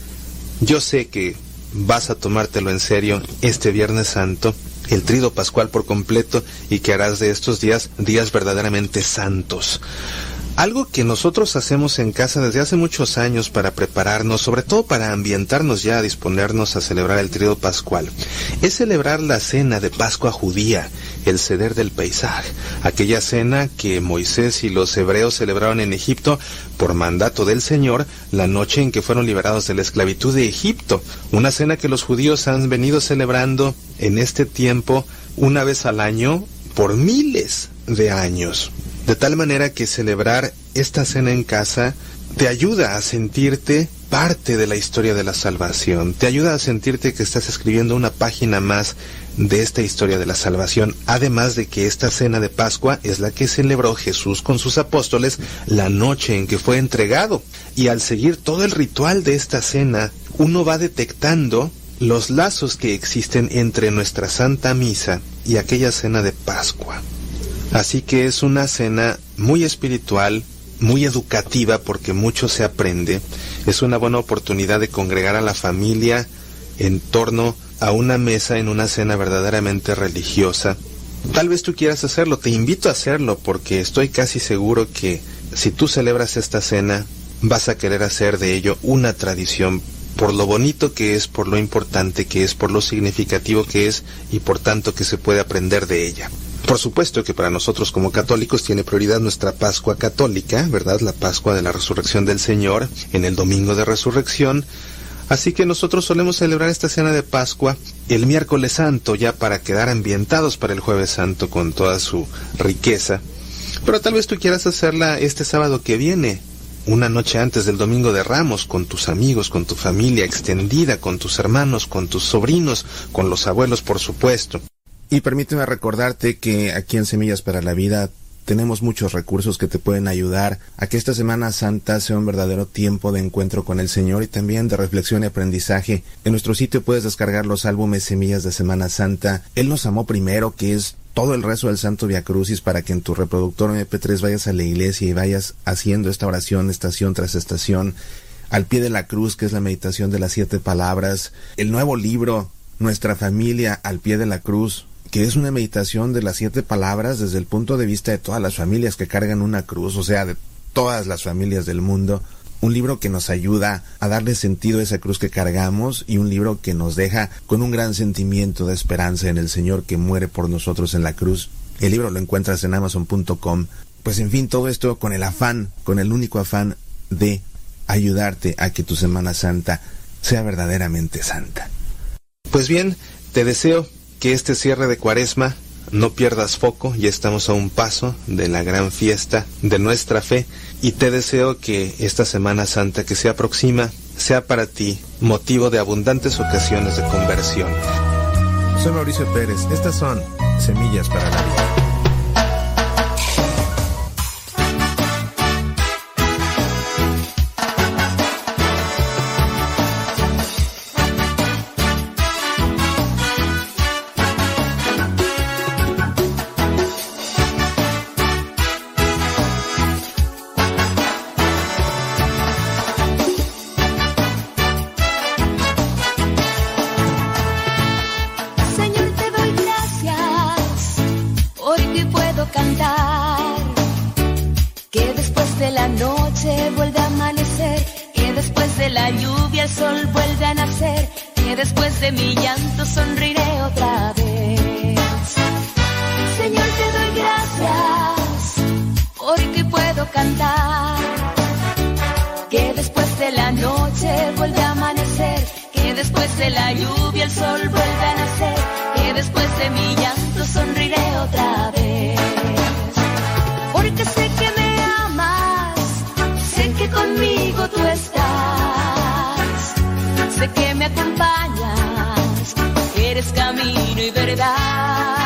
[SPEAKER 12] yo sé que vas a tomártelo en serio este Viernes Santo, el trido pascual por completo y que harás de estos días días verdaderamente santos. Algo que nosotros hacemos en casa desde hace muchos años para prepararnos, sobre todo para ambientarnos ya a disponernos a celebrar el trío pascual, es celebrar la cena de Pascua judía, el ceder del paisaje, aquella cena que Moisés y los hebreos celebraron en Egipto por mandato del Señor la noche en que fueron liberados de la esclavitud de Egipto, una cena que los judíos han venido celebrando en este tiempo una vez al año por miles de años. De tal manera que celebrar esta cena en casa te ayuda a sentirte parte de la historia de la salvación, te ayuda a sentirte que estás escribiendo una página más de esta historia de la salvación, además de que esta cena de Pascua es la que celebró Jesús con sus apóstoles la noche en que fue entregado. Y al seguir todo el ritual de esta cena, uno va detectando los lazos que existen entre nuestra Santa Misa y aquella cena de Pascua. Así que es una cena muy espiritual, muy educativa porque mucho se aprende. Es una buena oportunidad de congregar a la familia en torno a una mesa en una cena verdaderamente religiosa. Tal vez tú quieras hacerlo, te invito a hacerlo porque estoy casi seguro que si tú celebras esta cena vas a querer hacer de ello una tradición por lo bonito que es, por lo importante que es, por lo significativo que es y por tanto que se puede aprender de ella. Por supuesto que para nosotros como católicos tiene prioridad nuestra Pascua católica, ¿verdad? La Pascua de la Resurrección del Señor en el Domingo de Resurrección. Así que nosotros solemos celebrar esta cena de Pascua el miércoles santo ya para quedar ambientados para el jueves santo con toda su riqueza. Pero tal vez tú quieras hacerla este sábado que viene, una noche antes del Domingo de Ramos, con tus amigos, con tu familia extendida, con tus hermanos, con tus sobrinos, con los abuelos, por supuesto.
[SPEAKER 13] Y permíteme recordarte que aquí en Semillas para la Vida tenemos muchos recursos que te pueden ayudar a que esta Semana Santa sea un verdadero tiempo de encuentro con el Señor y también de reflexión y aprendizaje. En nuestro sitio puedes descargar los álbumes Semillas de Semana Santa. Él nos amó primero, que es todo el rezo del Santo Via Crucis para que en tu reproductor MP3 vayas a la iglesia y vayas haciendo esta oración estación tras estación al pie de la cruz, que es la meditación de las siete palabras, el nuevo libro, Nuestra familia al pie de la cruz, que es una meditación de las siete palabras desde el punto de vista de todas las familias que cargan una cruz, o sea, de todas las familias del mundo. Un libro que nos ayuda a darle sentido a esa cruz que cargamos y un libro que nos deja con un gran sentimiento de esperanza en el Señor que muere por nosotros en la cruz. El libro lo encuentras en amazon.com. Pues en fin, todo esto con el afán, con el único afán de ayudarte a que tu Semana Santa sea verdaderamente santa.
[SPEAKER 12] Pues bien, te deseo que este cierre de cuaresma no pierdas foco, ya estamos a un paso de la gran fiesta de nuestra fe y te deseo que esta Semana Santa que se aproxima sea para ti motivo de abundantes ocasiones de conversión.
[SPEAKER 13] Soy Mauricio Pérez, estas son Semillas para la Vida.
[SPEAKER 8] De la lluvia el sol vuelve a nacer. Que después de mi llanto sonriré otra vez. Porque sé que me amas. Sé que conmigo tú estás. Sé que me acompañas. Eres camino y verdad.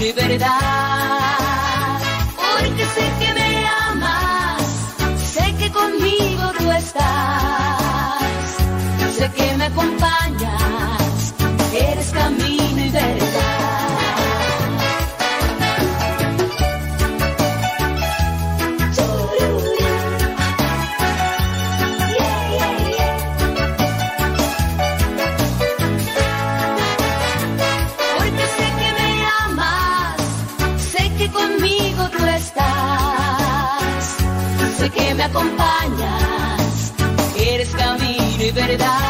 [SPEAKER 8] y verdad. Porque sé que me amas, sé que conmigo tú estás, sé que me acompañas, eres camino verdad.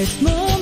[SPEAKER 14] Es momento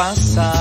[SPEAKER 10] veo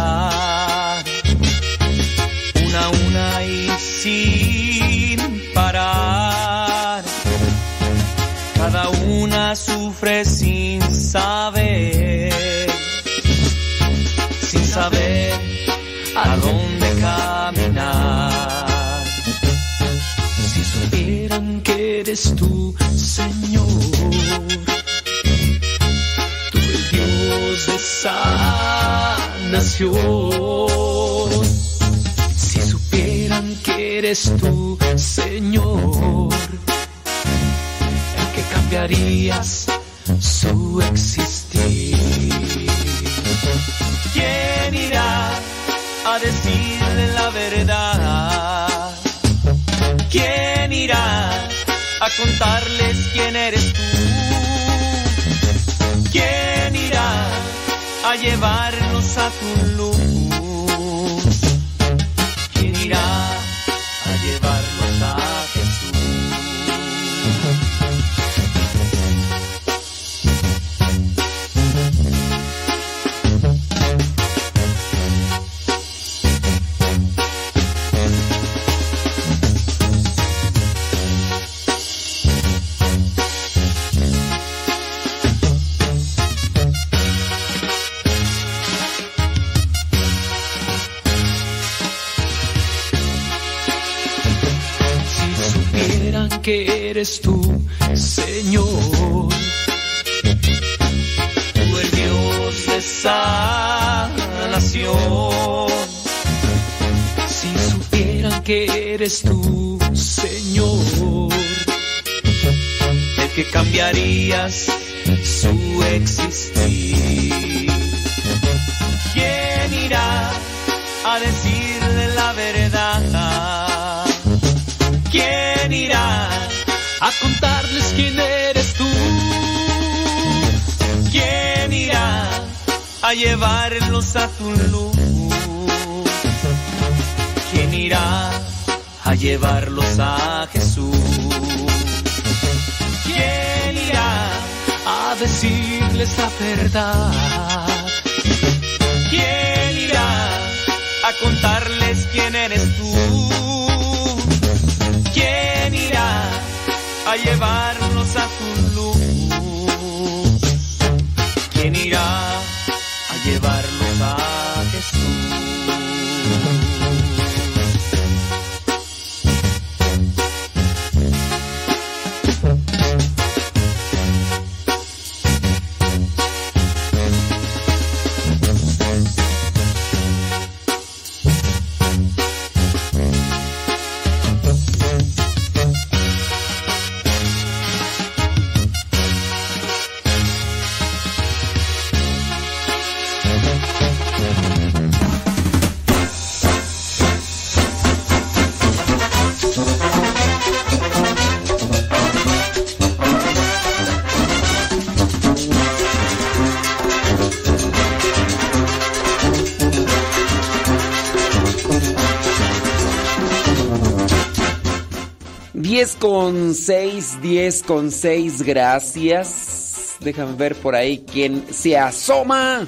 [SPEAKER 10] 6,
[SPEAKER 2] 10 con 6, gracias. Déjame ver por ahí quién se asoma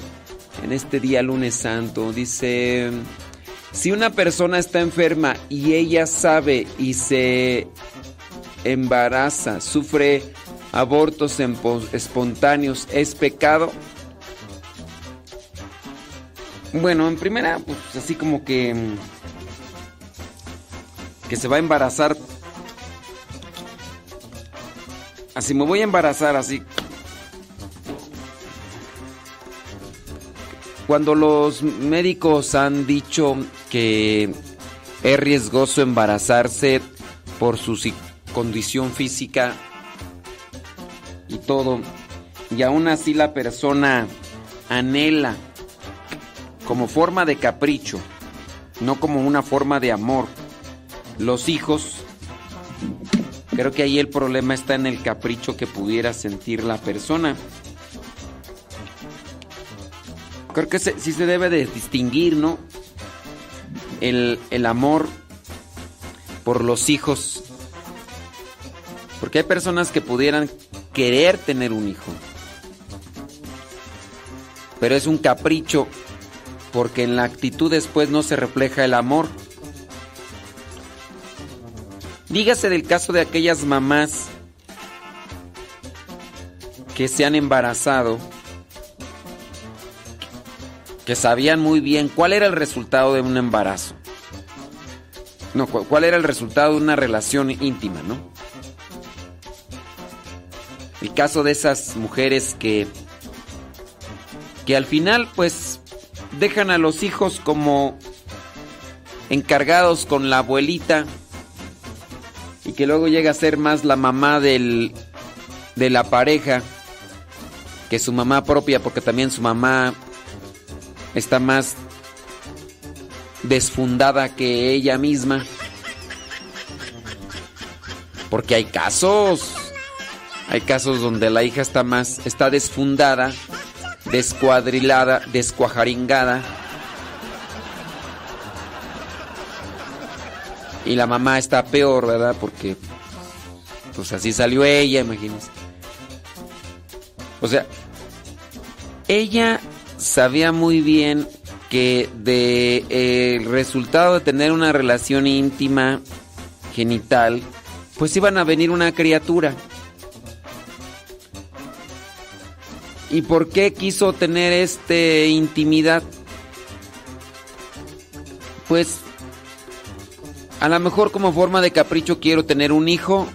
[SPEAKER 2] en este día lunes santo. Dice, si una persona está enferma y ella sabe y se embaraza, sufre abortos espontáneos, ¿es pecado? Bueno, en primera, pues así como que... que se va a embarazar Así me voy a embarazar, así. Cuando los médicos han dicho que es riesgoso embarazarse por su condición física y todo, y aún así la persona anhela como forma de capricho, no como una forma de amor. Los hijos, creo que ahí el problema está en el capricho que pudiera sentir la persona. Creo que se- sí se debe de distinguir, ¿no? El, el amor por los hijos. Porque hay personas que pudieran querer tener un hijo. Pero es un capricho porque en la actitud después no se refleja el amor. Dígase del caso de aquellas mamás que se han embarazado, que sabían muy bien cuál era el resultado de un embarazo. No, cu- cuál era el resultado de una relación íntima, ¿no? El caso de esas mujeres que que al final pues dejan a los hijos como encargados con la abuelita y que luego llega a ser más la mamá del de la pareja que su mamá propia porque también su mamá está más desfundada que ella misma porque hay casos hay casos donde la hija está más está desfundada descuadrilada, descuajaringada. Y la mamá está peor, ¿verdad? Porque pues así salió ella, imagínense. O sea, ella sabía muy bien que de eh, el resultado de tener una relación íntima genital, pues iban a venir una criatura. ¿Y por qué quiso tener este intimidad? Pues a lo mejor como forma de capricho quiero tener un hijo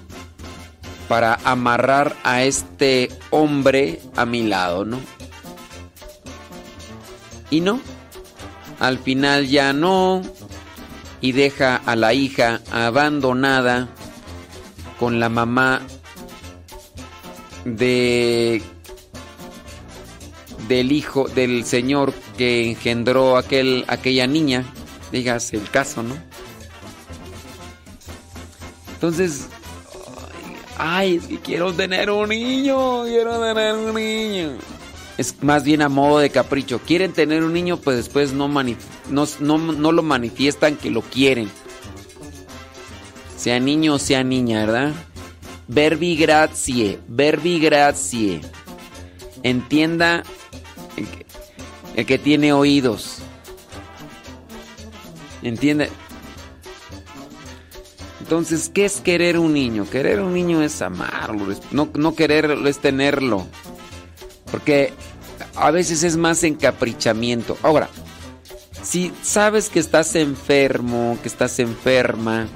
[SPEAKER 2] para amarrar a este hombre a mi lado, ¿no? Y no, al final ya no, y deja a la hija abandonada con la mamá de del hijo del señor que engendró aquel aquella niña, digas el caso, ¿no? Entonces, ay, es que quiero tener un niño, quiero tener un niño. Es más bien a modo de capricho. Quieren tener un niño, pues después no, no, no, no lo manifiestan que lo quieren. Sea niño o sea niña, ¿verdad? Verbi grazie, verbi grazie. Entienda el que, el que tiene oídos. ¿Entiende? Entonces, ¿qué es querer un niño? Querer un niño es amarlo, no, no quererlo es tenerlo. Porque a veces es más encaprichamiento. Ahora, si sabes que estás enfermo, que estás enferma,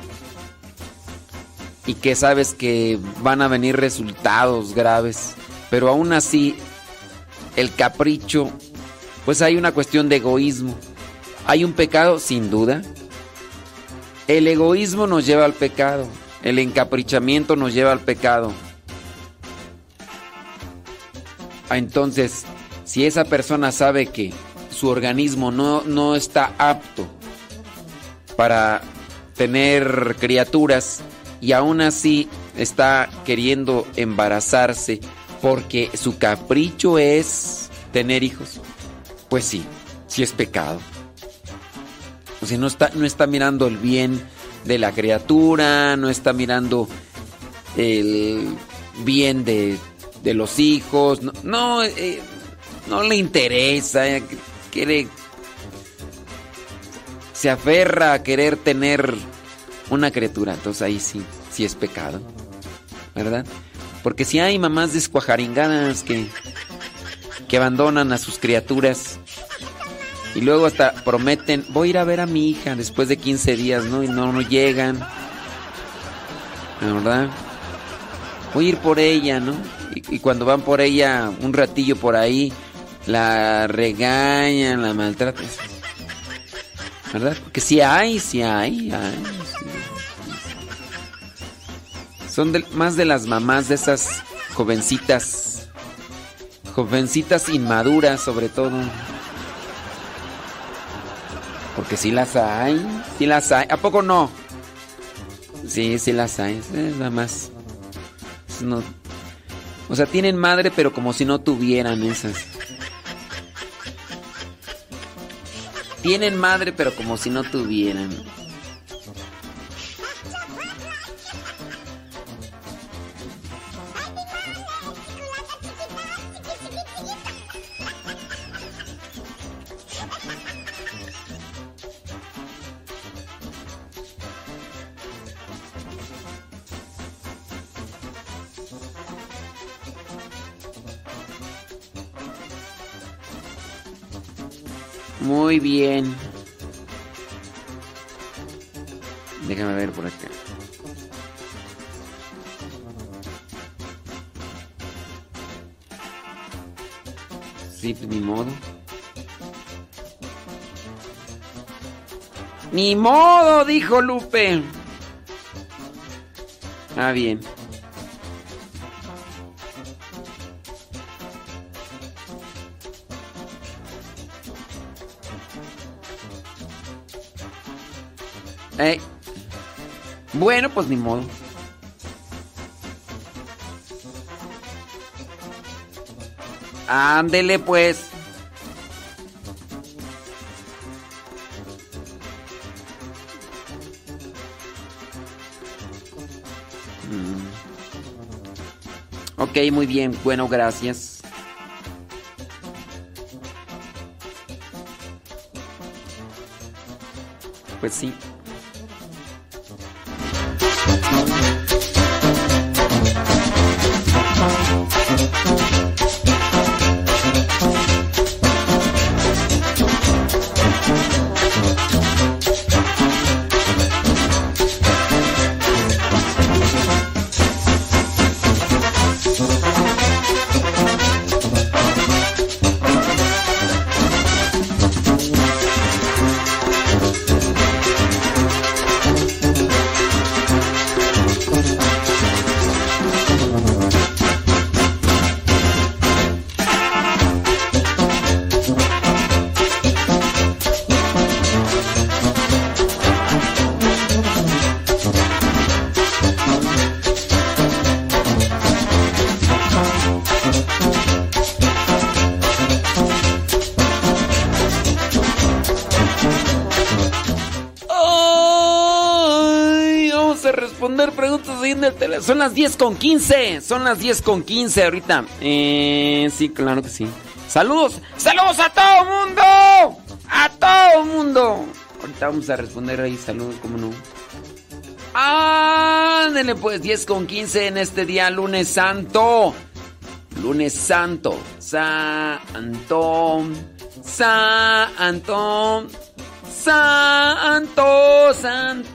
[SPEAKER 2] y que sabes que van a venir resultados graves, pero aún así el capricho, pues hay una cuestión de egoísmo. Hay un pecado, sin duda. El egoísmo nos lleva al pecado, el encaprichamiento nos lleva al pecado. Ah, Entonces, si esa persona sabe que su organismo no, no está apto para tener criaturas y aún así está queriendo embarazarse porque su capricho es tener hijos, pues sí, sí es pecado. O sea, no está, no está mirando el bien de la criatura, no está mirando el bien de, de los hijos, no, no, eh, le interesa, eh, quiere, se aferra a querer tener una criatura, entonces ahí sí, sí es pecado, ¿verdad? Porque si hay mamás descuajaringadas que, que abandonan a sus criaturas y luego hasta prometen, voy a ir a ver a mi hija después de 15 días, ¿no? Y no, no llegan, ¿la ¿verdad? Voy a ir por ella, ¿no? Y, cuando van por ella un ratillo por ahí, la regañan, la maltratan. ¿Verdad? Porque si hay, si hay, hay. sí. Son más de las mamás de esas jovencitas Jovencitas inmaduras, sobre todo. Porque sí las hay, sí las hay. ¿A poco no? Sí, sí las hay. Es nada más. No- O sea, tienen madre, pero como si no tuvieran esas. Tienen madre, pero como si no tuvieran. Muy bien. Déjame ver por acá. Sí, pues, ni modo. Ni modo, dijo Lupe. Ah, bien. Eh, Bueno, pues ni modo. Ándele pues. Mm. Ok, muy bien. Bueno, gracias. Pues sí. Son las 10 con 15. Son las 10 con 15 ahorita. Eh, sí, claro que sí. Saludos. Saludos a todo mundo. A todo mundo. Ahorita vamos a responder ahí. Saludos, cómo no. Ándale pues, 10 con 15 en este día, lunes santo. Lunes santo. Santo. Santo. Santo. Santo.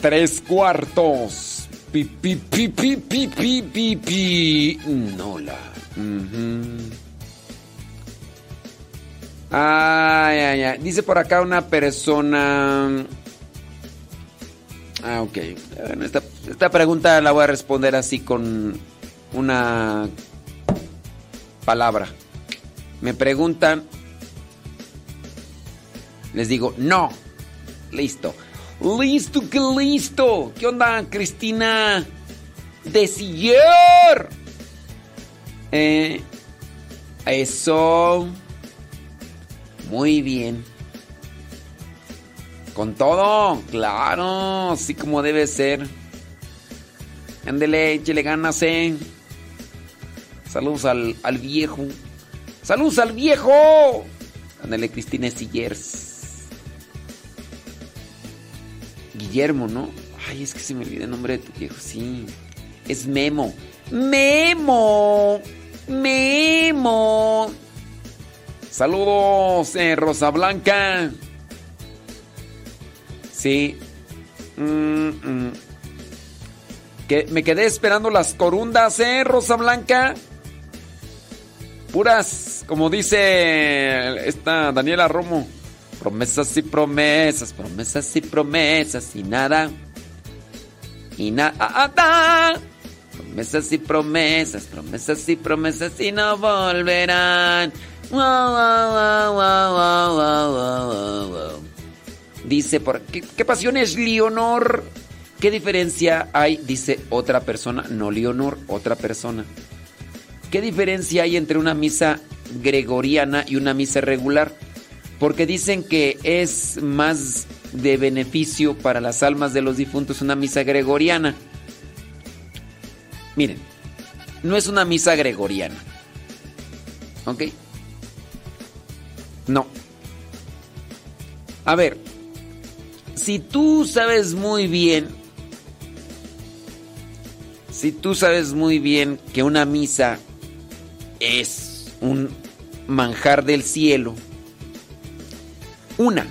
[SPEAKER 2] Tres cuartos. Pi, pi, pi, pi, pi, pi. Nola. Ay, ay, ay. Dice por acá una persona. Ah, ok. Esta pregunta la voy a responder así con una palabra. Me preguntan. Les digo, no. Listo. Listo, que listo. ¿Qué onda, Cristina? De siller. Eh, eso. Muy bien. Con todo, claro, así como debe ser. Ándele, échele ganas, eh. Saludos al, al viejo. ¡Saludos al viejo! Ándele, Cristina Sillers. Guillermo, ¿no? Ay, es que se me olvida el nombre de tu viejo. Sí. Es Memo. ¡Memo! ¡Memo! Saludos, eh, Rosa Blanca. Sí. Mm, mm. Que me quedé esperando las corundas, ¿eh, Rosa Blanca? Puras, como dice esta Daniela Romo. Promesas y promesas, promesas y promesas y nada. Y nada. Promesas y promesas, promesas y promesas y no volverán. Dice por ¿qué, qué pasión es Leonor? ¿Qué diferencia hay? Dice otra persona, no Leonor, otra persona. ¿Qué diferencia hay entre una misa gregoriana y una misa regular? Porque dicen que es más de beneficio para las almas de los difuntos una misa gregoriana. Miren, no es una misa gregoriana. ¿Ok? No. A ver, si tú sabes muy bien, si tú sabes muy bien que una misa es un manjar del cielo, una,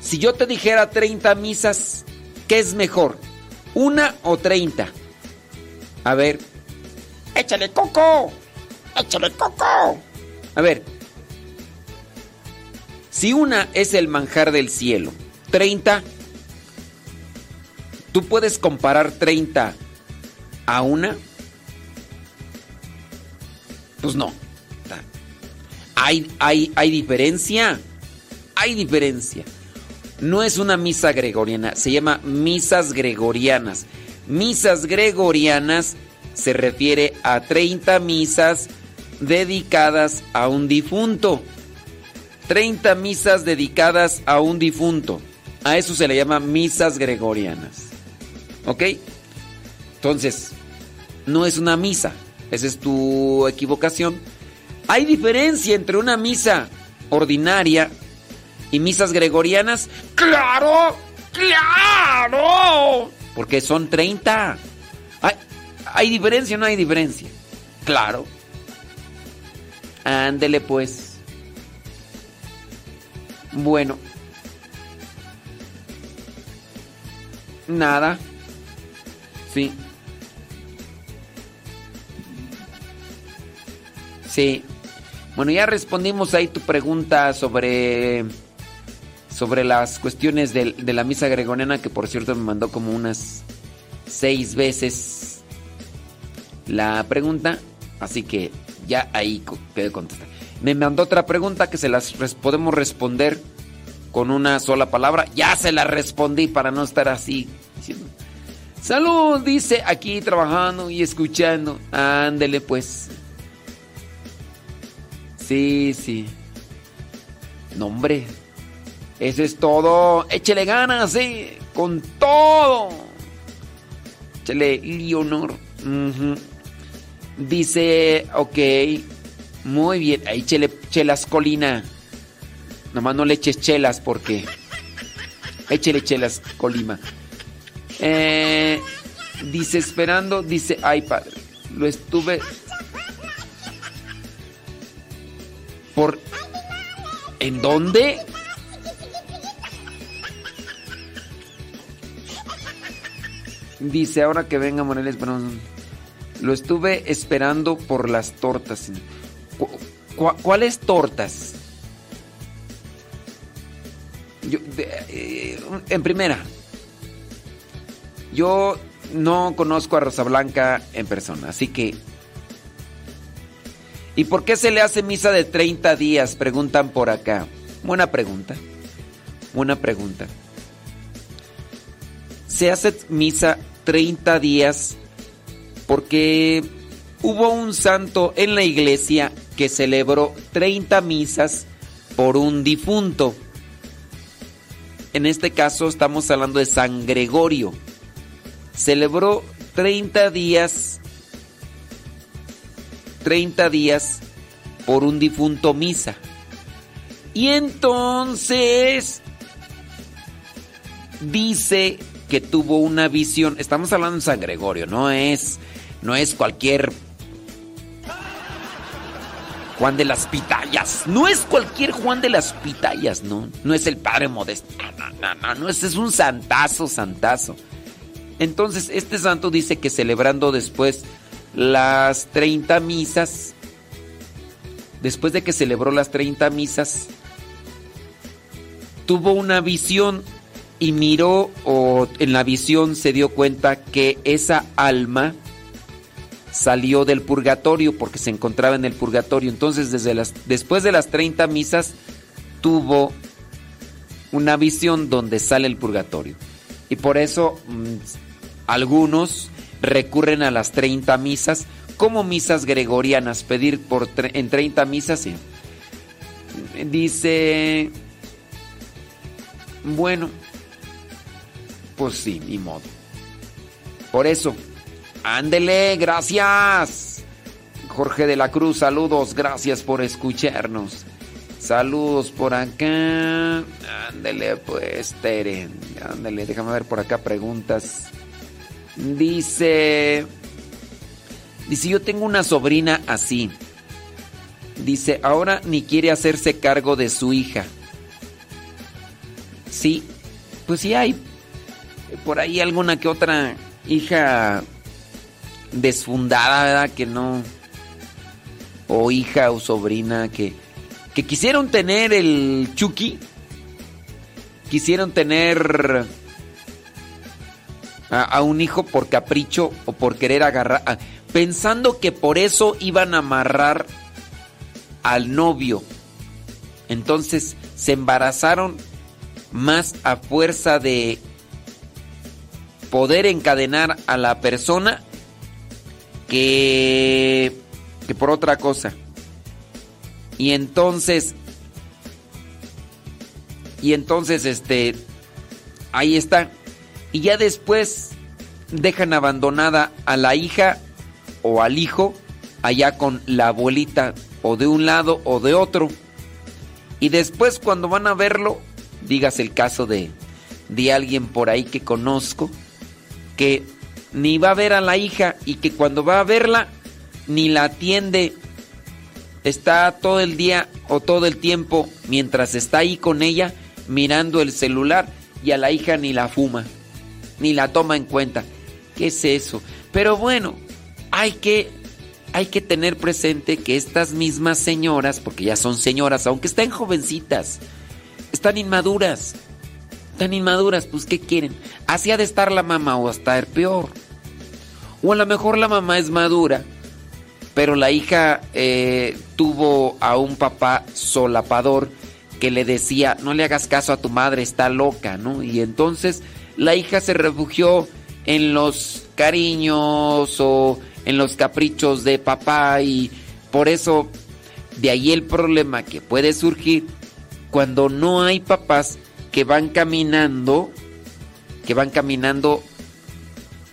[SPEAKER 2] si yo te dijera 30 misas, ¿qué es mejor? ¿Una o 30? A ver, échale coco, échale coco. A ver, si una es el manjar del cielo, 30, ¿tú puedes comparar 30 a una? Pues no. Hay, hay, hay diferencia. Hay diferencia. No es una misa gregoriana, se llama misas gregorianas. Misas gregorianas se refiere a 30 misas dedicadas a un difunto. 30 misas dedicadas a un difunto. A eso se le llama misas gregorianas. ¿Ok? Entonces, no es una misa. Esa es tu equivocación. Hay diferencia entre una misa ordinaria y misas gregorianas. ¡Claro! ¡Claro! Porque son 30. ¿Hay, ¿hay diferencia o no hay diferencia? Claro. Ándele pues. Bueno. Nada. Sí. Sí. Bueno, ya respondimos ahí tu pregunta sobre sobre las cuestiones de, de la misa gregoriana que por cierto me mandó como unas seis veces la pregunta, así que ya ahí quedé contestar. Me mandó otra pregunta que se las podemos responder con una sola palabra. Ya se la respondí para no estar así. Salud, dice aquí trabajando y escuchando. Ándele pues. Sí, sí. No, hombre. Eso es todo. Échele ganas, sí. Con todo. Échele Leonor. Dice, ok. Muy bien. Ahí chele, chelas colina. Nomás no le eches chelas porque. Échele chelas colima. Eh, dice esperando. Dice, ay padre. Lo estuve. Por. ¿En dónde? Dice, ahora que venga Moreles, pero lo estuve esperando por las tortas. ¿Cu- cu- ¿Cuáles tortas? Yo, eh, en primera, yo no conozco a Rosa Blanca en persona, así que... ¿Y por qué se le hace misa de 30 días? Preguntan por acá. Buena pregunta. Buena pregunta. Se hace misa 30 días porque hubo un santo en la iglesia que celebró 30 misas por un difunto. En este caso estamos hablando de San Gregorio. Celebró 30 días 30 días por un difunto misa. Y entonces dice que tuvo una visión. Estamos hablando de San Gregorio, no es no es cualquier Juan de las Pitayas. No es cualquier Juan de las Pitayas, no. No es el padre modesto. No, no, no, no. Es un santazo, santazo. Entonces, este santo dice que celebrando después las 30 misas, después de que celebró las 30 misas, tuvo una visión y miró o en la visión se dio cuenta que esa alma salió del purgatorio porque se encontraba en el purgatorio. Entonces, desde las, después de las 30 misas, tuvo una visión donde sale el purgatorio. Y por eso mm, algunos recurren a las 30 misas como misas gregorianas, pedir por en 30 misas. sí. Dice, bueno, pues sí, ni modo. Por eso, ándele, gracias. Jorge de la Cruz, saludos, gracias por escucharnos. Saludos por acá. Ándele, pues, Tere. Ándele, déjame ver por acá preguntas. Dice. Dice, yo tengo una sobrina así. Dice, ahora ni quiere hacerse cargo de su hija. Sí, pues sí hay por ahí alguna que otra hija desfundada. Que no. O hija o sobrina que, que quisieron tener el Chucky. Quisieron tener a, un hijo por capricho o por querer agarrar. pensando que por eso iban a amarrar al novio. Entonces se embarazaron más a fuerza de poder encadenar a la persona que, que por otra cosa. Y entonces, y entonces, este, ahí está. Y ya después dejan abandonada a la hija o al hijo allá con la abuelita o de un lado o de otro. Y después cuando van a verlo, digas el caso de, de alguien por ahí que conozco, que ni va a ver a la hija y que cuando va a verla ni la atiende. Está todo el día o todo el tiempo mientras está ahí con ella mirando el celular y a la hija ni la fuma, ni la toma en cuenta. ¿Qué es eso? Pero bueno, hay que hay que tener presente que estas mismas señoras, porque ya son señoras, aunque estén jovencitas, están inmaduras. Inmaduras, pues ¿qué quieren? Así ha de estar la mamá o hasta el peor. O a lo mejor la mamá es madura, pero la hija eh, tuvo a un papá solapador que le decía, no le hagas caso a tu madre, está loca, ¿no? Y entonces la hija se refugió en los cariños o en los caprichos de papá y por eso de ahí el problema que puede surgir cuando no hay papás que van caminando, que van caminando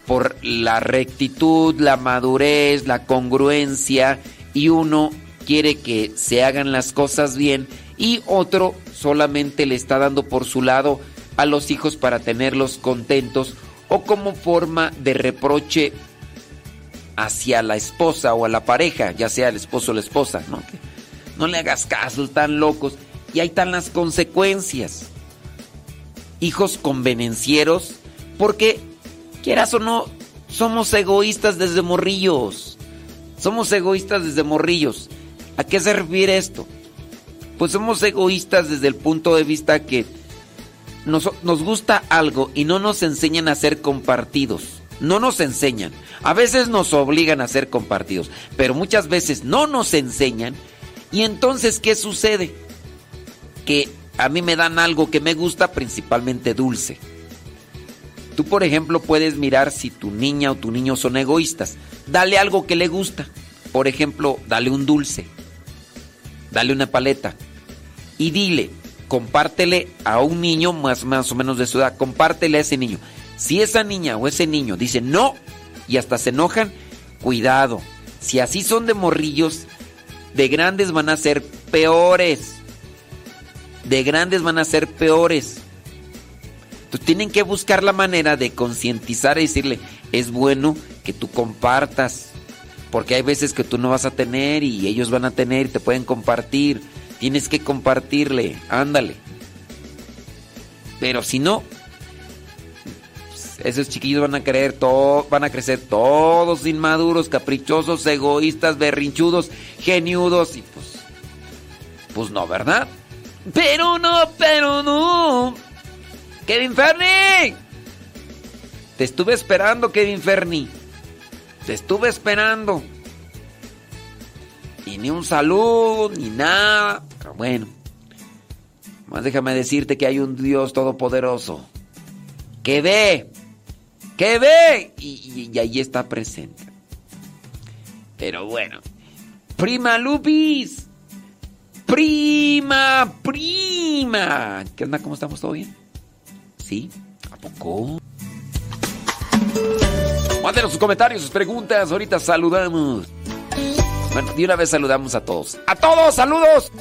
[SPEAKER 2] por la rectitud, la madurez, la congruencia y uno quiere que se hagan las cosas bien y otro solamente le está dando por su lado a los hijos para tenerlos contentos o como forma de reproche hacia la esposa o a la pareja, ya sea el esposo o la esposa, ¿no? No le hagas caso, están locos. Y ahí están las consecuencias. Hijos convenencieros, porque quieras o no, somos egoístas desde morrillos. Somos egoístas desde morrillos. ¿A qué se refiere esto? Pues somos egoístas desde el punto de vista que nos, nos gusta algo y no nos enseñan a ser compartidos. No nos enseñan. A veces nos obligan a ser compartidos, pero muchas veces no nos enseñan. Y entonces, ¿qué sucede? Que a mí me dan algo que me gusta, principalmente dulce. Tú, por ejemplo, puedes mirar si tu niña o tu niño son egoístas. Dale algo que le gusta. Por ejemplo, dale un dulce. Dale una paleta. Y dile, compártele a un niño más, más o menos de su edad, compártele a ese niño. Si esa niña o ese niño dice no y hasta se enojan, cuidado. Si así son de morrillos, de grandes van a ser peores. De grandes van a ser peores. Entonces tienen que buscar la manera de concientizar y decirle, es bueno que tú compartas. Porque hay veces que tú no vas a tener y ellos van a tener y te pueden compartir. Tienes que compartirle, ándale. Pero si no, esos chiquillos van a creer van a crecer todos inmaduros, caprichosos, egoístas, berrinchudos, geniudos y pues pues no, ¿verdad? Pero no, pero no. Kevin Ferni. Te estuve esperando, Kevin Ferni. Te estuve esperando. Y ni un saludo, ni nada. Pero bueno. Más déjame decirte que hay un Dios todopoderoso. Que ve. Que ve. Y, y ahí está presente. Pero bueno. Prima Lupis. Prima, prima. ¿Qué onda? ¿Cómo estamos? ¿Todo bien? ¿Sí? ¿A poco? Mándenos sus comentarios, sus preguntas. Ahorita saludamos. Bueno, de una vez saludamos a todos. ¡A todos! ¡Saludos!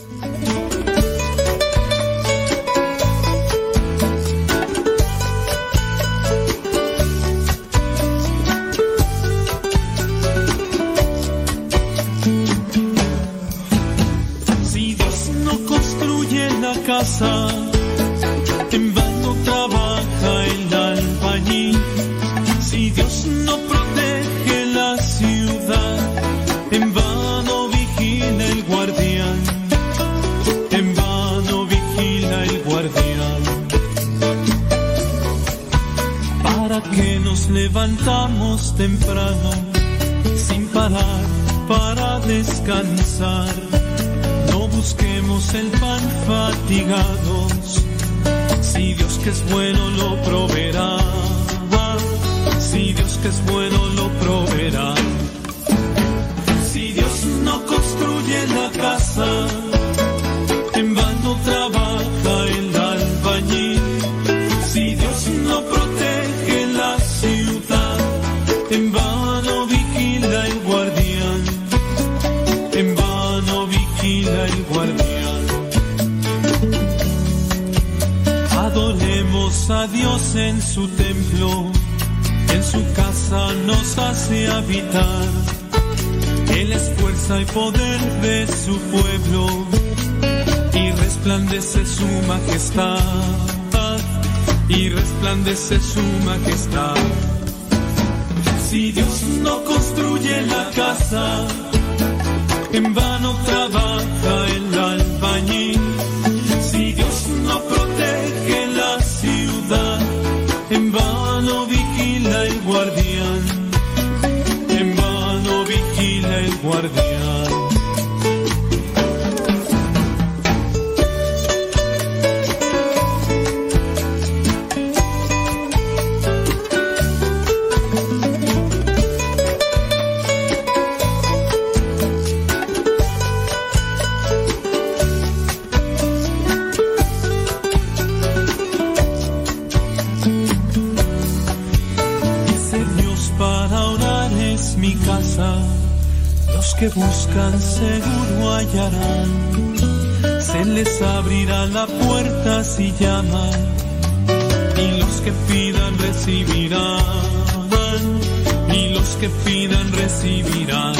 [SPEAKER 15] Levantamos temprano, sin parar, para descansar? No busquemos el pan fatigados, si Dios que es bueno lo proveerá. Si Dios que es bueno lo proveerá. Si Dios no construye la casa, en vano trabaja el
[SPEAKER 3] A Dios en su templo, en su casa nos hace habitar. Él es fuerza y poder de su pueblo y resplandece su majestad. Y resplandece su majestad. Si Dios no construye la casa, en vano trabaja el albañil. Si Dios no En vano vigila el guardián, en vano vigila el guardián. buscan seguro hallarán. Se les abrirá la puerta si llaman, y los que pidan recibirán, y los que pidan recibirán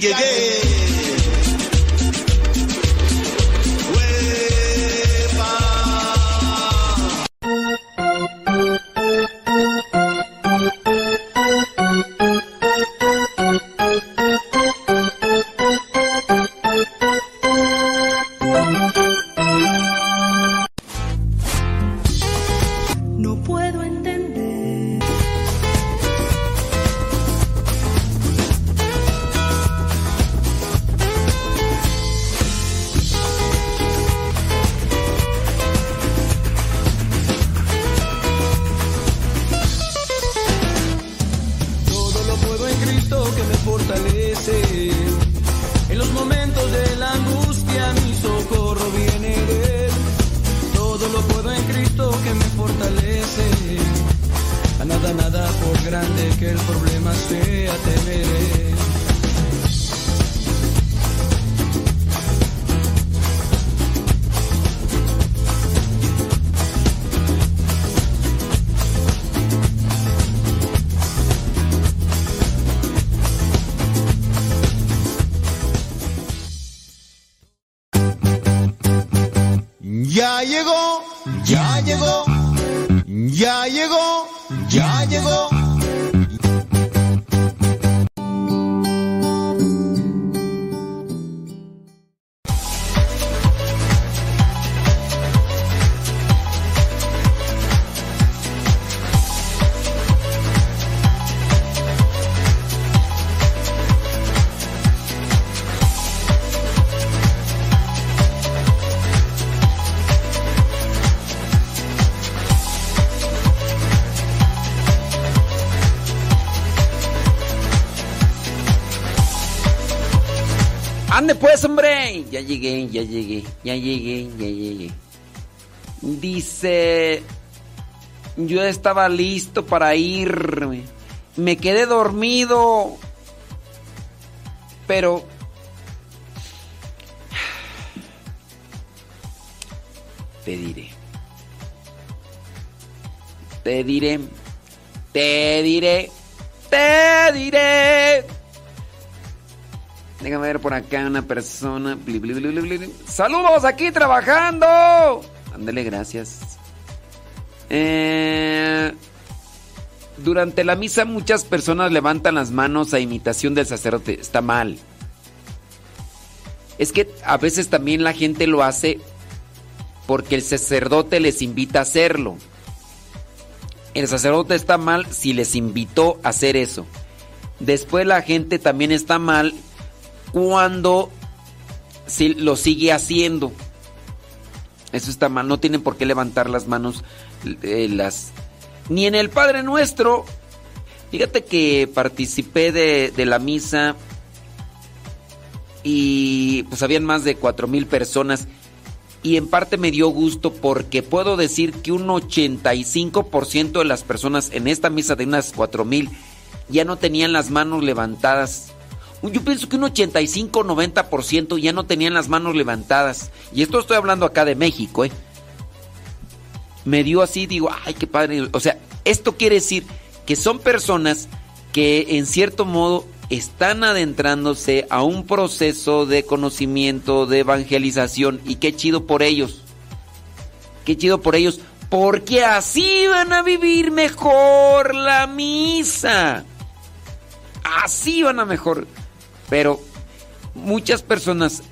[SPEAKER 1] Yeah. Pues,
[SPEAKER 2] hombre. Ya llegué, ya llegué, ya llegué, ya llegué. Dice, yo estaba listo para irme. Me quedé dormido. Pero... Te diré. Te diré. Te diré. Por acá una persona. ¡Saludos aquí trabajando! Ándale, gracias. Eh, durante la misa muchas personas levantan las manos a imitación del sacerdote. Está mal. Es que a veces también la gente lo hace porque el sacerdote les invita a hacerlo. El sacerdote está mal si les invitó a hacer eso. Después la gente también está mal cuando si lo sigue haciendo. Eso está mal, no tienen por qué levantar las manos eh, las ni en el Padre Nuestro. Fíjate que participé de, de la misa y pues habían más de cuatro mil personas y en parte me dio gusto porque puedo decir que un 85% de las personas en esta misa de unas cuatro mil ya no tenían las manos levantadas. Yo pienso que un 85-90% ya no tenían las manos levantadas. Y esto estoy hablando acá de México, ¿eh? Me dio así, digo, ay, qué padre. O sea, esto quiere decir que son personas que en cierto modo están adentrándose a un proceso de conocimiento, de evangelización. Y qué chido por ellos. Qué chido por ellos. Porque así van a vivir mejor la misa. Así van a mejor. Pero muchas personas,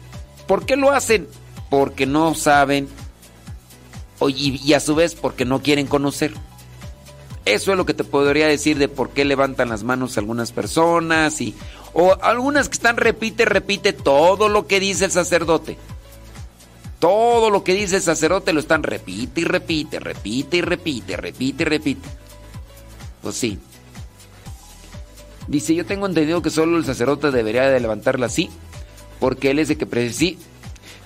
[SPEAKER 2] ¿por qué lo hacen? Porque no saben y, a su vez porque no quieren conocer. Eso es lo que te podría decir de por qué levantan las manos algunas personas y o algunas que están repite, repite todo lo que dice el sacerdote. Todo lo que dice el sacerdote lo están repite y repite, repite y repite, repite y repite. Pues sí. Dice, yo tengo entendido que solo el sacerdote debería de levantarla así, porque él es de que sí.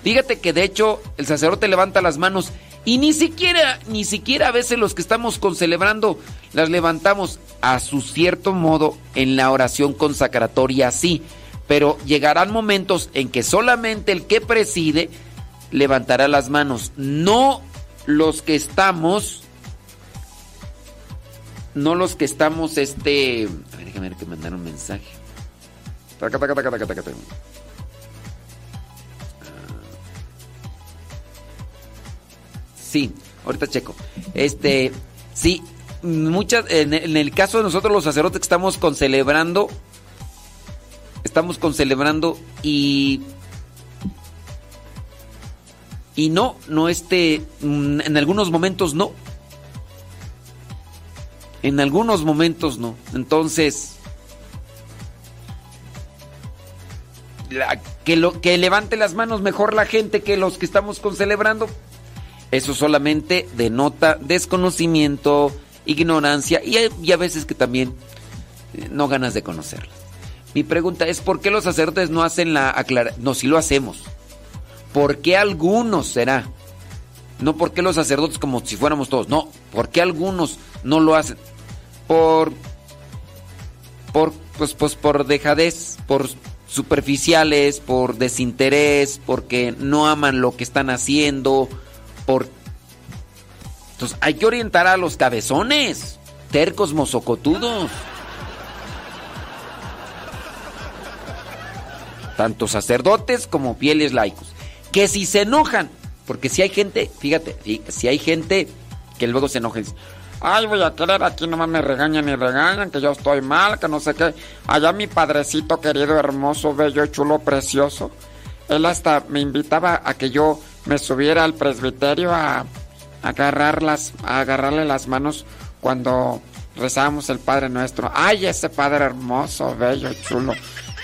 [SPEAKER 2] Fíjate que de hecho el sacerdote levanta las manos y ni siquiera, ni siquiera a veces los que estamos concelebrando las levantamos a su cierto modo en la oración consacratoria, sí. Pero llegarán momentos en que solamente el que preside levantará las manos, no los que estamos, no los que estamos, este, déjame ver que mandaron un mensaje. Taca, taca, taca, taca, taca, taca. Sí, ahorita checo. Este, sí, muchas, en, el caso de nosotros los sacerdotes que estamos concelebrando, estamos concelebrando y y no, no este, en algunos momentos no. En algunos momentos no. Entonces, que, lo, que levante las manos mejor la gente que los que estamos concelebrando. Eso solamente denota desconocimiento, ignorancia y, a veces que también eh, no ganas de conocerlas. Mi pregunta es, ¿por qué los sacerdotes no hacen la aclaración? No, si lo hacemos. ¿Por qué algunos será? No porque los sacerdotes como si fuéramos todos. No, ¿por qué algunos no lo hacen? Por por pues, pues por dejadez, por superficiales, por desinterés, porque no aman lo que están haciendo, por entonces hay que orientar a los cabezones, tercos mozocotudos. Tanto sacerdotes como fieles laicos. Que si se enojan, porque si hay gente, fíjate, si hay gente que luego se enoja y dice, Ay, voy a querer, aquí nomás me regañan y regañan, que yo estoy mal, que no sé qué. Allá mi padrecito querido, hermoso, bello, chulo, precioso. Él hasta me invitaba a que yo me subiera al presbiterio a, agarrarlas, a agarrarle las manos cuando rezábamos el Padre Nuestro. Ay, ese Padre hermoso, bello, chulo,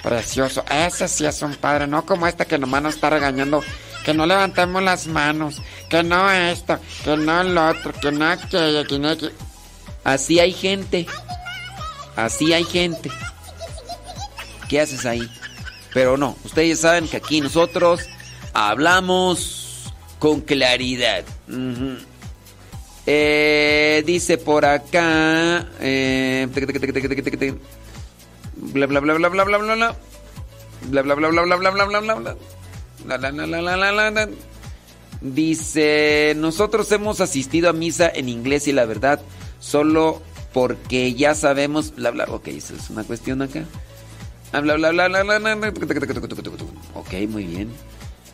[SPEAKER 2] precioso. Ese sí es un Padre, no como este que nomás nos está regañando que no levantemos las manos, que no esto, que no lo otro, que no aquello, que no aquello. Así hay gente. Así hay gente. ¿Qué haces ahí? Pero no, ustedes saben que aquí nosotros hablamos con claridad. Ujú. Eh, dice por acá. eh, bla bla bla bla bla bla bla bla. Bla bla bla bla bla bla bla bla bla bla. La, Dice, nosotros hemos asistido a misa en inglés y la verdad, solo porque ya sabemos, bla, ok, eso es una cuestión acá. Ah, bla, bla, bla, bla, bla. Ok, muy bien.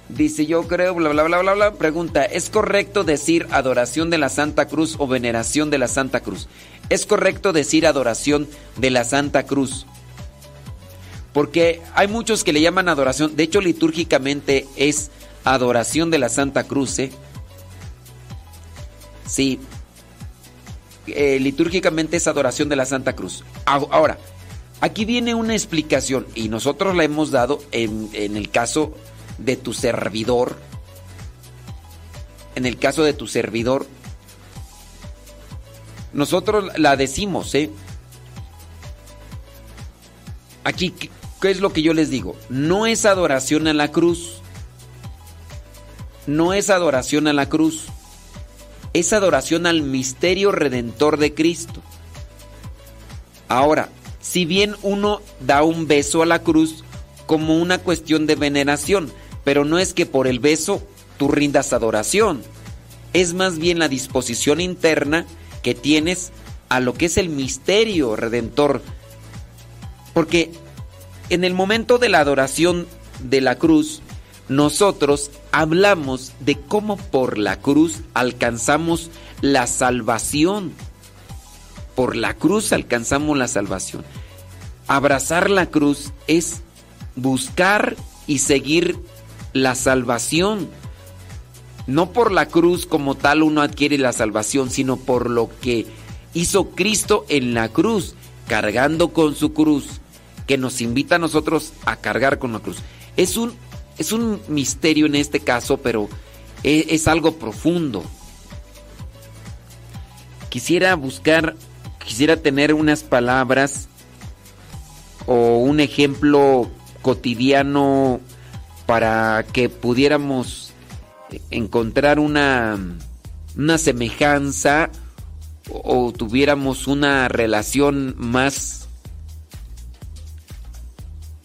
[SPEAKER 2] Dice, yo creo, bla, bla, bla, bla, bla. Pregunta, ¿es correcto decir adoración de la Santa Cruz o veneración de la Santa Cruz? ¿Es correcto decir adoración de la Santa Cruz? Porque hay muchos que le llaman adoración. De hecho, litúrgicamente es adoración de la Santa Cruz. ¿eh? Sí. Eh, litúrgicamente es adoración de la Santa Cruz. Ah, Ahora, aquí viene una explicación y nosotros la hemos dado en, en el caso de tu servidor. En el caso de tu servidor. Nosotros la decimos, ¿eh? Aquí, ¿qué qué es lo que yo les digo? No es adoración a la cruz. No es adoración a la cruz. Es adoración al misterio redentor de Cristo. Ahora, si bien uno da un beso a la cruz como una cuestión de veneración, pero no es que por el beso tú rindas adoración. Es más bien la disposición interna que tienes a lo que es el misterio redentor. Porque en el momento de la adoración de la cruz, nosotros hablamos de cómo por la cruz alcanzamos la salvación. Por la cruz alcanzamos la salvación. Abrazar la cruz es buscar y seguir la salvación. No por la cruz como tal uno adquiere la salvación, sino por lo que hizo Cristo en la cruz, cargando con su cruz, que nos invita a nosotros a cargar con la cruz. Es un, es un misterio en este caso, pero es, es algo profundo. Quisiera buscar, quisiera tener unas palabras o un ejemplo cotidiano para que pudiéramos encontrar una, una semejanza o tuviéramos una relación más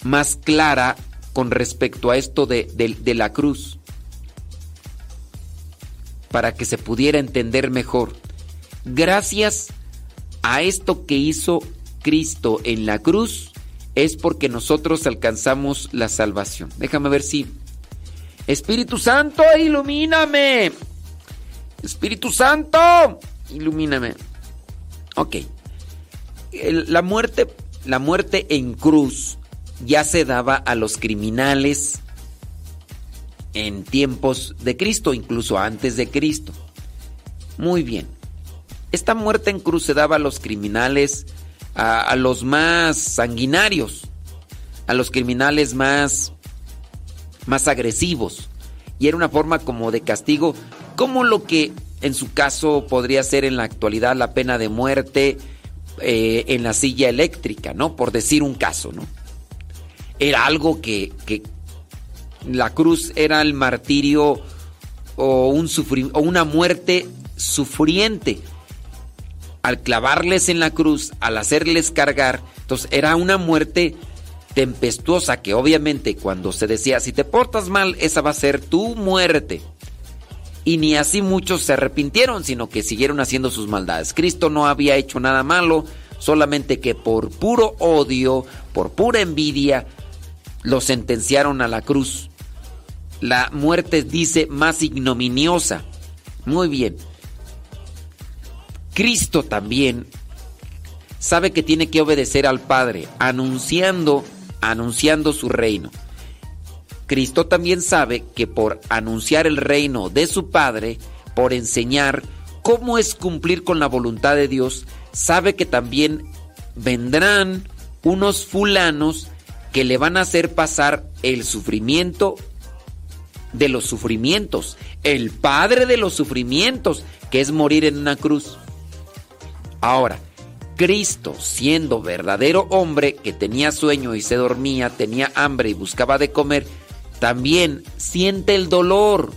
[SPEAKER 2] más clara con respecto a esto de, de- la cruz para que se pudiera entender mejor. Gracias a esto que hizo Cristo en la cruz es porque nosotros alcanzamos la salvación. Déjame ver si... Espíritu Santo, ilumíname. Espíritu Santo, ilumíname. Ok. La muerte, la muerte en cruz ya se daba a los criminales en tiempos de Cristo, incluso antes de Cristo. Muy bien. Esta muerte en cruz se daba a los criminales, a, los más sanguinarios, a los criminales más, más agresivos. Y era una forma como de castigo, como lo que en su caso podría ser en la actualidad la pena de muerte eh, en la silla eléctrica, ¿no? Por decir un caso, ¿no? Era algo que, que la cruz era el martirio o, un o una muerte sufriente. al clavarles en la cruz, al hacerles cargar, entonces era una muerte tempestuosa que obviamente cuando se decía, si te portas mal, esa va a ser tu muerte. Y ni así muchos se arrepintieron, sino que siguieron haciendo sus maldades. Cristo no había hecho nada malo, solamente que por puro odio, por pura envidia, lo sentenciaron a la cruz. La muerte dice más ignominiosa. Muy bien. Cristo también sabe que tiene que obedecer al Padre, anunciando, anunciando su reino. Cristo también sabe que por anunciar el reino de su Padre, por enseñar cómo es cumplir con la voluntad de Dios, sabe que también vendrán unos fulanos que le van a hacer pasar el sufrimiento de los sufrimientos, el padre de los sufrimientos, que es morir en una cruz. Ahora, Cristo, siendo verdadero hombre que tenía sueño y se dormía, tenía hambre y buscaba de comer, también siente el dolor,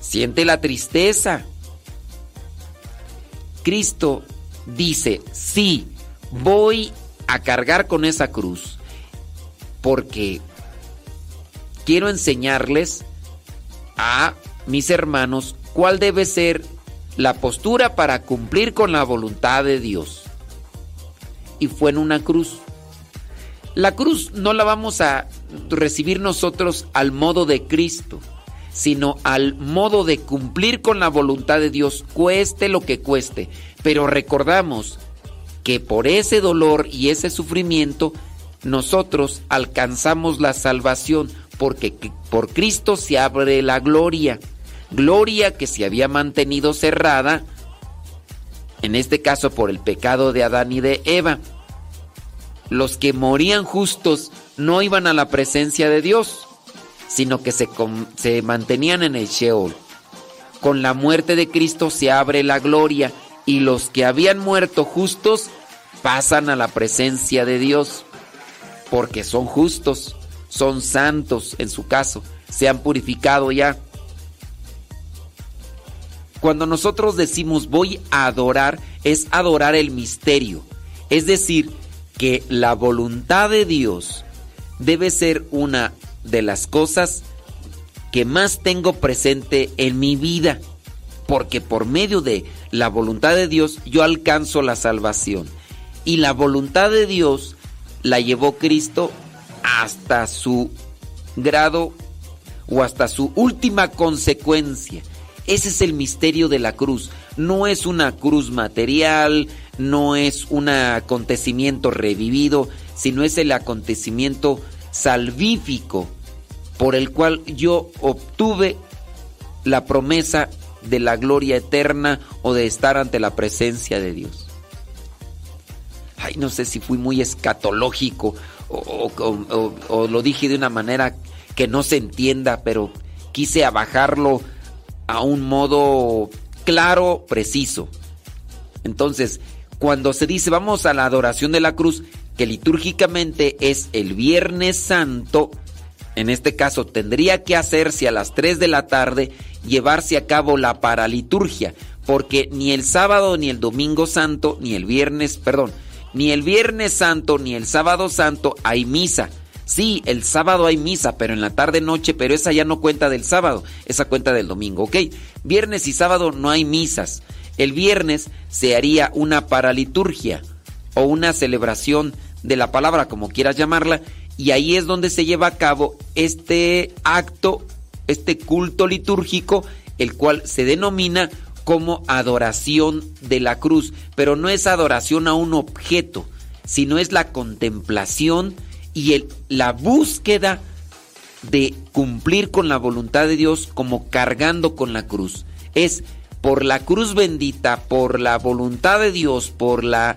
[SPEAKER 2] siente la tristeza. Cristo dice, sí, voy a cargar con esa cruz, porque quiero enseñarles a mis hermanos cuál debe ser la postura para cumplir con la voluntad de Dios. Y fue en una cruz. La cruz no la vamos a recibir nosotros al modo de Cristo, sino al modo de cumplir con la voluntad de Dios, cueste lo que cueste. Pero recordamos que por ese dolor y ese sufrimiento, nosotros alcanzamos la salvación, porque por Cristo se abre la gloria. Gloria que se había mantenido cerrada, en este caso por el pecado de Adán y de Eva. Los que morían justos no iban a la presencia de Dios, sino que se, mantenían en el Sheol. Con la muerte de Cristo se abre la gloria y los que habían muerto justos pasan a la presencia de Dios, porque son justos, son santos en su caso, se han purificado ya. Cuando nosotros decimos voy a adorar, es adorar el misterio. Es decir, que la voluntad de Dios debe ser una de las cosas que más tengo presente en mi vida. Porque por medio de la voluntad de Dios yo alcanzo la salvación. Y la voluntad de Dios la llevó Cristo hasta su grado o hasta su última consecuencia. Ese es el misterio de la cruz. No es una cruz material, no es un acontecimiento revivido, sino es el acontecimiento salvífico por el cual yo obtuve la promesa de la gloria eterna o de estar ante la presencia de Dios. Ay, no sé si fui muy escatológico o, lo dije de una manera que no se entienda, pero quise abajarlo a un modo claro, preciso. Entonces, cuando se dice vamos a la adoración de la cruz, que litúrgicamente es el Viernes Santo, en este caso tendría que hacerse a las 3 de la tarde, llevarse a cabo la paraliturgia, porque ni el sábado, ni el domingo santo, ni el viernes, perdón, ni el viernes santo, ni el sábado santo hay misa. Sí, el sábado hay misa, pero en la tarde noche, pero esa ya no cuenta del sábado, esa cuenta del domingo, ¿ok? Viernes y sábado no hay misas. El viernes se haría una paraliturgia o una celebración de la palabra, como quieras llamarla, y ahí es donde se lleva a cabo este acto, este culto litúrgico, el cual se denomina como adoración de la cruz, pero no es adoración a un objeto, sino es la contemplación y la búsqueda de cumplir con la voluntad de Dios como cargando con la cruz. Es por la cruz bendita, por la voluntad de Dios, por la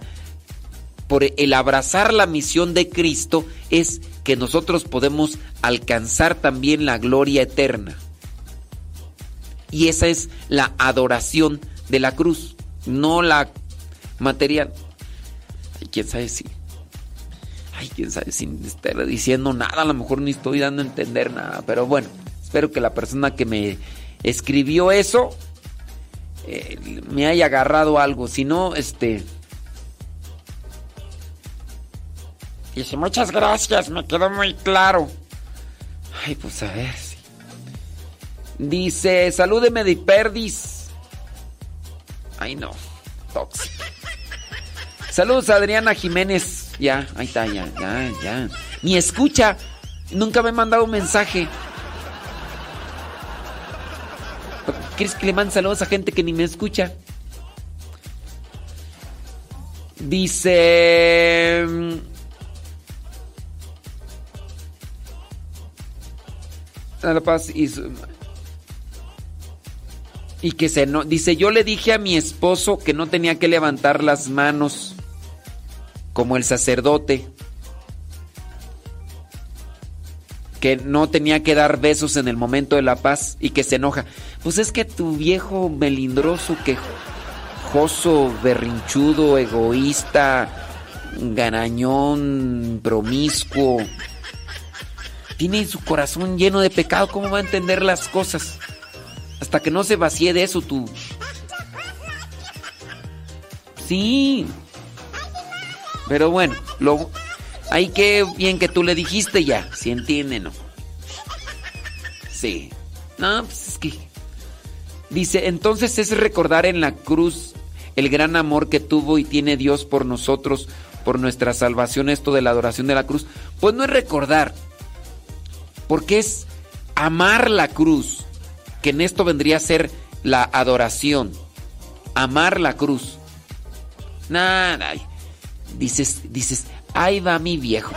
[SPEAKER 2] por el abrazar la misión de Cristo es que nosotros podemos alcanzar también la gloria eterna. Y esa es la adoración de la cruz, no la material. Ay, quién sabe si. Ay, quién sabe sin estar diciendo nada. A lo mejor ni estoy dando a entender nada. Pero bueno, espero que la persona que me escribió eso eh, me haya agarrado algo. Si no, este.
[SPEAKER 5] Dice, muchas gracias, me quedó muy claro.
[SPEAKER 2] Ay, pues a ver. Dice, salúdeme de Perdis. Ay, no. Tóxico. Saludos a Adriana Jiménez. Ya, ahí está, ya, ya, ya. Ni escucha. Nunca me ha mandado un mensaje. ¿Quieres que le mande saludos a gente que ni me escucha? Dice... mm, La Paz y su- y que se no dice yo le dije a mi esposo que no tenía que levantar las manos como el sacerdote que no tenía que dar besos en el momento de la paz y que se enoja pues es que tu viejo melindroso quejoso berrinchudo egoísta ganañón promiscuo tiene su corazón lleno de pecado, ¿cómo va a entender las cosas? Hasta que no se vacíe de eso tú. Sí. Pero bueno, lo ahí que bien que tú le dijiste ya, si entiende, ¿no? Sí. No, pues es que dice, entonces es recordar en la cruz el gran amor que tuvo y tiene Dios por nosotros, por nuestra salvación, esto de la adoración de la cruz. Pues no es recordar, porque es amar la cruz, que en esto vendría a ser la adoración. Amar la cruz. Nada. Dices, dices, ahí va mi viejo.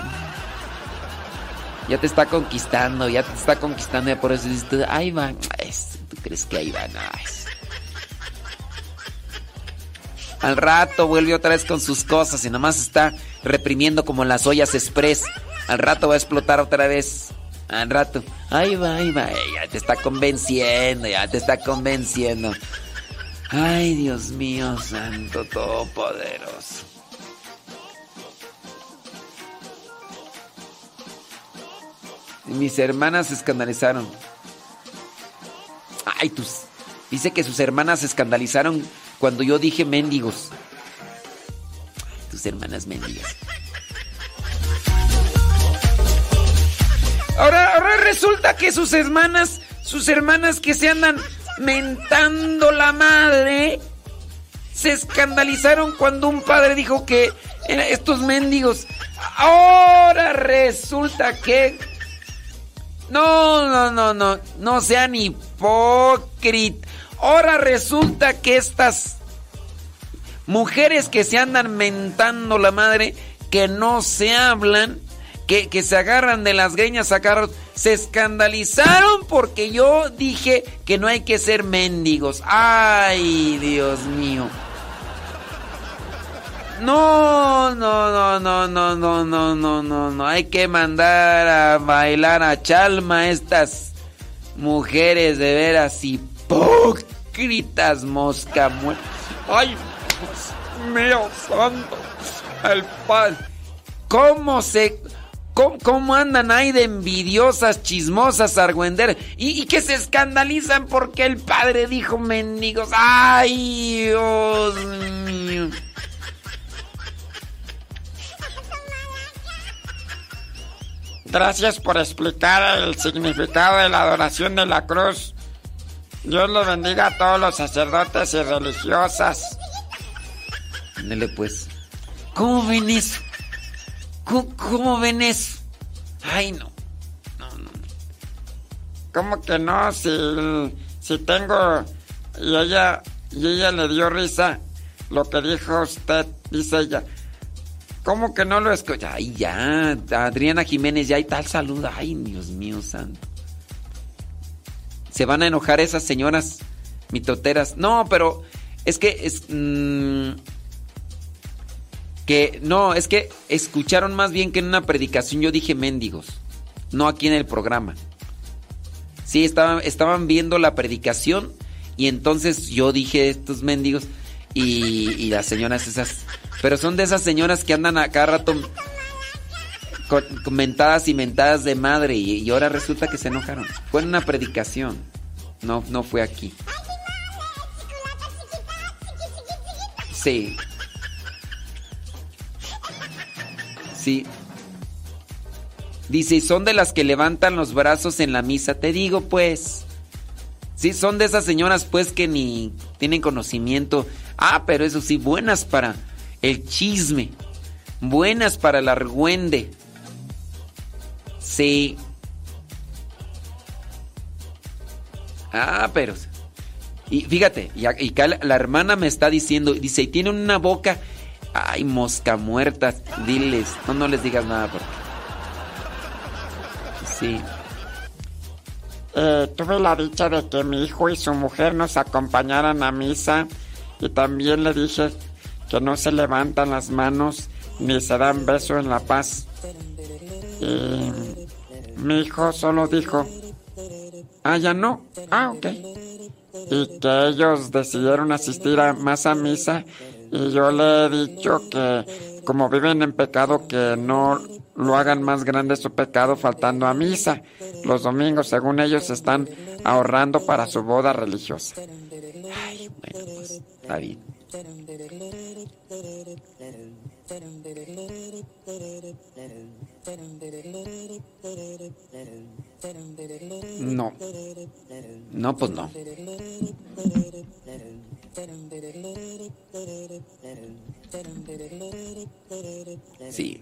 [SPEAKER 2] Ya te está conquistando, ya te está conquistando, y por eso dices, ahí va. ¿Tú crees que ahí va? Al rato vuelve otra vez con sus cosas y nomás está reprimiendo como las ollas express. Al rato va a explotar otra vez. Al rato. Ahí va, ahí va. Ya te está convenciendo, ya te está convenciendo. Ay, Dios mío, Santo Todopoderoso. Mis hermanas se escandalizaron. Ay, tus. Dice que sus hermanas se escandalizaron cuando yo dije mendigos. Tus hermanas mendigas. Ahora, resulta que sus hermanas, sus hermanas que se andan mentando la madre, se escandalizaron cuando un padre dijo que estos mendigos. Ahora resulta que no, no, no, no, no sean hipócritas. Ahora resulta que estas mujeres que se andan mentando la madre, que no se hablan, que, se agarran de las greñas a carros, se escandalizaron porque yo dije que no hay que ser mendigos. Ay, Dios mío. No, no, no, no, no, no, no, no, no, no. Hay que mandar a bailar a Chalma estas mujeres de veras hipócritas, mosca muerta. Ay, Dios mío, santo. El padre. ¿Cómo se.? ¿Cómo, cómo andan ahí de envidiosas, chismosas, argüenderas? Y, y que se escandalizan porque el padre dijo mendigos. ¡Ay, Dios mío!
[SPEAKER 5] Gracias por explicar el significado de la adoración de la cruz. Dios le bendiga a todos los sacerdotes y religiosas.
[SPEAKER 2] Ándele pues. ¿Cómo ven eso? ¿Cómo, ven eso? Ay, no.
[SPEAKER 5] ¿Cómo que no? Si, si tengo... Y ella, y ella le dio risa lo que dijo usted, dice ella.
[SPEAKER 2] ¿Cómo que no lo escucha? Ay, ya. Adriana Jiménez, ya hay tal salud. Ay, Dios mío santo. Se van a enojar esas señoras mitoteras. No, pero es que es. mm, que no, es que escucharon más bien que en una predicación yo dije mendigos. No aquí en el programa. Sí, estaban, estaban viendo la predicación y entonces yo dije estos mendigos y, y las señoras esas. Pero son de esas señoras que andan a cada rato con, con mentadas y mentadas de madre y, y ahora resulta que se enojaron. Fue en una predicación. No, no fue aquí. Sí. Sí. Dice, son de las que levantan los brazos en la misa. Te digo, pues. Sí, son de esas señoras, pues, que ni tienen conocimiento. Ah, pero eso sí, buenas para el chisme. Buenas para el argüende. Sí. Ah, pero... Y fíjate, y, y acá la, la hermana me está diciendo, dice, y tiene una boca... Ay, mosca muerta. Diles, no, no les digas nada porque... Sí.
[SPEAKER 5] Eh, tuve la dicha de que mi hijo y su mujer nos acompañaran a misa y también le dije que no se levantan las manos ni se dan beso en la paz. Y mi hijo solo dijo, ah, ya no, ah, ok. Y que ellos decidieron asistir a más a misa y yo le he dicho que como viven en pecado que no lo hagan más grande su pecado faltando a misa. Los domingos, según ellos, están ahorrando para su boda religiosa.
[SPEAKER 2] Ay, bueno, pues, bien. No. No, pues no. Sí.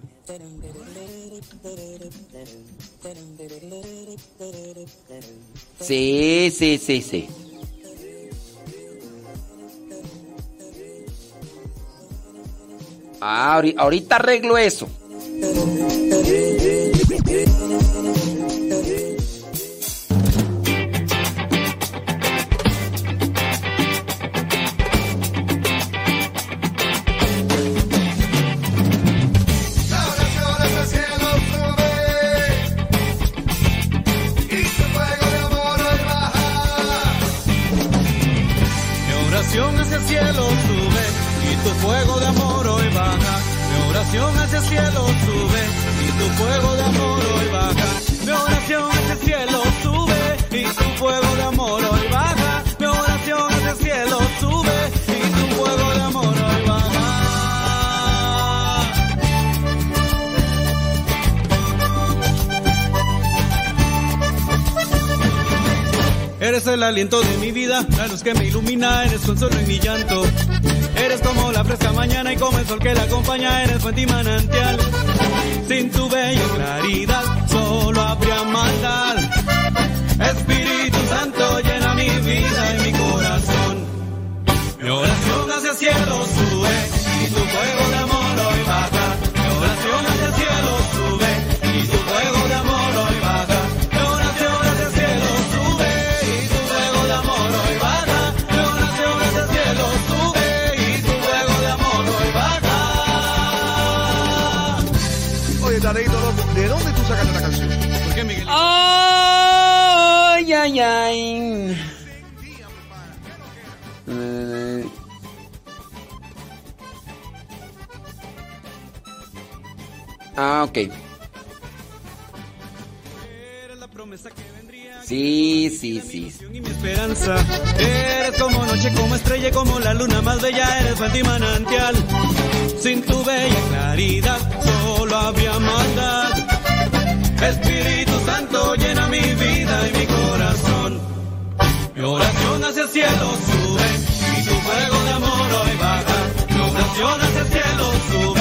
[SPEAKER 2] Sí, sí, sí, sí. Ah, ahori- ahorita arreglo eso.
[SPEAKER 15] Aliento de mi vida, la luz que me ilumina, eres consuelo en mi llanto. Eres como la fresca mañana y como el sol que la acompaña, eres fuente y manantial. Sin tu bella claridad, solo habría maldad. Espíritu Santo llena mi vida y mi corazón. Mi oración hacia el cielo sube y tu fuego de amor hoy baja. Mi oración hacia
[SPEAKER 2] Ah, ok. Sí, sí, sí.
[SPEAKER 15] y mi esperanza. Eres como noche, como estrella, como la luna más bella, eres fuente manantial. Sin tu bella claridad, solo habría maldad. Espíritu Santo llena mi vida y mi corazón. Mi oración hacia el cielo sube y tu fuego de amor hoy baja. Mi oración hacia el cielo sube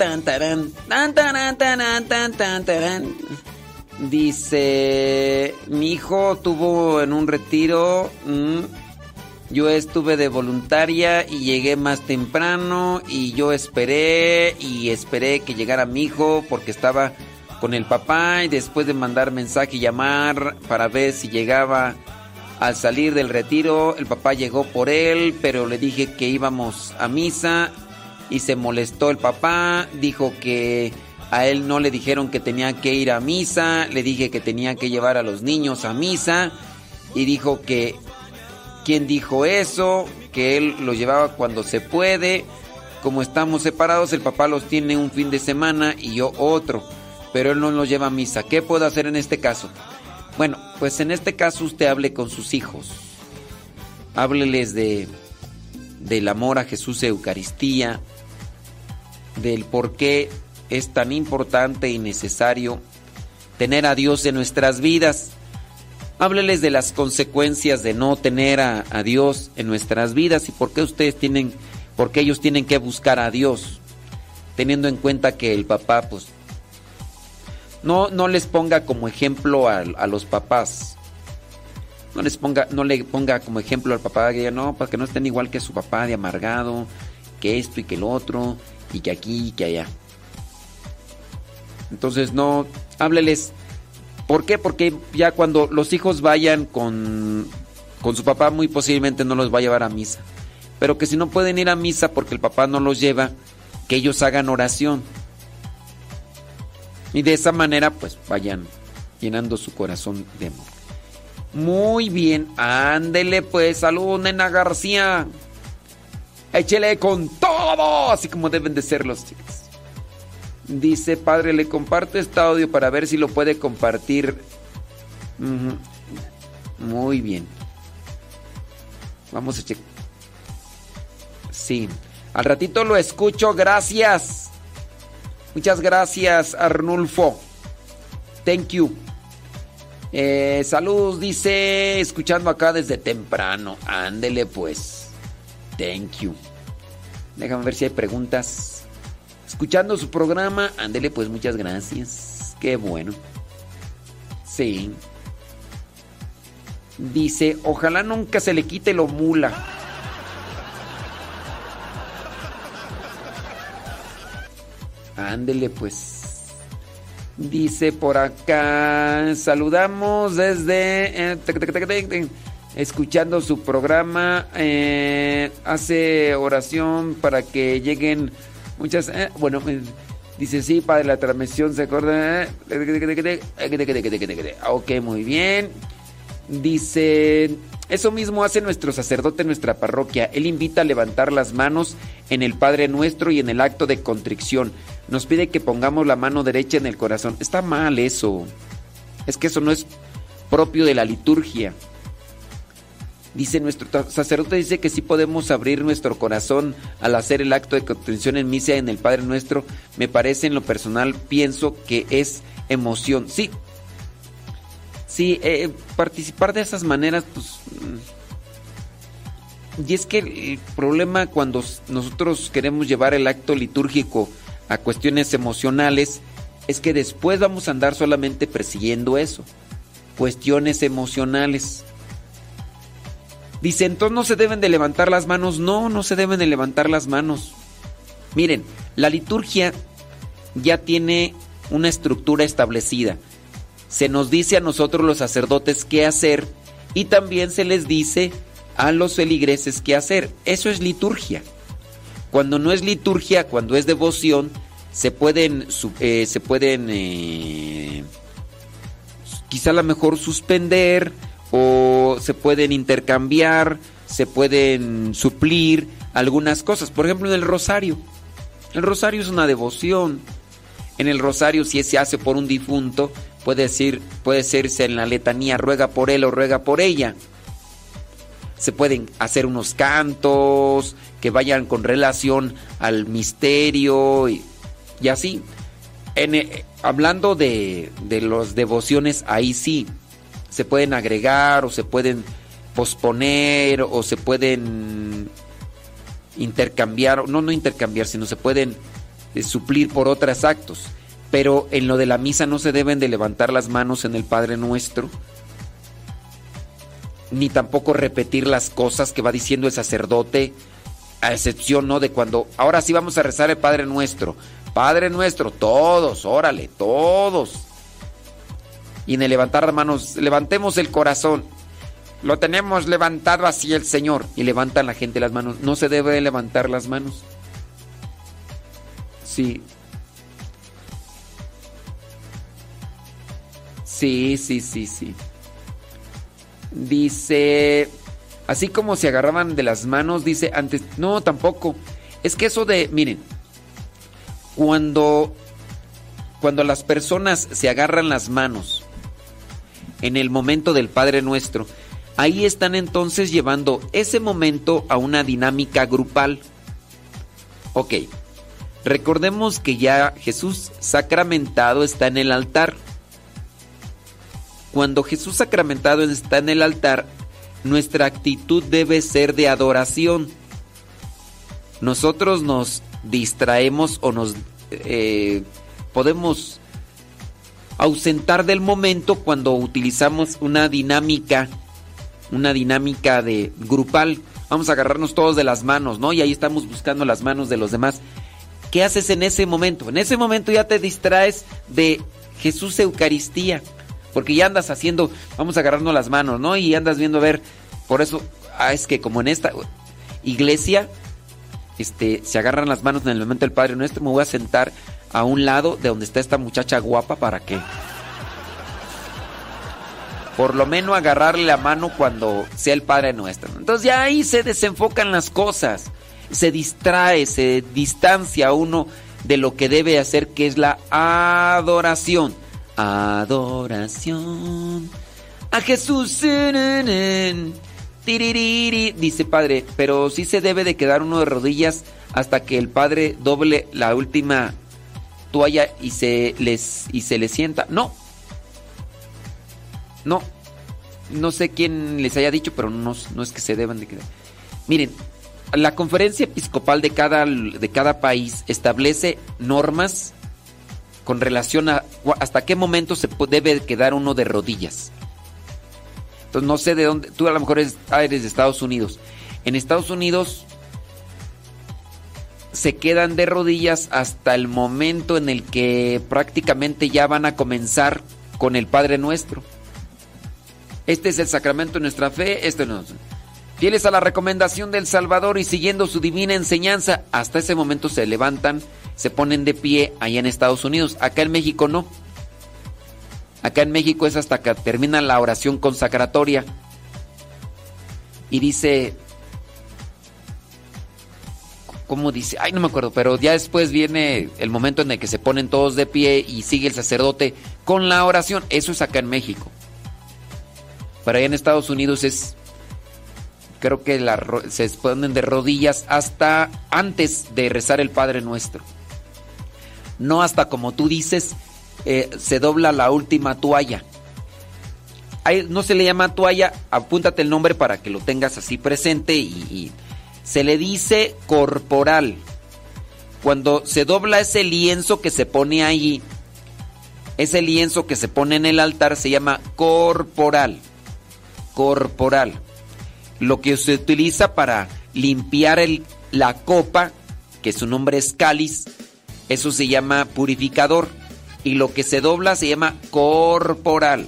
[SPEAKER 2] tan, tan, tan, tan, tan. Dice, mi hijo tuvo en un retiro, mm, yo estuve de voluntaria y llegué más temprano y yo esperé y esperé que llegara mi hijo porque estaba con el papá y después de mandar mensaje y llamar para ver si llegaba al salir del retiro, el papá llegó por él, pero le dije que íbamos a misa y se molestó el papá, dijo que a él no le dijeron que tenía que ir a misa, le dije que tenía que llevar a los niños a misa y dijo que quién dijo eso, que él los llevaba cuando se puede. Como estamos separados, el papá los tiene un fin de semana y yo otro, pero él no los lleva a misa. ¿Qué puedo hacer en este caso? Bueno, pues en este caso usted hable con sus hijos. Hábleles de del amor a Jesús Eucaristía, del por qué es tan importante y necesario tener a Dios en nuestras vidas. Hábleles de las consecuencias de no tener a, a, Dios en nuestras vidas y por qué ustedes tienen, por qué ellos tienen que buscar a Dios, teniendo en cuenta que el papá, pues, no, no les ponga como ejemplo a, a los papás. No les ponga, no le ponga como ejemplo al papá que no, para que no estén igual que su papá de amargado, que esto y que el otro, y que aquí y que allá. Entonces no, hábleles. ¿Por qué? Porque ya cuando los hijos vayan con, con su papá, muy posiblemente no los va a llevar a misa. Pero que si no pueden ir a misa porque el papá no los lleva, que ellos hagan oración. Y de esa manera, pues vayan llenando su corazón de amor. Muy bien, ándele pues, salud, nena García. Échele con todo, así como deben de ser los chicos. Dice, padre, le comparto este audio para ver si lo puede compartir. Muy bien. Vamos a checar. Sí. Al ratito lo escucho, gracias. Muchas gracias, Arnulfo. Thank you. Eh, saludos, dice, escuchando acá desde temprano. Ándele pues. Thank you. Déjame ver si hay preguntas escuchando su programa. Ándele, pues muchas gracias. Qué bueno. Sí. Dice, ojalá nunca se le quite lo mula. Ándele, pues. Dice por acá, saludamos desde... Eh, escuchando su programa. Eh, hace oración para que lleguen Muchas, eh, bueno, dice sí, padre, la transmisión se acuerda. Ok, muy bien. Dice, eso mismo hace nuestro sacerdote en nuestra parroquia. Él invita a levantar las manos en el Padre Nuestro y en el acto de contrición. Nos pide que pongamos la mano derecha en el corazón. Está mal eso. Es que eso no es propio de la liturgia. Dice nuestro sacerdote dice que sí podemos abrir nuestro corazón al hacer el acto de contrición en misa en el Padre Nuestro. Me parece en lo personal pienso que es emoción. Sí. Sí, eh, participar de esas maneras pues y es que el problema cuando nosotros queremos llevar el acto litúrgico a cuestiones emocionales es que después vamos a andar solamente persiguiendo eso, cuestiones emocionales. Dice, entonces no se deben de levantar las manos. No, no se deben de levantar las manos. Miren, la liturgia ya tiene una estructura establecida. Se nos dice a nosotros los sacerdotes qué hacer y también se les dice a los feligreses qué hacer. Eso es liturgia. Cuando no es liturgia, cuando es devoción, se pueden, eh, se pueden eh, quizá a lo mejor suspender, o se pueden intercambiar, se pueden suplir algunas cosas. Por ejemplo, en el rosario. El rosario es una devoción. En el rosario, si se hace por un difunto, puede, decir, puede serse en la letanía, ruega por él o ruega por ella. Se pueden hacer unos cantos que vayan con relación al misterio y, y así. En, eh, hablando de, de las devociones, ahí sí, se pueden agregar o se pueden posponer o se pueden intercambiar, no, no intercambiar, sino se pueden eh, suplir por otros actos. Pero en lo de la misa no se deben de levantar las manos en el Padre Nuestro, ni tampoco repetir las cosas que va diciendo el sacerdote, a excepción no de cuando ahora sí vamos a rezar el Padre Nuestro. Padre Nuestro, todos, órale, todos. Y en el levantar las manos, levantemos el corazón. Lo tenemos levantado así el Señor. Y levantan la gente las manos. No se debe levantar las manos. Sí. Sí, sí, sí, sí. Dice, así como se agarraban de las manos, dice antes, no, tampoco. Es que eso de, miren, cuando cuando las personas se agarran las manos en el momento del Padre Nuestro, ahí están entonces llevando ese momento a una dinámica grupal. Ok, recordemos que ya Jesús sacramentado está en el altar. Cuando Jesús sacramentado está en el altar, nuestra actitud debe ser de adoración. Nosotros nos distraemos o nos eh, podemos ausentar del momento cuando utilizamos una dinámica, una dinámica de grupal. Vamos a agarrarnos todos de las manos, ¿no? Y ahí estamos buscando las manos de los demás. ¿Qué haces en ese momento? En ese momento ya te distraes de Jesús Eucaristía, porque ya andas haciendo, vamos a agarrarnos las manos, ¿no? Y andas viendo a ver, por eso, ah, es que como en esta iglesia, este, se agarran las manos en el momento del Padre Nuestro, me voy a sentar a un lado de donde está esta muchacha guapa para que por lo menos agarrarle la mano cuando sea el Padre Nuestro. Entonces ya ahí se desenfocan las cosas, se distrae, se distancia uno de lo que debe hacer, que es la adoración. Adoración a Jesús. Dice Padre, pero sí se debe de quedar uno de rodillas hasta que el Padre doble la última toalla y se les y se le sienta. No. No. No sé quién les haya dicho, pero no, no es que se deban de quedar. Miren, la conferencia episcopal de cada, de cada país establece normas con relación a hasta qué momento se debe quedar uno de rodillas. Entonces no sé de dónde, tú a lo mejor eres, eres de Estados Unidos. En Estados Unidos se quedan de rodillas hasta el momento en el que prácticamente ya van a comenzar con el Padre Nuestro. Este es el sacramento de nuestra fe, este no. Fieles a la recomendación del Salvador y siguiendo su divina enseñanza, hasta ese momento se levantan, se ponen de pie allá en Estados Unidos. Acá en México no. Acá en México es hasta que termina la oración consacratoria. Y dice, ¿cómo dice? Ay, no me acuerdo, pero ya después viene el momento en el que se ponen todos de pie y sigue el sacerdote con la oración. Eso es acá en México. Pero allá en Estados Unidos es, creo que se ponen de rodillas hasta antes de rezar el Padre Nuestro. No hasta como tú dices, eh, se dobla la última toalla. Ahí no se le llama toalla, apúntate el nombre para que lo tengas así presente y se le dice corporal. Cuando se dobla ese lienzo que se pone ahí, ese lienzo que se pone en el altar se llama corporal. Corporal. Lo que se utiliza para limpiar la copa, que su nombre es cáliz, eso se llama purificador. Y lo que se dobla se llama corporal.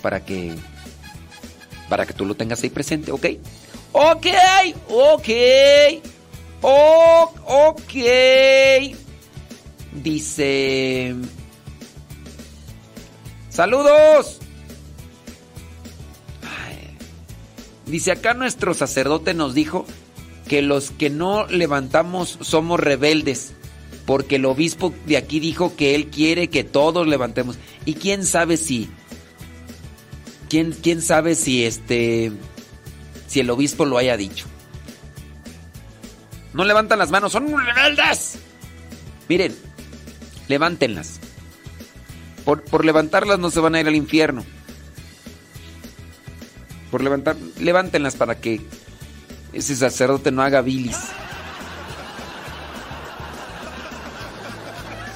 [SPEAKER 2] Para que para que tú lo tengas ahí presente, ¿ok? Ok, ok. Oh, ok. Dice... Saludos. Dice acá nuestro sacerdote nos dijo que los que no levantamos somos rebeldes. Porque el obispo de aquí dijo que él quiere que todos levantemos. Y quién sabe si... ¿Quién, quién sabe si este si el obispo lo haya dicho. No levantan las manos, son rebeldes. Miren, levántenlas. Por, por, levantarlas no se van a ir al infierno. Por levantar, levántenlas para que ese sacerdote no haga bilis.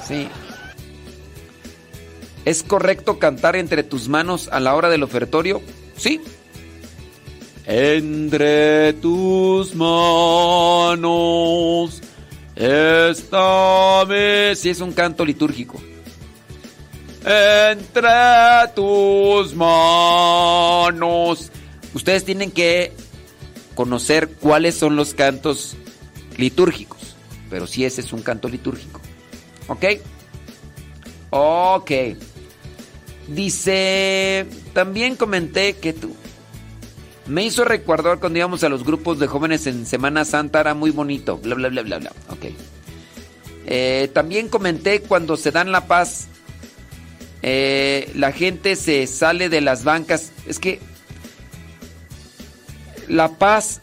[SPEAKER 2] Sí. ¿Es correcto cantar entre tus manos a la hora del ofertorio? Sí. Entre tus manos esta vez. Es un canto litúrgico. Entre tus manos. Ustedes tienen que conocer cuáles son los cantos litúrgicos. Pero sí, ese es un canto litúrgico. ¿Ok? Ok. Dice, también comenté que tú... Me hizo recordar cuando íbamos a los grupos de jóvenes en Semana Santa, era muy bonito, bla, bla, bla, bla, bla. Ok. Eh, también comenté cuando se dan la paz, eh, la gente se sale de las bancas. Es que la paz,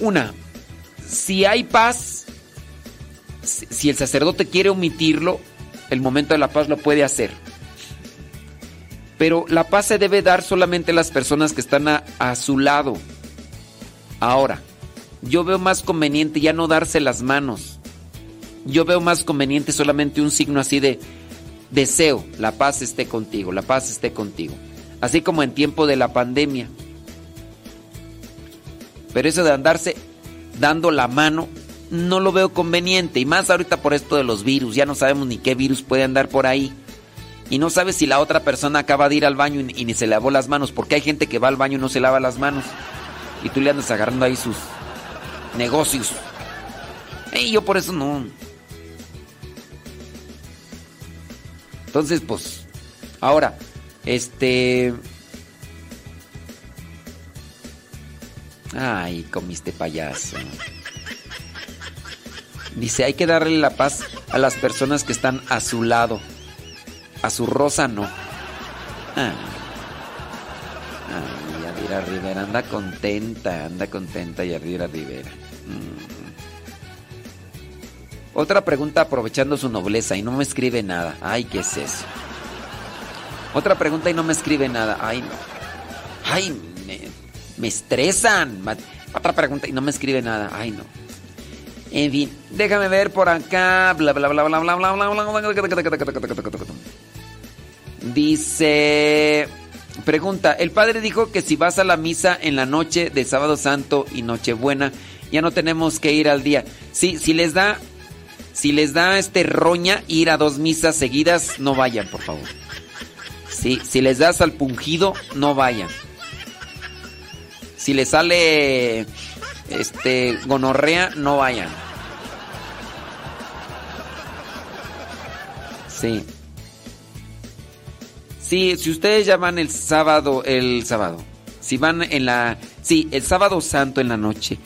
[SPEAKER 2] una, si hay paz, si, el sacerdote quiere omitirlo, el momento de la paz lo puede hacer. Pero la paz se debe dar solamente a las personas que están a, su lado. Ahora, yo veo más conveniente ya no darse las manos. Yo veo más conveniente solamente un signo así de deseo, la paz esté contigo, la paz esté contigo. Así como en tiempo de la pandemia. Pero eso de andarse dando la mano, no lo veo conveniente. Y más ahorita por esto de los virus. Ya no sabemos ni qué virus puede andar por ahí y no sabes si la otra persona acaba de ir al baño y, ni se lavó las manos, porque hay gente que va al baño y no se lava las manos. Y tú le andas agarrando ahí sus negocios. Y yo por eso no. Entonces, pues, ahora, este... Ay, comiste payaso. Dice, hay que darle la paz a las personas que están a su lado. A su rosa no. Ah. Ay, Yadira Rivera anda contenta, anda contenta Yadira Rivera. Mm. Otra pregunta aprovechando su nobleza y no me escribe nada. Ay, ¿qué es eso? Otra pregunta y no me escribe nada. Ay, no. Ay, me, me estresan. Otra pregunta y no me escribe nada. Ay, no. En fin, déjame ver por acá. Bla bla bla bla bla bla bla bla. Dice, pregunta, el padre dijo que si vas a la misa en la noche de sábado santo y nochebuena, ya no tenemos que ir al día. Sí, si les da, si les da este roña ir a dos misas seguidas, no vayan, por favor. Sí, si les das al pungido, no vayan. Si les sale este gonorrea, no vayan. Sí. Sí, si ustedes ya van el sábado, el sábado, si van en la, sí, el sábado santo en la noche,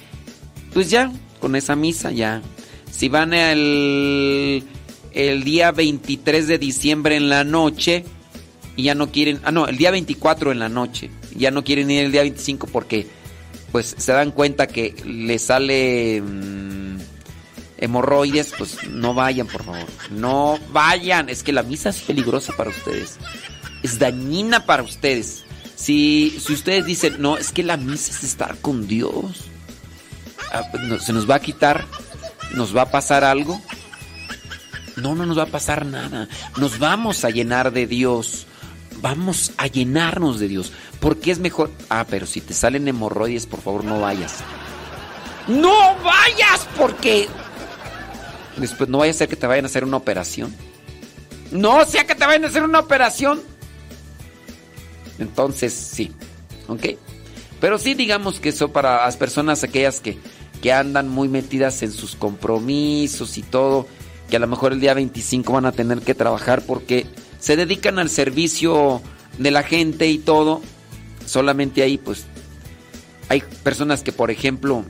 [SPEAKER 2] pues ya, con esa misa ya. Si van el, el día 23 de diciembre en la noche y ya no quieren, ah no, el día 24 en la noche, ya no quieren ir el día 25 porque pues se dan cuenta que les sale mmm, hemorroides, pues no vayan, por favor. No vayan, es que la misa es peligrosa para ustedes es dañina para ustedes. Si, si ustedes dicen, no, es que la misa es estar con Dios, ah, no, se nos va a quitar, nos va a pasar algo. No, no nos va a pasar nada. Nos vamos a llenar de Dios. Vamos a llenarnos de Dios. Porque es mejor. Ah, pero si te salen hemorroides, por favor, no vayas. ¡No vayas! Porque. Después no vaya a ser que te vayan a hacer una operación. No sea que te vayan a hacer una operación. Entonces, sí. ¿Ok? Pero sí digamos que eso para las personas aquellas que, que andan muy metidas en sus compromisos y todo, que a lo mejor el día 25 van a tener que trabajar porque se dedican al servicio de la gente y todo. Solamente ahí, pues, hay personas que, por ejemplo...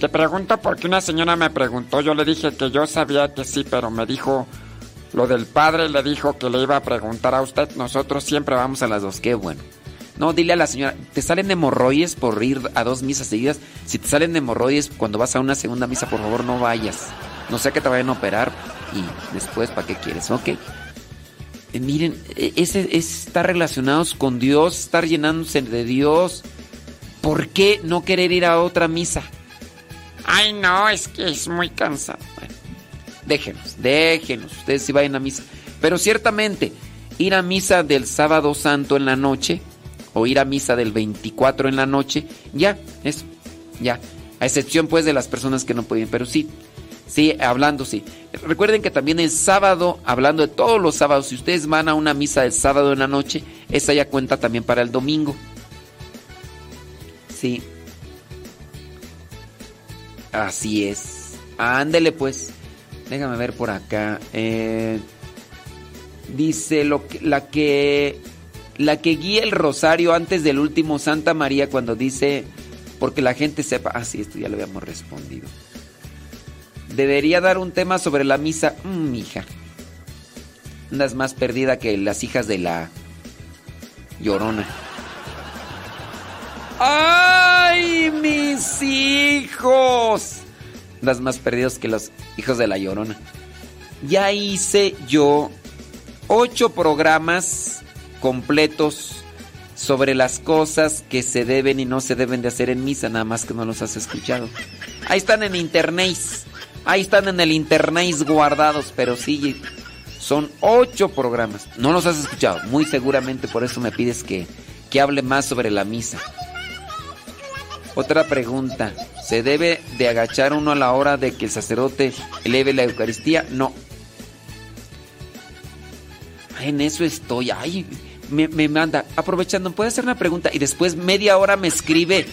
[SPEAKER 5] Le pregunto porque una señora me preguntó, yo le dije que yo sabía que sí, pero me dijo lo del padre le dijo que le iba a preguntar a usted. Nosotros siempre vamos a las dos. Qué bueno. No, dile a la señora, ¿te salen hemorroides por ir a dos misas seguidas? Si te salen hemorroides cuando vas a una segunda misa, por favor no vayas. No sea que te vayan a operar y después, ¿para qué quieres? Ok. Eh, miren, ese es estar relacionados con Dios, estar llenándose de Dios. ¿Por qué no querer ir a otra misa? Ay, no, es que es muy cansado.
[SPEAKER 2] Déjenos, déjenos, ustedes si vayan a misa. Pero ciertamente, ir a misa del sábado santo en la noche, o ir a misa del 24 en la noche, ya, eso, ya. A excepción pues de las personas que no pueden, pero sí, sí, hablando, sí. Recuerden que también el sábado, hablando de todos los sábados, si ustedes van a una misa del sábado en la noche, esa ya cuenta también para el domingo. Sí. Así es. Ándele pues. Déjame ver por acá. Eh, dice lo que, la que la que guía el rosario antes del último Santa María cuando dice porque la gente sepa. Ah, sí, esto ya lo habíamos respondido. Debería dar un tema sobre la misa. Mmm, hija. Andas más perdida que las hijas de la llorona. ¡Ay, mis hijos! Andas más perdidos que los hijos de la llorona. Ya hice yo ocho programas completos sobre las cosas que se deben y no se deben de hacer en misa, nada más que no los has escuchado. Ahí están en internet, ahí están en el internet guardados, pero sí, son ocho programas. No los has escuchado, muy seguramente por eso me pides que, que hable más sobre la misa. Otra pregunta, ¿se debe de agachar uno a la hora de que el sacerdote eleve la Eucaristía? No. En eso estoy, ay, me, me manda, aprovechando, ¿puede hacer una pregunta? Y después media hora me escribe.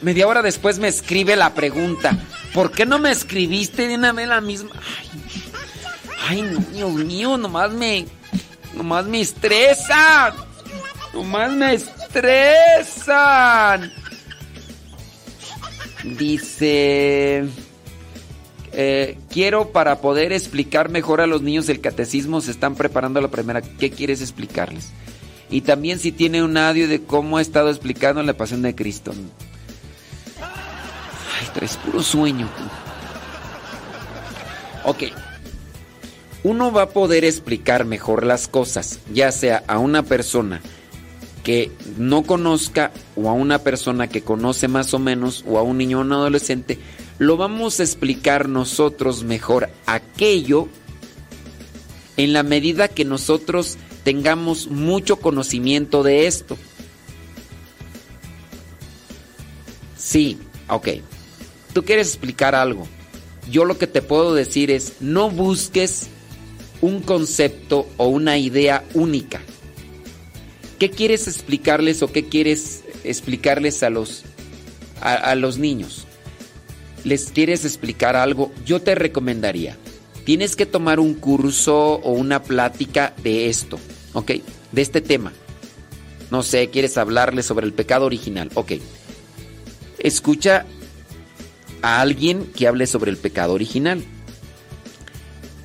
[SPEAKER 2] Media hora después me escribe la pregunta. ¿Por qué no me escribiste de la misma? Ay, ay no, Dios mío, nomás me. Nomás me estresa. Nomás me estresan. Dice. Eh, quiero para poder explicar mejor a los niños el catecismo, se están preparando la primera. ¿Qué quieres explicarles? Y también si tiene un audio de cómo ha estado explicando la pasión de Cristo. Ay, traes puro sueño. Ok. Uno va a poder explicar mejor las cosas, ya sea a una persona que no conozca o a una persona que conoce más o menos o a un niño o un adolescente lo vamos a explicar nosotros mejor aquello en la medida que nosotros tengamos mucho conocimiento de esto. Sí, ok. Tú quieres explicar algo. Yo lo que te puedo decir es, no busques un concepto o una idea única. ¿Qué quieres explicarles o qué quieres explicarles a los, a, a los niños? les quieres explicar algo, yo te recomendaría, tienes que tomar un curso o una plática de esto, ¿ok? De este tema. No sé, quieres hablarle sobre el pecado original, ok. Escucha a alguien que hable sobre el pecado original.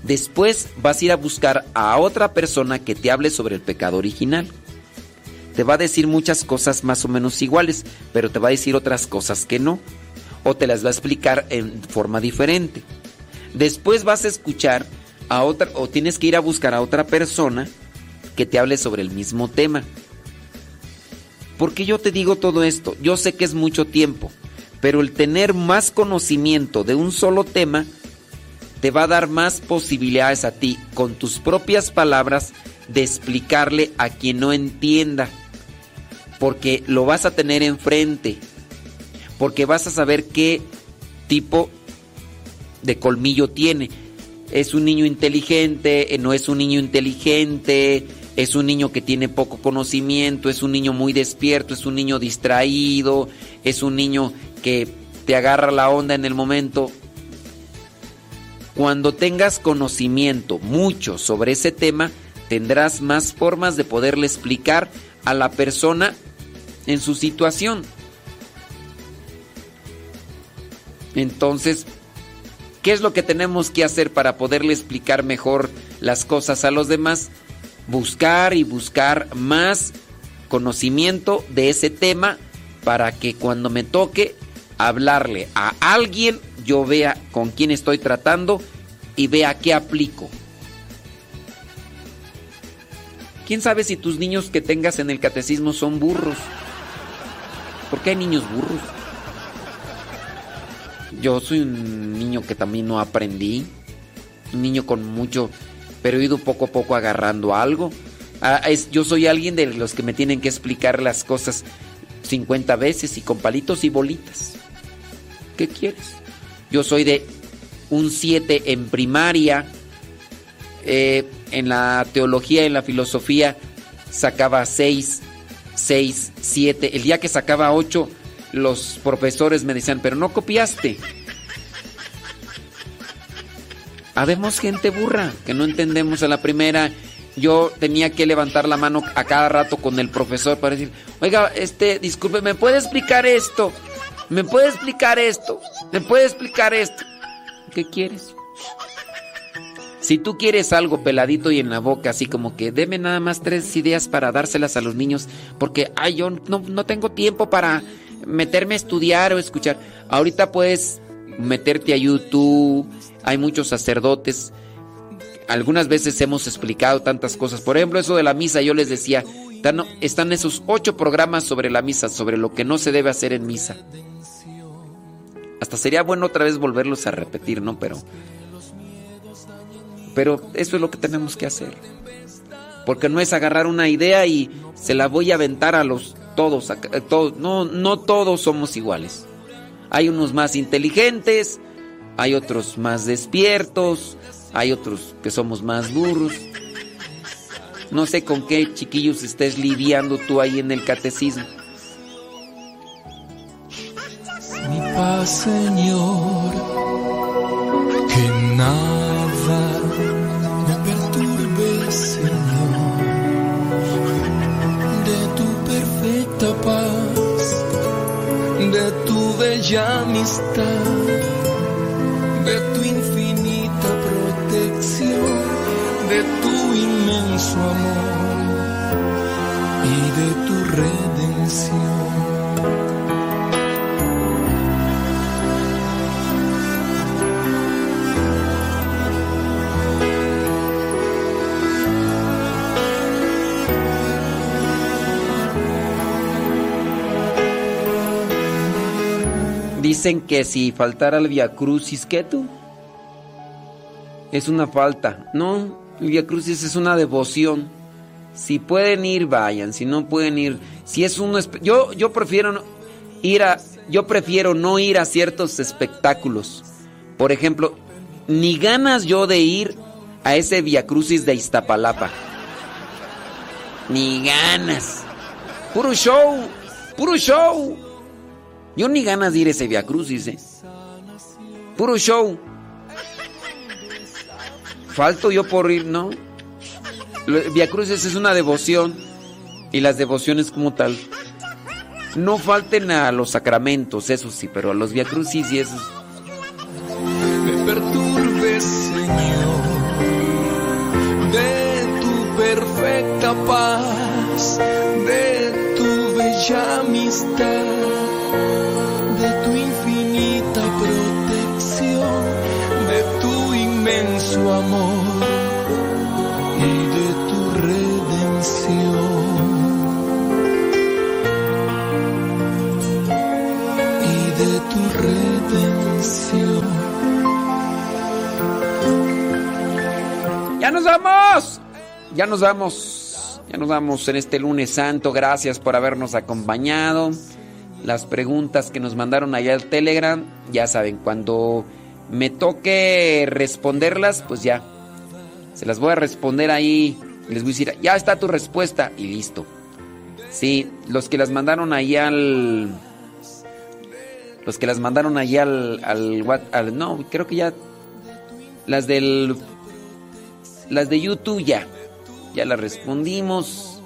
[SPEAKER 2] Después vas a ir a buscar a otra persona que te hable sobre el pecado original. Te va a decir muchas cosas más o menos iguales, pero te va a decir otras cosas que no o te las va a explicar en forma diferente. Después vas a escuchar a otra o tienes que ir a buscar a otra persona que te hable sobre el mismo tema. ¿Por qué yo te digo todo esto? Yo sé que es mucho tiempo, pero el tener más conocimiento de un solo tema te va a dar más posibilidades a ti con tus propias palabras de explicarle a quien no entienda, porque lo vas a tener enfrente porque vas a saber qué tipo de colmillo tiene. Es un niño inteligente, eh, no es un niño inteligente, es un niño que tiene poco conocimiento, es un niño muy despierto, es un niño distraído, es un niño que te agarra la onda en el momento. Cuando tengas conocimiento mucho sobre ese tema, tendrás más formas de poderle explicar a la persona en su situación. Entonces, ¿qué es lo que tenemos que hacer para poderle explicar mejor las cosas a los demás? Buscar y buscar más conocimiento de ese tema para que cuando me toque hablarle a alguien, yo vea con quién estoy tratando y vea qué aplico. ¿Quién sabe si tus niños que tengas en el catecismo son burros? ¿Por qué hay niños burros? Yo soy un niño que también no aprendí. Un niño con mucho, pero he ido poco a poco agarrando algo. Ah, es- yo soy alguien de los que me tienen que explicar las cosas 50 veces y con palitos y bolitas. ¿Qué quieres? Yo soy de un 7 en primaria. eh, en la teología, en la filosofía, sacaba 6, 6, 7. El día que sacaba 8, los profesores me decían, pero no copiaste. Habemos gente burra que no entendemos a la primera. Yo tenía que levantar la mano a cada rato con el profesor para decir, oiga, este, disculpe, ¿me puede explicar esto? ¿Me puede explicar esto? ¿Me puede explicar esto? ¿Qué quieres? Si tú quieres algo peladito y en la boca, así como que deme nada más tres ideas para dárselas a los niños, porque ay, yo no, no tengo tiempo para meterme a estudiar o escuchar. Ahorita puedes meterte a YouTube, hay muchos sacerdotes. Algunas veces hemos explicado tantas cosas. Por ejemplo, eso de la misa, yo les decía, están, están esos ocho programas sobre la misa, sobre lo que no se debe hacer en misa. Hasta sería bueno otra vez volverlos a repetir, ¿no? Pero pero eso es lo que tenemos que hacer. Porque no es agarrar una idea y se la voy a aventar a los todos, a todos. No, no todos somos iguales. Hay unos más inteligentes, hay otros más despiertos, hay otros que somos más burros. No sé con qué chiquillos estés lidiando tú ahí en el catecismo.
[SPEAKER 11] Mi paz, Señor, que nada de tu bella amistad, de tu infinita protección, de tu inmenso amor y de tu redención.
[SPEAKER 2] Dicen que si faltara el Via Crucis, ¿qué tú? Es una falta. No, el Via Crucis es una devoción. Si pueden ir, vayan. Si no pueden ir, si es uno, yo yo prefiero ir a, yo prefiero no ir a ciertos espectáculos. Por ejemplo, ni ganas yo de ir a ese Via Crucis de Iztapalapa. Ni ganas. Puro show, puro show. Yo ni ganas de ir a ese Via Crucis, ¿eh? Puro show. Falto yo por ir, ¿no? Via Crucis es una devoción y las devociones como tal. No falten a los sacramentos, eso sí, pero a los Via Crucis y esos.
[SPEAKER 11] me perturbe, Señor, de tu perfecta paz, de tu bella amistad, inmenso amor y de tu redención. Y de tu redención.
[SPEAKER 2] ¡Ya nos vamos! Ya nos vamos. Ya nos vamos en este lunes santo. Gracias por habernos acompañado. Las preguntas que nos mandaron allá al Telegram, ya saben, cuando me toque responderlas, pues ya. Se las voy a responder ahí. Les voy a decir, ya está tu respuesta y listo. Sí, los que las mandaron ahí al... Los que las mandaron ahí al... al, al- no, creo que ya... Las del... Las de YouTube ya. Ya las respondimos.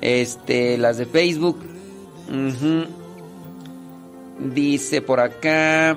[SPEAKER 2] Este, las de Facebook. Dice por acá.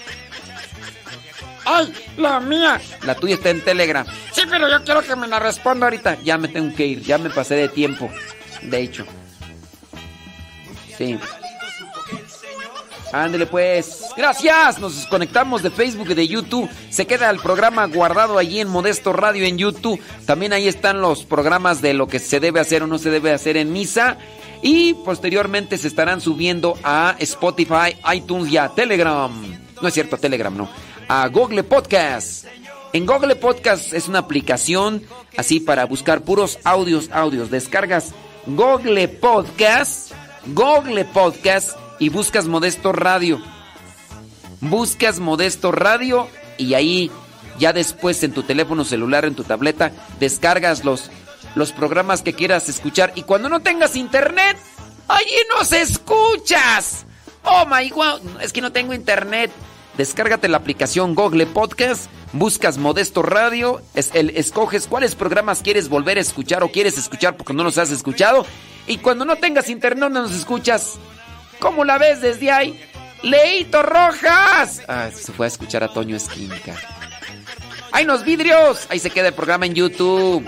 [SPEAKER 5] ¡Ay, la mía!
[SPEAKER 2] La tuya está en Telegram.
[SPEAKER 5] Sí, pero yo quiero que me la responda ahorita.
[SPEAKER 2] Ya me tengo que ir, ya me pasé de tiempo. De hecho. Sí. Ándele pues. Gracias. Nos desconectamos de Facebook y de YouTube. Se queda el programa guardado allí en Modesto Radio en YouTube. También ahí están los programas de lo que se debe hacer o no se debe hacer en misa. Y posteriormente se estarán subiendo a Spotify, iTunes y a Telegram. No es cierto, Telegram no. A Google Podcast. En Google Podcast es una aplicación así para buscar puros audios, audios. Descargas Google Podcast, Google Podcast y buscas Modesto Radio. Buscas Modesto Radio y ahí ya después en tu teléfono celular, en tu tableta, descargas los, los programas que quieras escuchar. Y cuando no tengas internet, allí nos escuchas. Oh my god, es que no tengo internet. Descárgate la aplicación Google Podcast, buscas Modesto Radio, es el, escoges cuáles programas quieres volver a escuchar o quieres escuchar porque no los has escuchado. Y cuando no tengas internet no nos escuchas. ¿Cómo la ves desde ahí? ¡Leito Rojas! Ah, se fue a escuchar a Toño Esquinca. ¡Ay, los vidrios! Ahí se queda el programa en YouTube.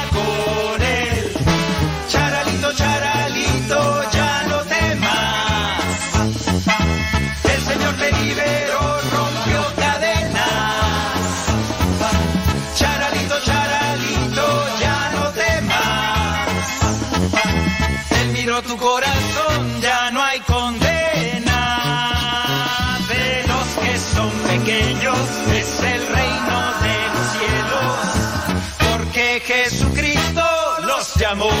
[SPEAKER 16] Charalito, charalito, ya no temas. El Señor te liberó, rompió cadenas. Charalito, charalito, ya no temas. Él miró tu corazón, ya no hay condena. De los que son pequeños es el reino de los cielos. Porque Jesucristo los llamó.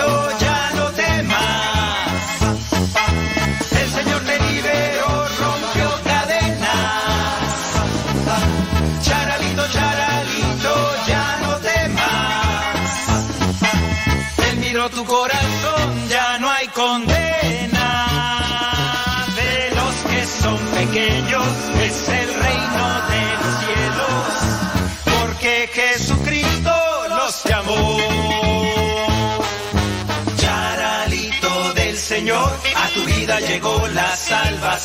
[SPEAKER 16] charalito, llegó la salvación.